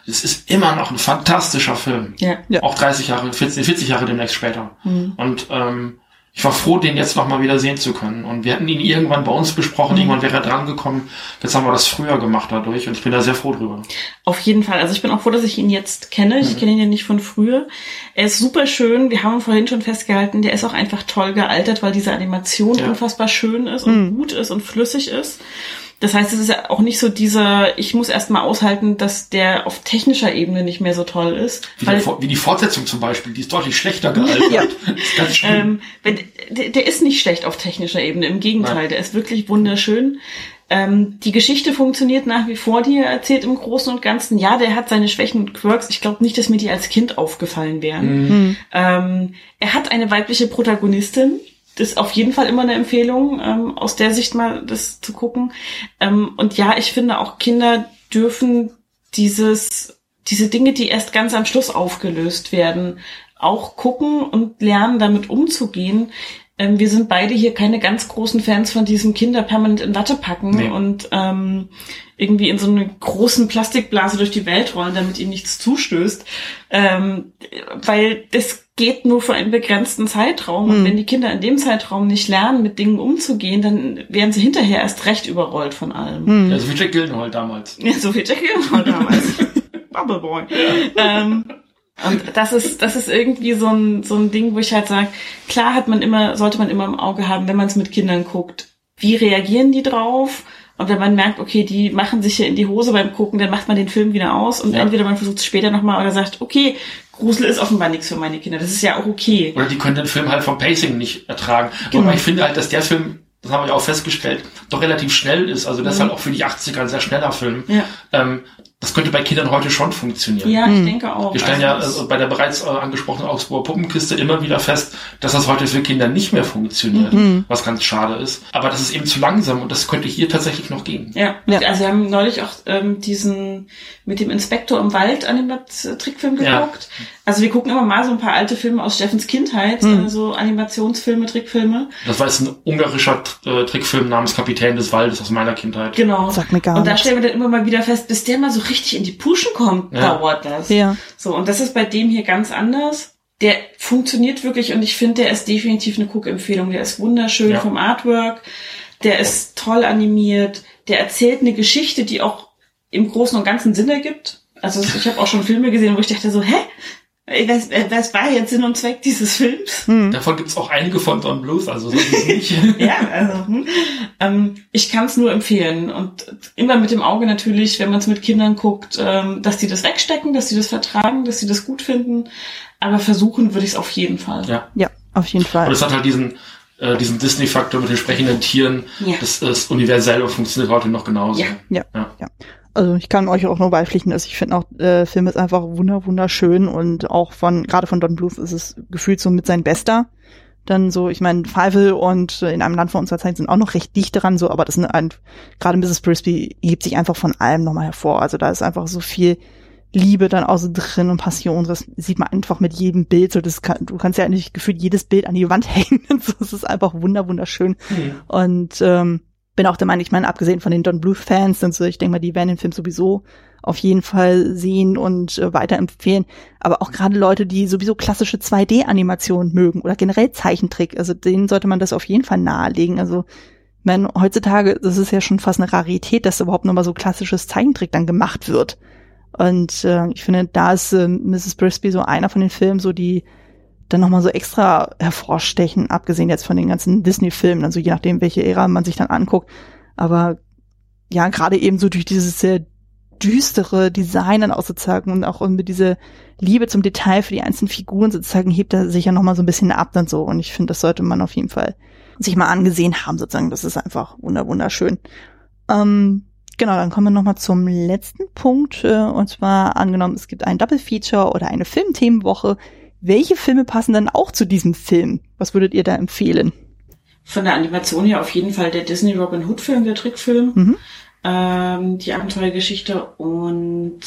es ist immer noch ein fantastischer Film. Ja. ja. Auch 30 Jahre, 40, 40 Jahre demnächst später. Mhm. Und ähm, ich war froh, den jetzt nochmal wieder sehen zu können. Und wir hatten ihn irgendwann bei uns besprochen, mhm. irgendwann wäre er dran gekommen. Jetzt haben wir das früher gemacht dadurch und ich bin da sehr froh drüber. Auf jeden Fall. Also ich bin auch froh, dass ich ihn jetzt kenne. Ich mhm. kenne ihn ja nicht von früher. Er ist super schön. Wir haben vorhin schon festgehalten, der ist auch einfach toll gealtert, weil diese Animation ja. unfassbar schön ist und mhm. gut ist und flüssig ist. Das heißt, es ist ja auch nicht so dieser, ich muss erstmal aushalten, dass der auf technischer Ebene nicht mehr so toll ist. Wie, weil, der, wie die Fortsetzung zum Beispiel, die ist deutlich schlechter gealtert. ja. Ganz ähm, wenn, der, der, ist nicht schlecht auf technischer Ebene, im Gegenteil, Nein. der ist wirklich wunderschön. Ähm, die Geschichte funktioniert nach wie vor, die er erzählt im Großen und Ganzen. Ja, der hat seine Schwächen und Quirks. Ich glaube nicht, dass mir die als Kind aufgefallen wären. Mhm. Ähm, er hat eine weibliche Protagonistin, das ist auf jeden Fall immer eine Empfehlung, ähm, aus der Sicht mal das zu gucken. Ähm, und ja, ich finde auch Kinder dürfen dieses, diese Dinge, die erst ganz am Schluss aufgelöst werden, auch gucken und lernen, damit umzugehen. Ähm, wir sind beide hier keine ganz großen Fans von diesem Kinder permanent in Watte packen nee. und ähm, irgendwie in so eine großen Plastikblase durch die Welt rollen, damit ihnen nichts zustößt. Ähm, weil das geht nur für einen begrenzten Zeitraum. Und hm. wenn die Kinder in dem Zeitraum nicht lernen, mit Dingen umzugehen, dann werden sie hinterher erst recht überrollt von allem. Hm. Ja, so wie Jack Gildenhall damals. Ja, so wie Jack Gildenhall damals. Bubble Boy. Ja. Ähm, und das ist, das ist irgendwie so ein, so ein Ding, wo ich halt sage, klar hat man immer, sollte man immer im Auge haben, wenn man es mit Kindern guckt. Wie reagieren die drauf? Und wenn man merkt, okay, die machen sich hier in die Hose beim Gucken, dann macht man den Film wieder aus und ja. entweder man versucht es später nochmal oder sagt, okay, Grusel ist offenbar nichts für meine Kinder. Das ist ja auch okay. Oder die können den Film halt vom Pacing nicht ertragen. Genau. Aber ich finde halt, dass der Film, das haben wir ja auch festgestellt, doch relativ schnell ist. Also das mhm. ist halt auch für die 80er ein sehr schneller Film. Ja. Ähm, das könnte bei Kindern heute schon funktionieren. Ja, ich hm. denke auch. Wir stellen ja also bei der bereits äh, angesprochenen Augsburger Puppenkiste immer wieder fest, dass das heute für Kinder nicht mehr funktioniert, mhm. was ganz schade ist. Aber das ist eben zu langsam und das könnte hier tatsächlich noch gehen. Ja, ja. also wir haben neulich auch ähm, diesen mit dem Inspektor im Wald an dem Trickfilm geguckt. Ja. Also wir gucken immer mal so ein paar alte Filme aus Steffens Kindheit, mhm. so Animationsfilme, Trickfilme. Das war jetzt ein ungarischer äh, Trickfilm namens Kapitän des Waldes aus meiner Kindheit. Genau. Sag mir gar Und da stellen wir dann immer mal wieder fest, bis der mal so richtig in die Puschen kommt, ja. dauert das. Ja. So, und das ist bei dem hier ganz anders. Der funktioniert wirklich und ich finde, der ist definitiv eine Cook-Empfehlung. Der ist wunderschön ja. vom Artwork. Der ist toll animiert. Der erzählt eine Geschichte, die auch im Großen und Ganzen Sinn ergibt. Also ich habe auch schon Filme gesehen, wo ich dachte so, hä? Das, das war jetzt Sinn und Zweck dieses Films. Hm. Davon gibt's auch einige von Don Bluth, also so ist es nicht. ja, also hm. ähm, ich kann es nur empfehlen. Und immer mit dem Auge natürlich, wenn man es mit Kindern guckt, ähm, dass die das wegstecken, dass sie das vertragen, dass sie das gut finden. Aber versuchen würde ich es auf jeden Fall. Ja. ja, auf jeden Fall. Und es hat halt diesen, äh, diesen Disney-Faktor mit den sprechenden Tieren. Ja. Das, das universell und funktioniert heute noch genauso. Ja. ja. ja. ja. Also ich kann euch auch nur beipflichten, dass ich finde auch, äh, Film ist einfach wunder wunderschön und auch von, gerade von Don Bluth ist es gefühlt so mit sein Bester. Dann so, ich meine, Fievel und in einem Land von unserer Zeit sind auch noch recht dicht dran, so, aber das sind ein, gerade Mrs. Brisby hebt sich einfach von allem nochmal hervor. Also da ist einfach so viel Liebe dann auch so drin und Passion. Das sieht man einfach mit jedem Bild. So, das kann, du kannst ja eigentlich gefühlt jedes Bild an die Wand hängen. so, das ist einfach wunder wunderschön. Mhm. Und ähm, bin auch der Meinung, ich meine, abgesehen von den Don Bluth-Fans und so, ich denke mal, die werden den Film sowieso auf jeden Fall sehen und äh, weiterempfehlen. Aber auch gerade Leute, die sowieso klassische 2D-Animationen mögen oder generell Zeichentrick, also denen sollte man das auf jeden Fall nahelegen. Also, meine, heutzutage, das ist ja schon fast eine Rarität, dass überhaupt nochmal so klassisches Zeichentrick dann gemacht wird. Und äh, ich finde, da ist äh, Mrs. Brisby so einer von den Filmen, so die dann nochmal so extra hervorstechen, abgesehen jetzt von den ganzen Disney-Filmen, also je nachdem, welche Ära man sich dann anguckt. Aber ja, gerade eben so durch dieses sehr düstere Design dann auch sozusagen und auch mit dieser Liebe zum Detail für die einzelnen Figuren sozusagen hebt er sich ja nochmal so ein bisschen ab dann so. Und ich finde, das sollte man auf jeden Fall sich mal angesehen haben sozusagen. Das ist einfach wunderschön. Ähm, Genau, dann kommen wir nochmal zum letzten Punkt. Äh, und zwar angenommen, es gibt ein Double Feature oder eine Filmthemenwoche. Welche Filme passen dann auch zu diesem Film? Was würdet ihr da empfehlen? Von der Animation her auf jeden Fall der Disney Robin Hood Film, der Trickfilm. Mhm. Ähm, die Abenteuergeschichte und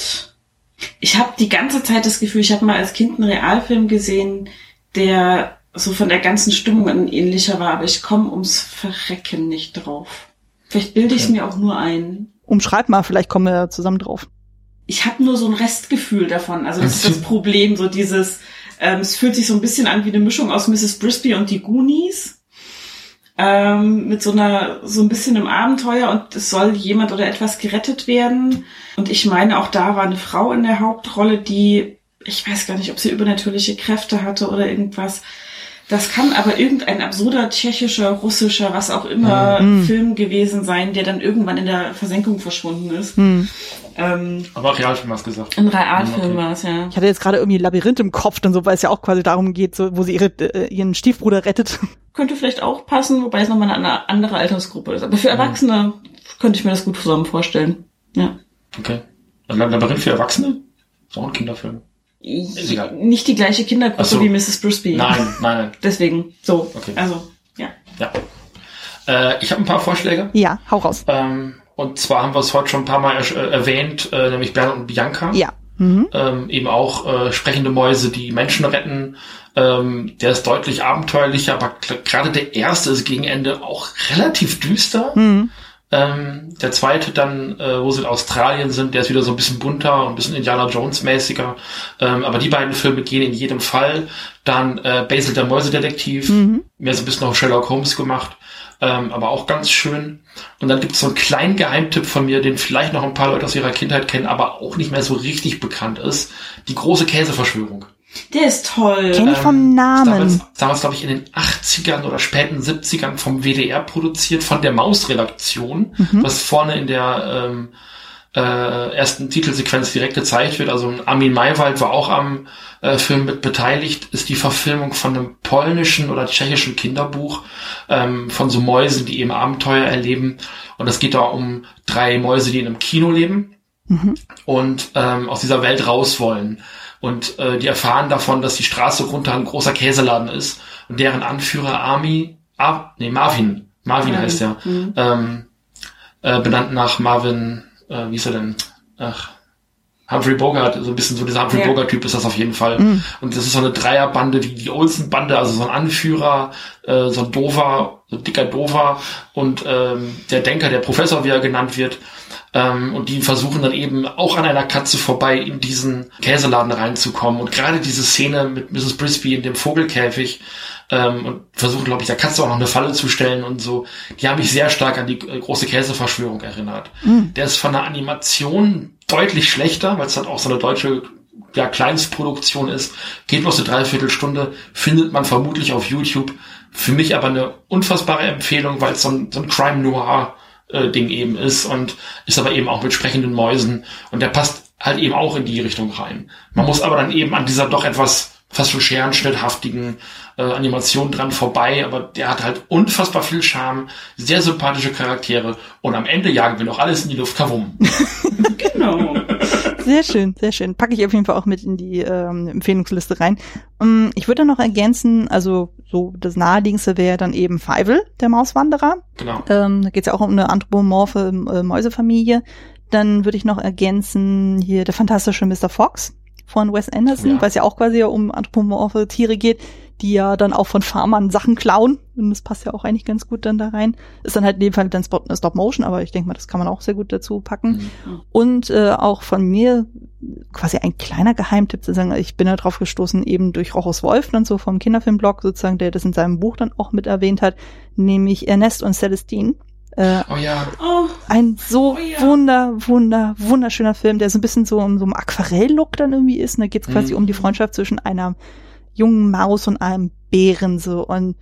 ich habe die ganze Zeit das Gefühl, ich habe mal als Kind einen Realfilm gesehen, der so von der ganzen Stimmung ein ähnlicher war, aber ich komme ums Verrecken nicht drauf. Vielleicht bilde ich es mir auch nur ein umschreib mal, vielleicht kommen wir zusammen drauf. Ich habe nur so ein Restgefühl davon. Also das ist das Problem, so dieses, ähm, es fühlt sich so ein bisschen an wie eine Mischung aus Mrs. Brisby und die Goonies. Ähm, mit so einer, so ein bisschen einem Abenteuer und es soll jemand oder etwas gerettet werden. Und ich meine, auch da war eine Frau in der Hauptrolle, die, ich weiß gar nicht, ob sie übernatürliche Kräfte hatte oder irgendwas. Das kann aber irgendein absurder tschechischer, russischer, was auch immer mhm. Film gewesen sein, der dann irgendwann in der Versenkung verschwunden ist. Mhm. Ähm, aber Realfilm hast du gesagt. Ein Realfilm okay. war es, ja. Ich hatte jetzt gerade irgendwie Labyrinth im Kopf, dann so, weil es ja auch quasi darum geht, so, wo sie ihre, äh, ihren Stiefbruder rettet. Könnte vielleicht auch passen, wobei es nochmal eine andere Altersgruppe ist. Aber für mhm. Erwachsene mhm. könnte ich mir das gut zusammen vorstellen. Ja. Okay. Labyrinth für Erwachsene? Ist auch ein Kinderfilm. Nicht die gleiche Kindergruppe so. wie Mrs. Brisby. Nein, nein, nein. Deswegen, so. Okay. Also, ja. Ja. Äh, ich habe ein paar Vorschläge. Ja, hau raus. Ähm, und zwar haben wir es heute schon ein paar Mal äh, erwähnt, äh, nämlich Bernd und Bianca. Ja. Mhm. Ähm, eben auch äh, sprechende Mäuse, die Menschen retten. Ähm, der ist deutlich abenteuerlicher, aber gerade der erste ist gegen Ende auch relativ düster. Mhm. Ähm, der zweite dann, äh, wo sie in Australien sind, der ist wieder so ein bisschen bunter und ein bisschen Indiana Jones mäßiger. Ähm, aber die beiden Filme gehen in jedem Fall. Dann äh, Basil der Mäusedetektiv, mhm. mehr so ein bisschen auf Sherlock Holmes gemacht. Ähm, aber auch ganz schön. Und dann gibt es so einen kleinen Geheimtipp von mir, den vielleicht noch ein paar Leute aus ihrer Kindheit kennen, aber auch nicht mehr so richtig bekannt ist. Die große Käseverschwörung. Der ist toll. Kenn ich vom ähm, Namen. Damals, damals glaube ich, in den 80ern oder späten 70ern vom WDR produziert, von der Maus-Redaktion, mhm. was vorne in der ähm, äh, ersten Titelsequenz direkt gezeigt wird. Also Armin Maywald war auch am äh, Film mit beteiligt, ist die Verfilmung von einem polnischen oder tschechischen Kinderbuch ähm, von so Mäusen, die eben Abenteuer erleben. Und es geht da um drei Mäuse, die in einem Kino leben mhm. und ähm, aus dieser Welt raus wollen. Und äh, die erfahren davon, dass die Straße runter ein großer Käseladen ist und deren Anführer Army, ah, nee, Marvin, Marvin ja. heißt er, mhm. ähm, äh, benannt nach Marvin, äh, wie ist er denn? Ach, Humphrey Bogart, so ein bisschen so dieser Humphrey ja. Bogart-Typ ist das auf jeden Fall. Mhm. Und das ist so eine Dreierbande wie die Olsen-Bande, also so ein Anführer, äh, so ein Dover, so ein dicker Dover und ähm, der Denker, der Professor, wie er genannt wird. Ähm, und die versuchen dann eben auch an einer Katze vorbei in diesen Käseladen reinzukommen. Und gerade diese Szene mit Mrs. Brisby in dem Vogelkäfig ähm, und versuchen, glaube ich, der Katze auch noch eine Falle zu stellen und so, die haben mich sehr stark an die äh, große Käseverschwörung erinnert. Mhm. Der ist von der Animation deutlich schlechter, weil es halt auch so eine deutsche ja, Kleinstproduktion ist, geht bloß eine Dreiviertelstunde, findet man vermutlich auf YouTube. Für mich aber eine unfassbare Empfehlung, weil es so ein, so ein Crime Noir äh, Ding eben ist und ist aber eben auch mit sprechenden Mäusen und der passt halt eben auch in die Richtung rein. Man muss aber dann eben an dieser doch etwas fast schon scherenschnitthaftigen äh, Animation dran vorbei, aber der hat halt unfassbar viel Charme, sehr sympathische Charaktere und am Ende jagen wir noch alles in die Luft kavum. genau. Sehr schön, sehr schön. Packe ich auf jeden Fall auch mit in die ähm, Empfehlungsliste rein. Um, ich würde noch ergänzen, also so das naheliegendste wäre dann eben Feivel, der Mauswanderer. Genau. Ähm, da geht es ja auch um eine anthropomorphe äh, Mäusefamilie. Dann würde ich noch ergänzen hier der fantastische Mr. Fox von Wes Anderson, Ja. weil es ja auch quasi um anthropomorphe Tiere geht, die ja dann auch von Farmern Sachen klauen. Und das passt ja auch eigentlich ganz gut dann da rein. Ist dann halt in dem Fall dann Spot, Stop Motion, aber ich denke mal, das kann man auch sehr gut dazu packen. Mhm. Und äh, auch von mir quasi ein kleiner Geheimtipp zu sagen, ich bin da drauf gestoßen, eben durch Rochus Wolf, dann so vom Kinderfilmblog sozusagen, der das in seinem Buch dann auch mit erwähnt hat, nämlich Ernest und Celestine. Äh, Oh ja, Oh, ein so Oh ja. wunder, wunder, wunderschöner Film, der so ein bisschen so um so einem Aquarell-Look dann irgendwie ist. Und da geht es quasi Mhm. um die Freundschaft zwischen einer jungen Maus und einem Bären so. Und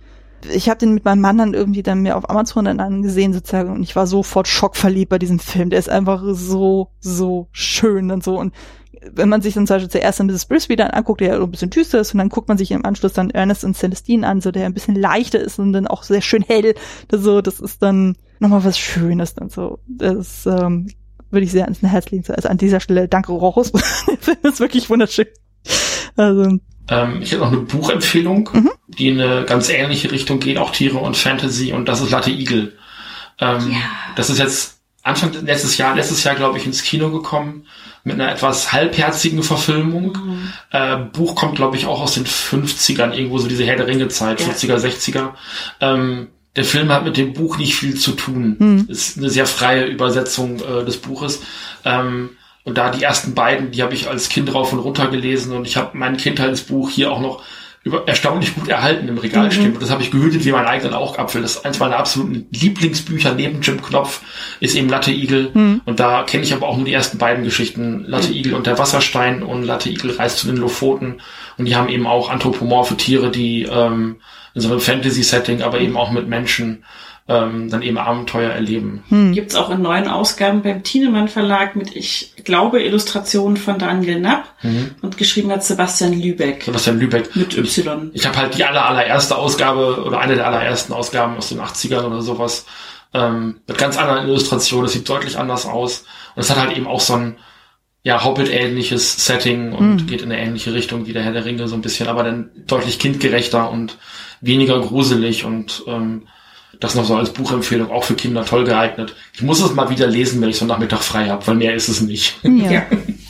ich habe den mit meinem Mann dann irgendwie dann mir auf Amazon dann angesehen sozusagen und ich war sofort schockverliebt bei diesem Film. Der ist einfach so, so schön und so. Und wenn man sich dann zum Beispiel zuerst dann Mrs. Brisby dann anguckt, der ja ein bisschen düster ist, und dann guckt man sich im Anschluss dann Ernest und Celestine an, so der ein bisschen leichter ist und dann auch sehr schön hell. Das, so, das ist dann nochmal was Schönes dann so. Das ähm, würde ich sehr ans Herz legen. Also an dieser Stelle danke Rochus. Der Film ist wirklich wunderschön. Also, ähm, ich hätte noch eine Buchempfehlung, Mhm. die in eine ganz ähnliche Richtung geht, auch Tiere und Fantasy und das ist Latte Igel. Ähm, Ja. Das ist jetzt Anfang letztes Jahr, letztes Jahr glaube ich ins Kino gekommen mit einer etwas halbherzigen Verfilmung. Äh, Buch kommt glaube ich auch aus den 50ern, irgendwo so diese Herr der Ringe Zeit, Ja. 50er, 60er. Ähm, der Film hat mit dem Buch nicht viel zu tun. Mhm. Ist eine sehr freie Übersetzung äh, des Buches. Ähm, und da die ersten beiden, die habe ich als Kind rauf und runter gelesen und ich habe mein Kindheitsbuch hier auch noch über, erstaunlich gut erhalten im Regal Mhm. stehen. Und das habe ich gehütet wie meinen eigenen Augapfel. Das ist eins meiner absoluten Lieblingsbücher neben Jim Knopf ist eben Latte Igel. Mhm. Und da kenne ich aber auch nur die ersten beiden Geschichten. Latte Igel und der Wasserstein und Latte Igel reist zu den Lofoten. Und die haben eben auch anthropomorphe Tiere, die ähm, in so einem Fantasy-Setting, aber eben auch mit Menschen ähm, dann eben Abenteuer erleben. hm. Gibt's auch in neuen Ausgaben beim Thienemann Verlag mit, ich glaube, Illustrationen von Daniel Napp Mhm. und geschrieben hat Sebastian Lübeck Sebastian Lübeck. mit Y. Ich habe halt die aller, allererste Ausgabe oder eine der allerersten Ausgaben aus den 80ern oder sowas ähm, mit ganz anderen Illustrationen. Es sieht deutlich anders aus. Und es hat halt eben auch so ein ja, Hobbit-ähnliches Setting und Mhm. geht in eine ähnliche Richtung wie der Herr der Ringe so ein bisschen, aber dann deutlich kindgerechter und weniger gruselig und ähm, das noch so als Buchempfehlung auch für Kinder toll geeignet. Ich muss es mal wieder lesen, wenn ich so einen Nachmittag frei habe, weil mehr ist es nicht. Ja. Ja.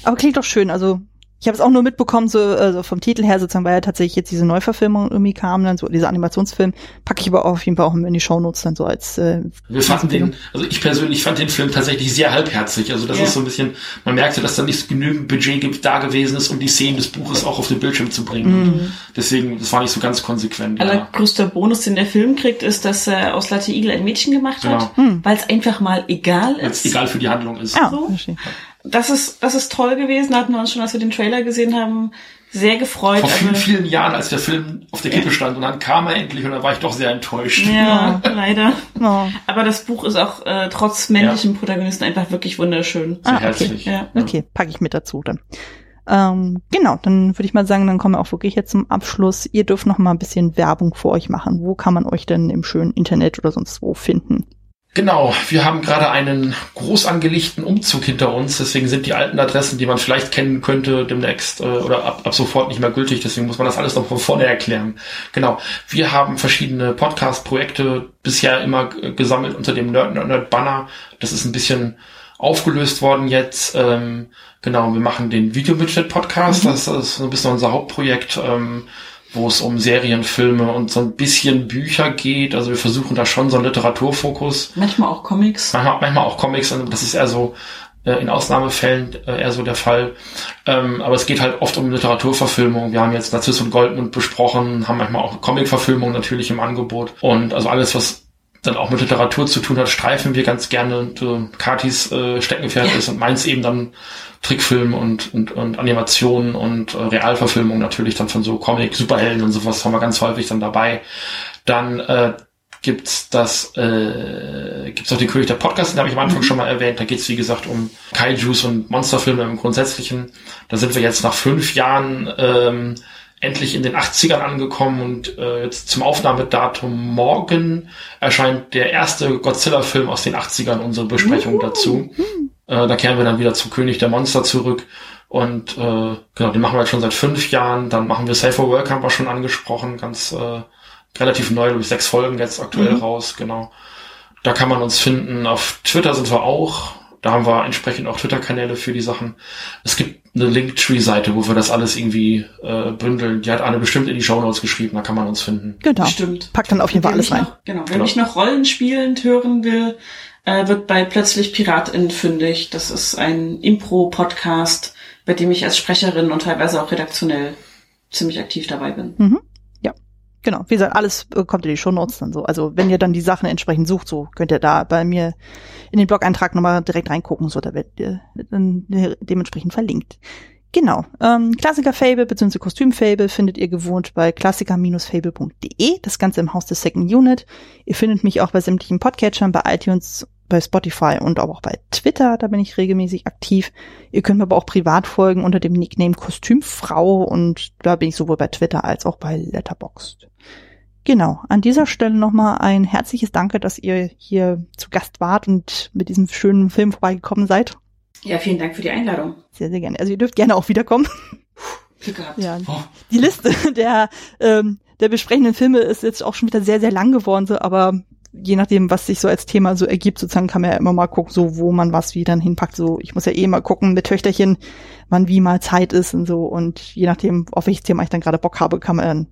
Aber klingt doch schön. Also ich habe es auch nur mitbekommen, so also vom Titel her sozusagen, weil ja tatsächlich jetzt diese Neuverfilmung irgendwie kam, dann so dieser Animationsfilm, packe ich aber auch auf jeden Fall auch in die Shownotes dann so als äh, Wir fanden den, also ich persönlich fand den Film tatsächlich sehr halbherzig. Also das Ja. ist so ein bisschen, man merkte, dass da nicht genügend Budget gibt, da gewesen ist, um die Szenen des Buches auch auf den Bildschirm zu bringen. Mhm. Deswegen, das war nicht so ganz konsequent. Ja. Allergrößter Bonus, den der Film kriegt, ist, dass er aus Latte Igel ein Mädchen gemacht hat, Genau. Hm. weil es einfach mal egal Weil es ist. egal für die Handlung ist. Ja, So? Das ist, das ist toll gewesen. Da hatten wir uns schon, als wir den Trailer gesehen haben, sehr gefreut. Vor vielen, Also- vielen Jahren, als der Film auf der Kippe stand und dann kam er endlich und dann war ich doch sehr enttäuscht. ja, leider. Oh. Aber das Buch ist auch äh, trotz männlichem Protagonisten einfach wirklich wunderschön. Sehr Ah, okay. herzlich. Ja. Okay, packe ich mit dazu dann. Ähm, genau, dann würde ich mal sagen, dann kommen wir auch wirklich jetzt zum Abschluss. Ihr dürft noch mal ein bisschen Werbung für euch machen. Wo kann man euch denn im schönen Internet oder sonst wo finden? Genau, wir haben gerade einen groß angelegten Umzug hinter uns, deswegen sind die alten Adressen, die man vielleicht kennen könnte, demnächst äh, oder ab, ab sofort nicht mehr gültig, deswegen muss man das alles noch von vorne erklären. Genau, wir haben verschiedene Podcast-Projekte bisher immer gesammelt unter dem Nerd Nerd Nerd Banner. Das ist ein bisschen aufgelöst worden jetzt. Ähm, genau, wir machen den Videomitschnitt Podcast, das ist so ein bisschen unser Hauptprojekt. Ähm, wo es um Serien, Filme und so ein bisschen Bücher geht. Also wir versuchen da schon so einen Literaturfokus Manchmal auch Comics. manchmal, manchmal auch Comics, und das ist eher so äh, in Ausnahmefällen äh, eher so der Fall. Ähm, aber es geht halt oft um Literaturverfilmung. Wir haben jetzt Narziss und Goldmund besprochen, haben manchmal auch Comic-Verfilmung natürlich im Angebot. Und also alles, was dann auch mit Literatur zu tun hat, streifen wir ganz gerne. Und, äh, Katis äh, Steckenpferd ist und meins eben dann Trickfilm und, und, und Animationen und äh, Realverfilmung natürlich dann von so Comic, Superhelden und sowas haben wir ganz häufig dann dabei. Dann äh, gibt's das, äh, gibt's auch den König der Podcast, den habe ich am Anfang mhm. schon mal erwähnt. Da geht's wie gesagt um Kaijus und Monsterfilme im Grundsätzlichen. Da sind wir jetzt nach fünf Jahren ähm, endlich in den 80ern angekommen und äh, jetzt zum Aufnahmedatum morgen erscheint der erste Godzilla-Film aus den 80ern, unsere Besprechung dazu. Äh, da kehren wir dann wieder zu König der Monster zurück. Und äh, genau, den machen wir jetzt schon seit fünf Jahren. Dann machen wir Safer Work, haben wir schon angesprochen, ganz äh, relativ neu, durch sechs Folgen jetzt aktuell mhm. raus, genau. Da kann man uns finden. Auf Twitter sind wir auch. Da haben wir entsprechend auch Twitter-Kanäle für die Sachen. Es gibt eine Linktree-Seite, wo wir das alles irgendwie äh, bündeln. Die hat Anne bestimmt in die Show Notes geschrieben, da kann man uns finden. Genau. Bestimmt. Packt dann auf jeden Fall alles rein. Noch, genau. Wer genau. mich noch Rollenspielend hören will, äh, wird bei Plötzlich Piratin fündig. Das ist ein Impro-Podcast, bei dem ich als Sprecherin und teilweise auch redaktionell ziemlich aktiv dabei bin. Mhm. Genau. Wie gesagt, alles äh, kommt in die Shownotes dann so. Also wenn ihr dann die Sachen entsprechend sucht, so könnt ihr da bei mir in den Blog-Eintrag nochmal direkt reingucken, so da wird ihr dann dementsprechend verlinkt. Genau. Ähm, Klassiker-Fable bzw. Kostüm-Fable findet ihr gewohnt bei klassiker-fable.de. Das Ganze im Haus des Second Unit. Ihr findet mich auch bei sämtlichen Podcatchern, bei iTunes bei Spotify und auch bei Twitter, da bin ich regelmäßig aktiv. Ihr könnt mir aber auch privat folgen unter dem Nickname Kostümfrau und da bin ich sowohl bei Twitter als auch bei Letterboxd. Genau, an dieser Stelle nochmal ein herzliches Danke, dass ihr hier zu Gast wart und mit diesem schönen Film vorbeigekommen seid. Ja, vielen Dank für die Einladung. Sehr, sehr gerne. Also ihr dürft gerne auch wiederkommen. Glück gehabt. Ja. Oh. Die Liste der, ähm, der besprechenden Filme ist jetzt auch schon wieder sehr, sehr lang geworden, so, aber je nachdem, was sich so als Thema so ergibt, sozusagen kann man ja immer mal gucken, so wo man was wie dann hinpackt. So, ich muss ja eh mal gucken mit Töchterchen, wann wie mal Zeit ist und so. Und je nachdem, auf welches Thema ich dann gerade Bock habe, kann man dann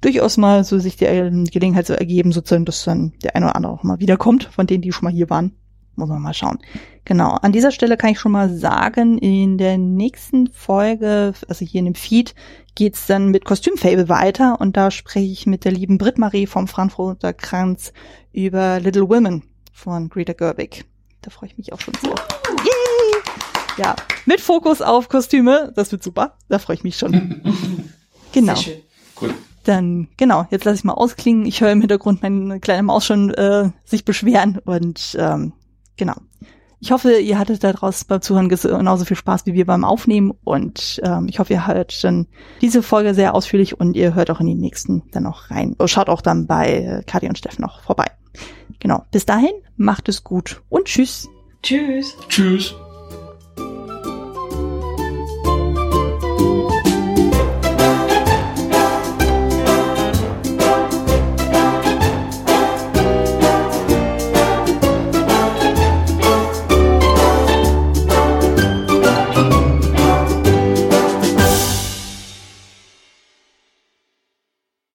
durchaus mal so sich die Gelegenheit so ergeben, sozusagen, dass dann der eine oder andere auch mal wiederkommt, von denen, die schon mal hier waren. Muss man mal schauen. Genau. An dieser Stelle kann ich schon mal sagen, in der nächsten Folge, also hier in dem Feed, geht's dann mit Kostümfable weiter und da spreche ich mit der lieben Britt-Marie vom Frankfurter Kranz über Little Women von Greta Gerwig. Da freue ich mich auch schon so. Yay! Ja, mit Fokus auf Kostüme. Das wird super. Da freue ich mich schon. genau. Sehr schön. Cool. Dann, genau, jetzt lasse ich mal ausklingen. Ich höre im Hintergrund meine kleine Maus schon äh, sich beschweren und ähm, genau. Ich hoffe, ihr hattet da draußen beim Zuhören genauso viel Spaß wie wir beim Aufnehmen und ähm, ich hoffe, ihr hört dann diese Folge sehr ausführlich und ihr hört auch in die nächsten dann noch rein. Schaut auch dann bei Kadi und Steffen noch vorbei. Genau. Bis dahin, macht es gut und tschüss. Tschüss. Tschüss.